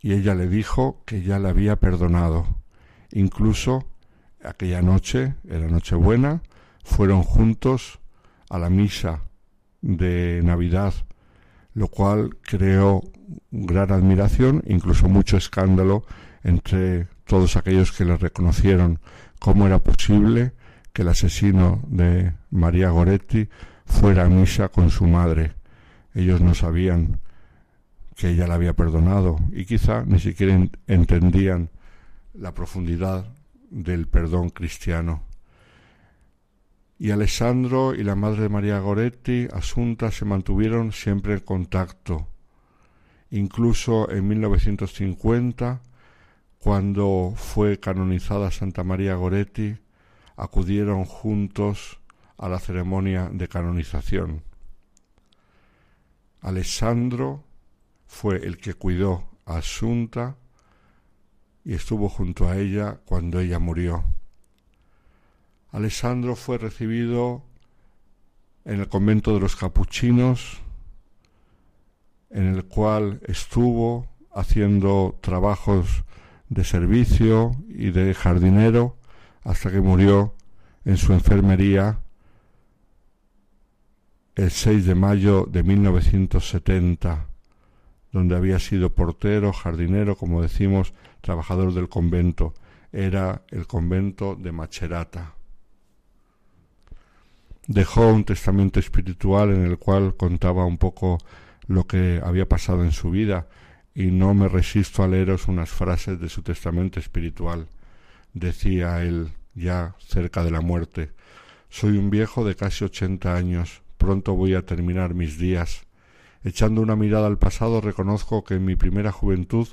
y ella le dijo que ya le había perdonado. Incluso aquella noche, era Nochebuena, fueron juntos a la misa de Navidad, lo cual creó gran admiración, incluso mucho escándalo entre todos aquellos que le reconocieron cómo era posible que el asesino de María Goretti fuera a misa con su madre. Ellos no sabían que ella le había perdonado y quizá ni siquiera entendían la profundidad del perdón cristiano. Y Alessandro y la madre de María Goretti, Asunta, se mantuvieron siempre en contacto. Incluso en 1950, cuando fue canonizada Santa María Goretti, acudieron juntos a la ceremonia de canonización. Alessandro fue el que cuidó a Asunta y estuvo junto a ella cuando ella murió. Alessandro fue recibido en el convento de los capuchinos, en el cual estuvo haciendo trabajos de servicio y de jardinero hasta que murió en su enfermería el 6 de mayo de 1970, donde había sido portero, jardinero, como decimos, trabajador del convento. Era el convento de Macerata. Dejó un testamento espiritual en el cual contaba un poco lo que había pasado en su vida y no me resisto a leeros unas frases de su testamento espiritual. Decía él, ya cerca de la muerte, soy un viejo de casi ochenta años, pronto voy a terminar mis días. Echando una mirada al pasado reconozco que en mi primera juventud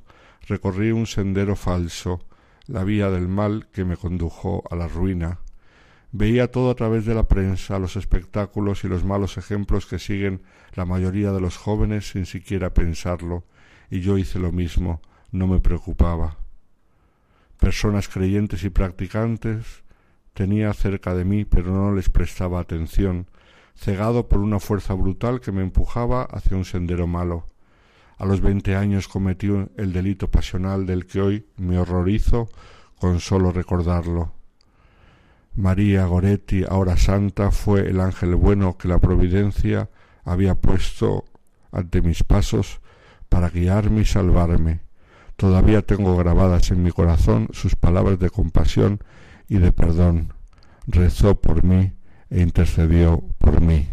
recorrí un sendero falso, la vía del mal que me condujo a la ruina. Veía todo a través de la prensa, los espectáculos y los malos ejemplos que siguen la mayoría de los jóvenes sin siquiera pensarlo, y yo hice lo mismo, no me preocupaba. Personas creyentes y practicantes tenía cerca de mí, pero no les prestaba atención, cegado por una fuerza brutal que me empujaba hacia un sendero malo. A los veinte años cometí el delito pasional del que hoy me horrorizo con solo recordarlo. María Goretti, ahora santa, fue el ángel bueno que la providencia había puesto ante mis pasos para guiarme y salvarme. Todavía tengo grabadas en mi corazón sus palabras de compasión y de perdón. Rezó por mí e intercedió por mí.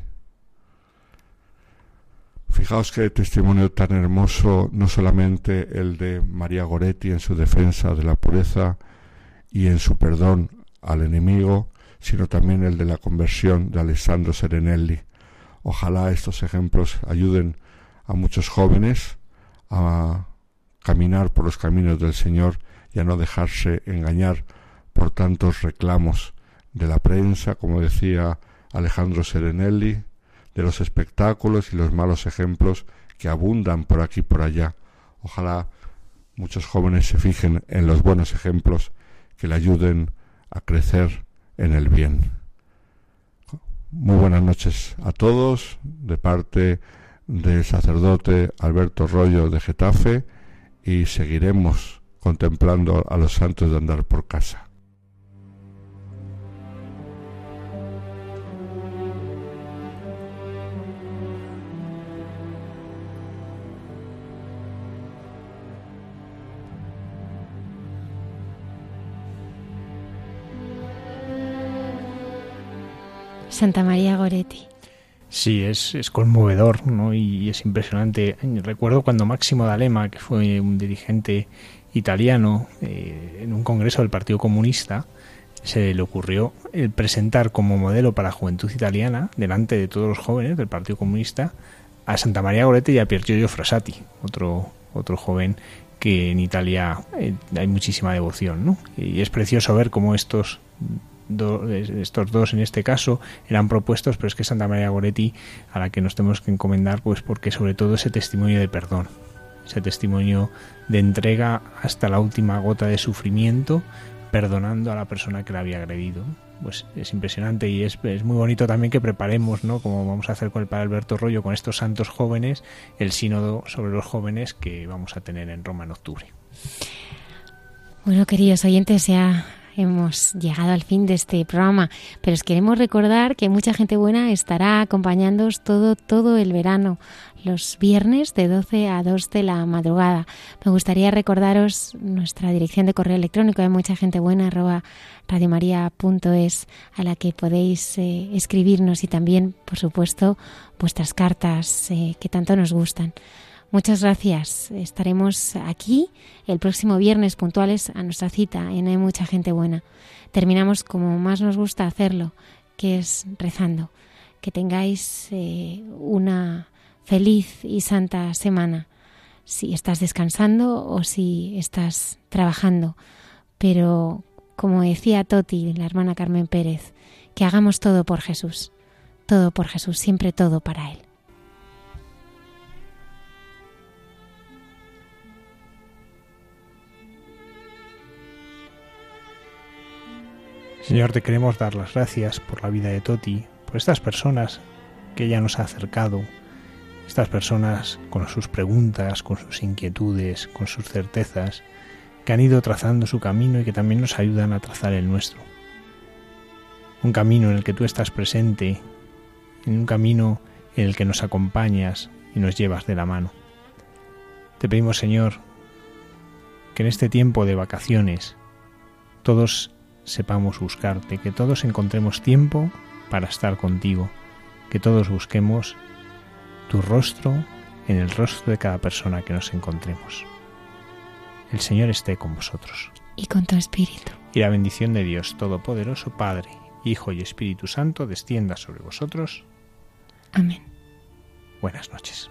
Fijaos qué testimonio tan hermoso, no solamente el de María Goretti en su defensa de la pureza y en su perdón al enemigo, sino también el de la conversión de Alessandro Serenelli. Ojalá estos ejemplos ayuden a muchos jóvenes a caminar por los caminos del Señor y a no dejarse engañar por tantos reclamos de la prensa, como decía Alejandro Serenelli, de los espectáculos y los malos ejemplos que abundan por aquí y por allá. Ojalá muchos jóvenes se fijen en los buenos ejemplos que le ayuden a crecer en el bien. Muy buenas noches a todos de parte del sacerdote Alberto Rollo de Getafe y seguiremos contemplando a los santos de andar por casa. Santa María Goretti. Sí, es, es conmovedor ¿no? y es impresionante. Recuerdo cuando Máximo D'Alema, que fue un dirigente italiano eh, en un congreso del Partido Comunista, se le ocurrió el presentar como modelo para la juventud italiana, delante de todos los jóvenes del Partido Comunista, a Santa María Goretti y a Pier Giorgio Frassati, otro, otro joven que en Italia eh, hay muchísima devoción. ¿no? Y es precioso ver cómo estos estos dos en este caso eran propuestos, pero es que Santa María Goretti a la que nos tenemos que encomendar, pues porque sobre todo ese testimonio de perdón, ese testimonio de entrega hasta la última gota de sufrimiento, perdonando a la persona que la había agredido. Pues es impresionante y es, es muy bonito también que preparemos, ¿no? Como vamos a hacer con el Padre Alberto Rollo, con estos santos jóvenes, el sínodo sobre los jóvenes que vamos a tener en Roma en octubre. Bueno, queridos oyentes, ya hemos llegado al fin de este programa, pero os queremos recordar que mucha gente buena estará acompañándoos todo, todo el verano, los viernes de 12 a 2 de la madrugada. Me gustaría recordaros nuestra dirección de correo electrónico de mucha gente buena, arroba radiomaria.es, a la que podéis eh, escribirnos y también, por supuesto, vuestras cartas eh, que tanto nos gustan. Muchas gracias. Estaremos aquí el próximo viernes puntuales a nuestra cita en Hay mucha gente buena. Terminamos como más nos gusta hacerlo, que es rezando. Que tengáis eh, una feliz y santa semana, si estás descansando o si estás trabajando. Pero, como decía Toti, la hermana Carmen Pérez, que hagamos todo por Jesús, todo por Jesús, siempre todo para Él. Señor, te queremos dar las gracias por la vida de Toti, por estas personas que ella nos ha acercado, estas personas con sus preguntas, con sus inquietudes, con sus certezas, que han ido trazando su camino y que también nos ayudan a trazar el nuestro. Un camino en el que tú estás presente, en un camino en el que nos acompañas y nos llevas de la mano. Te pedimos, Señor, que en este tiempo de vacaciones todos sepamos buscarte, que todos encontremos tiempo para estar contigo, que todos busquemos tu rostro en el rostro de cada persona que nos encontremos. El Señor esté con vosotros. Y con tu espíritu. Y la bendición de Dios Todopoderoso, Padre, Hijo y Espíritu Santo, descienda sobre vosotros. Amén. Buenas noches.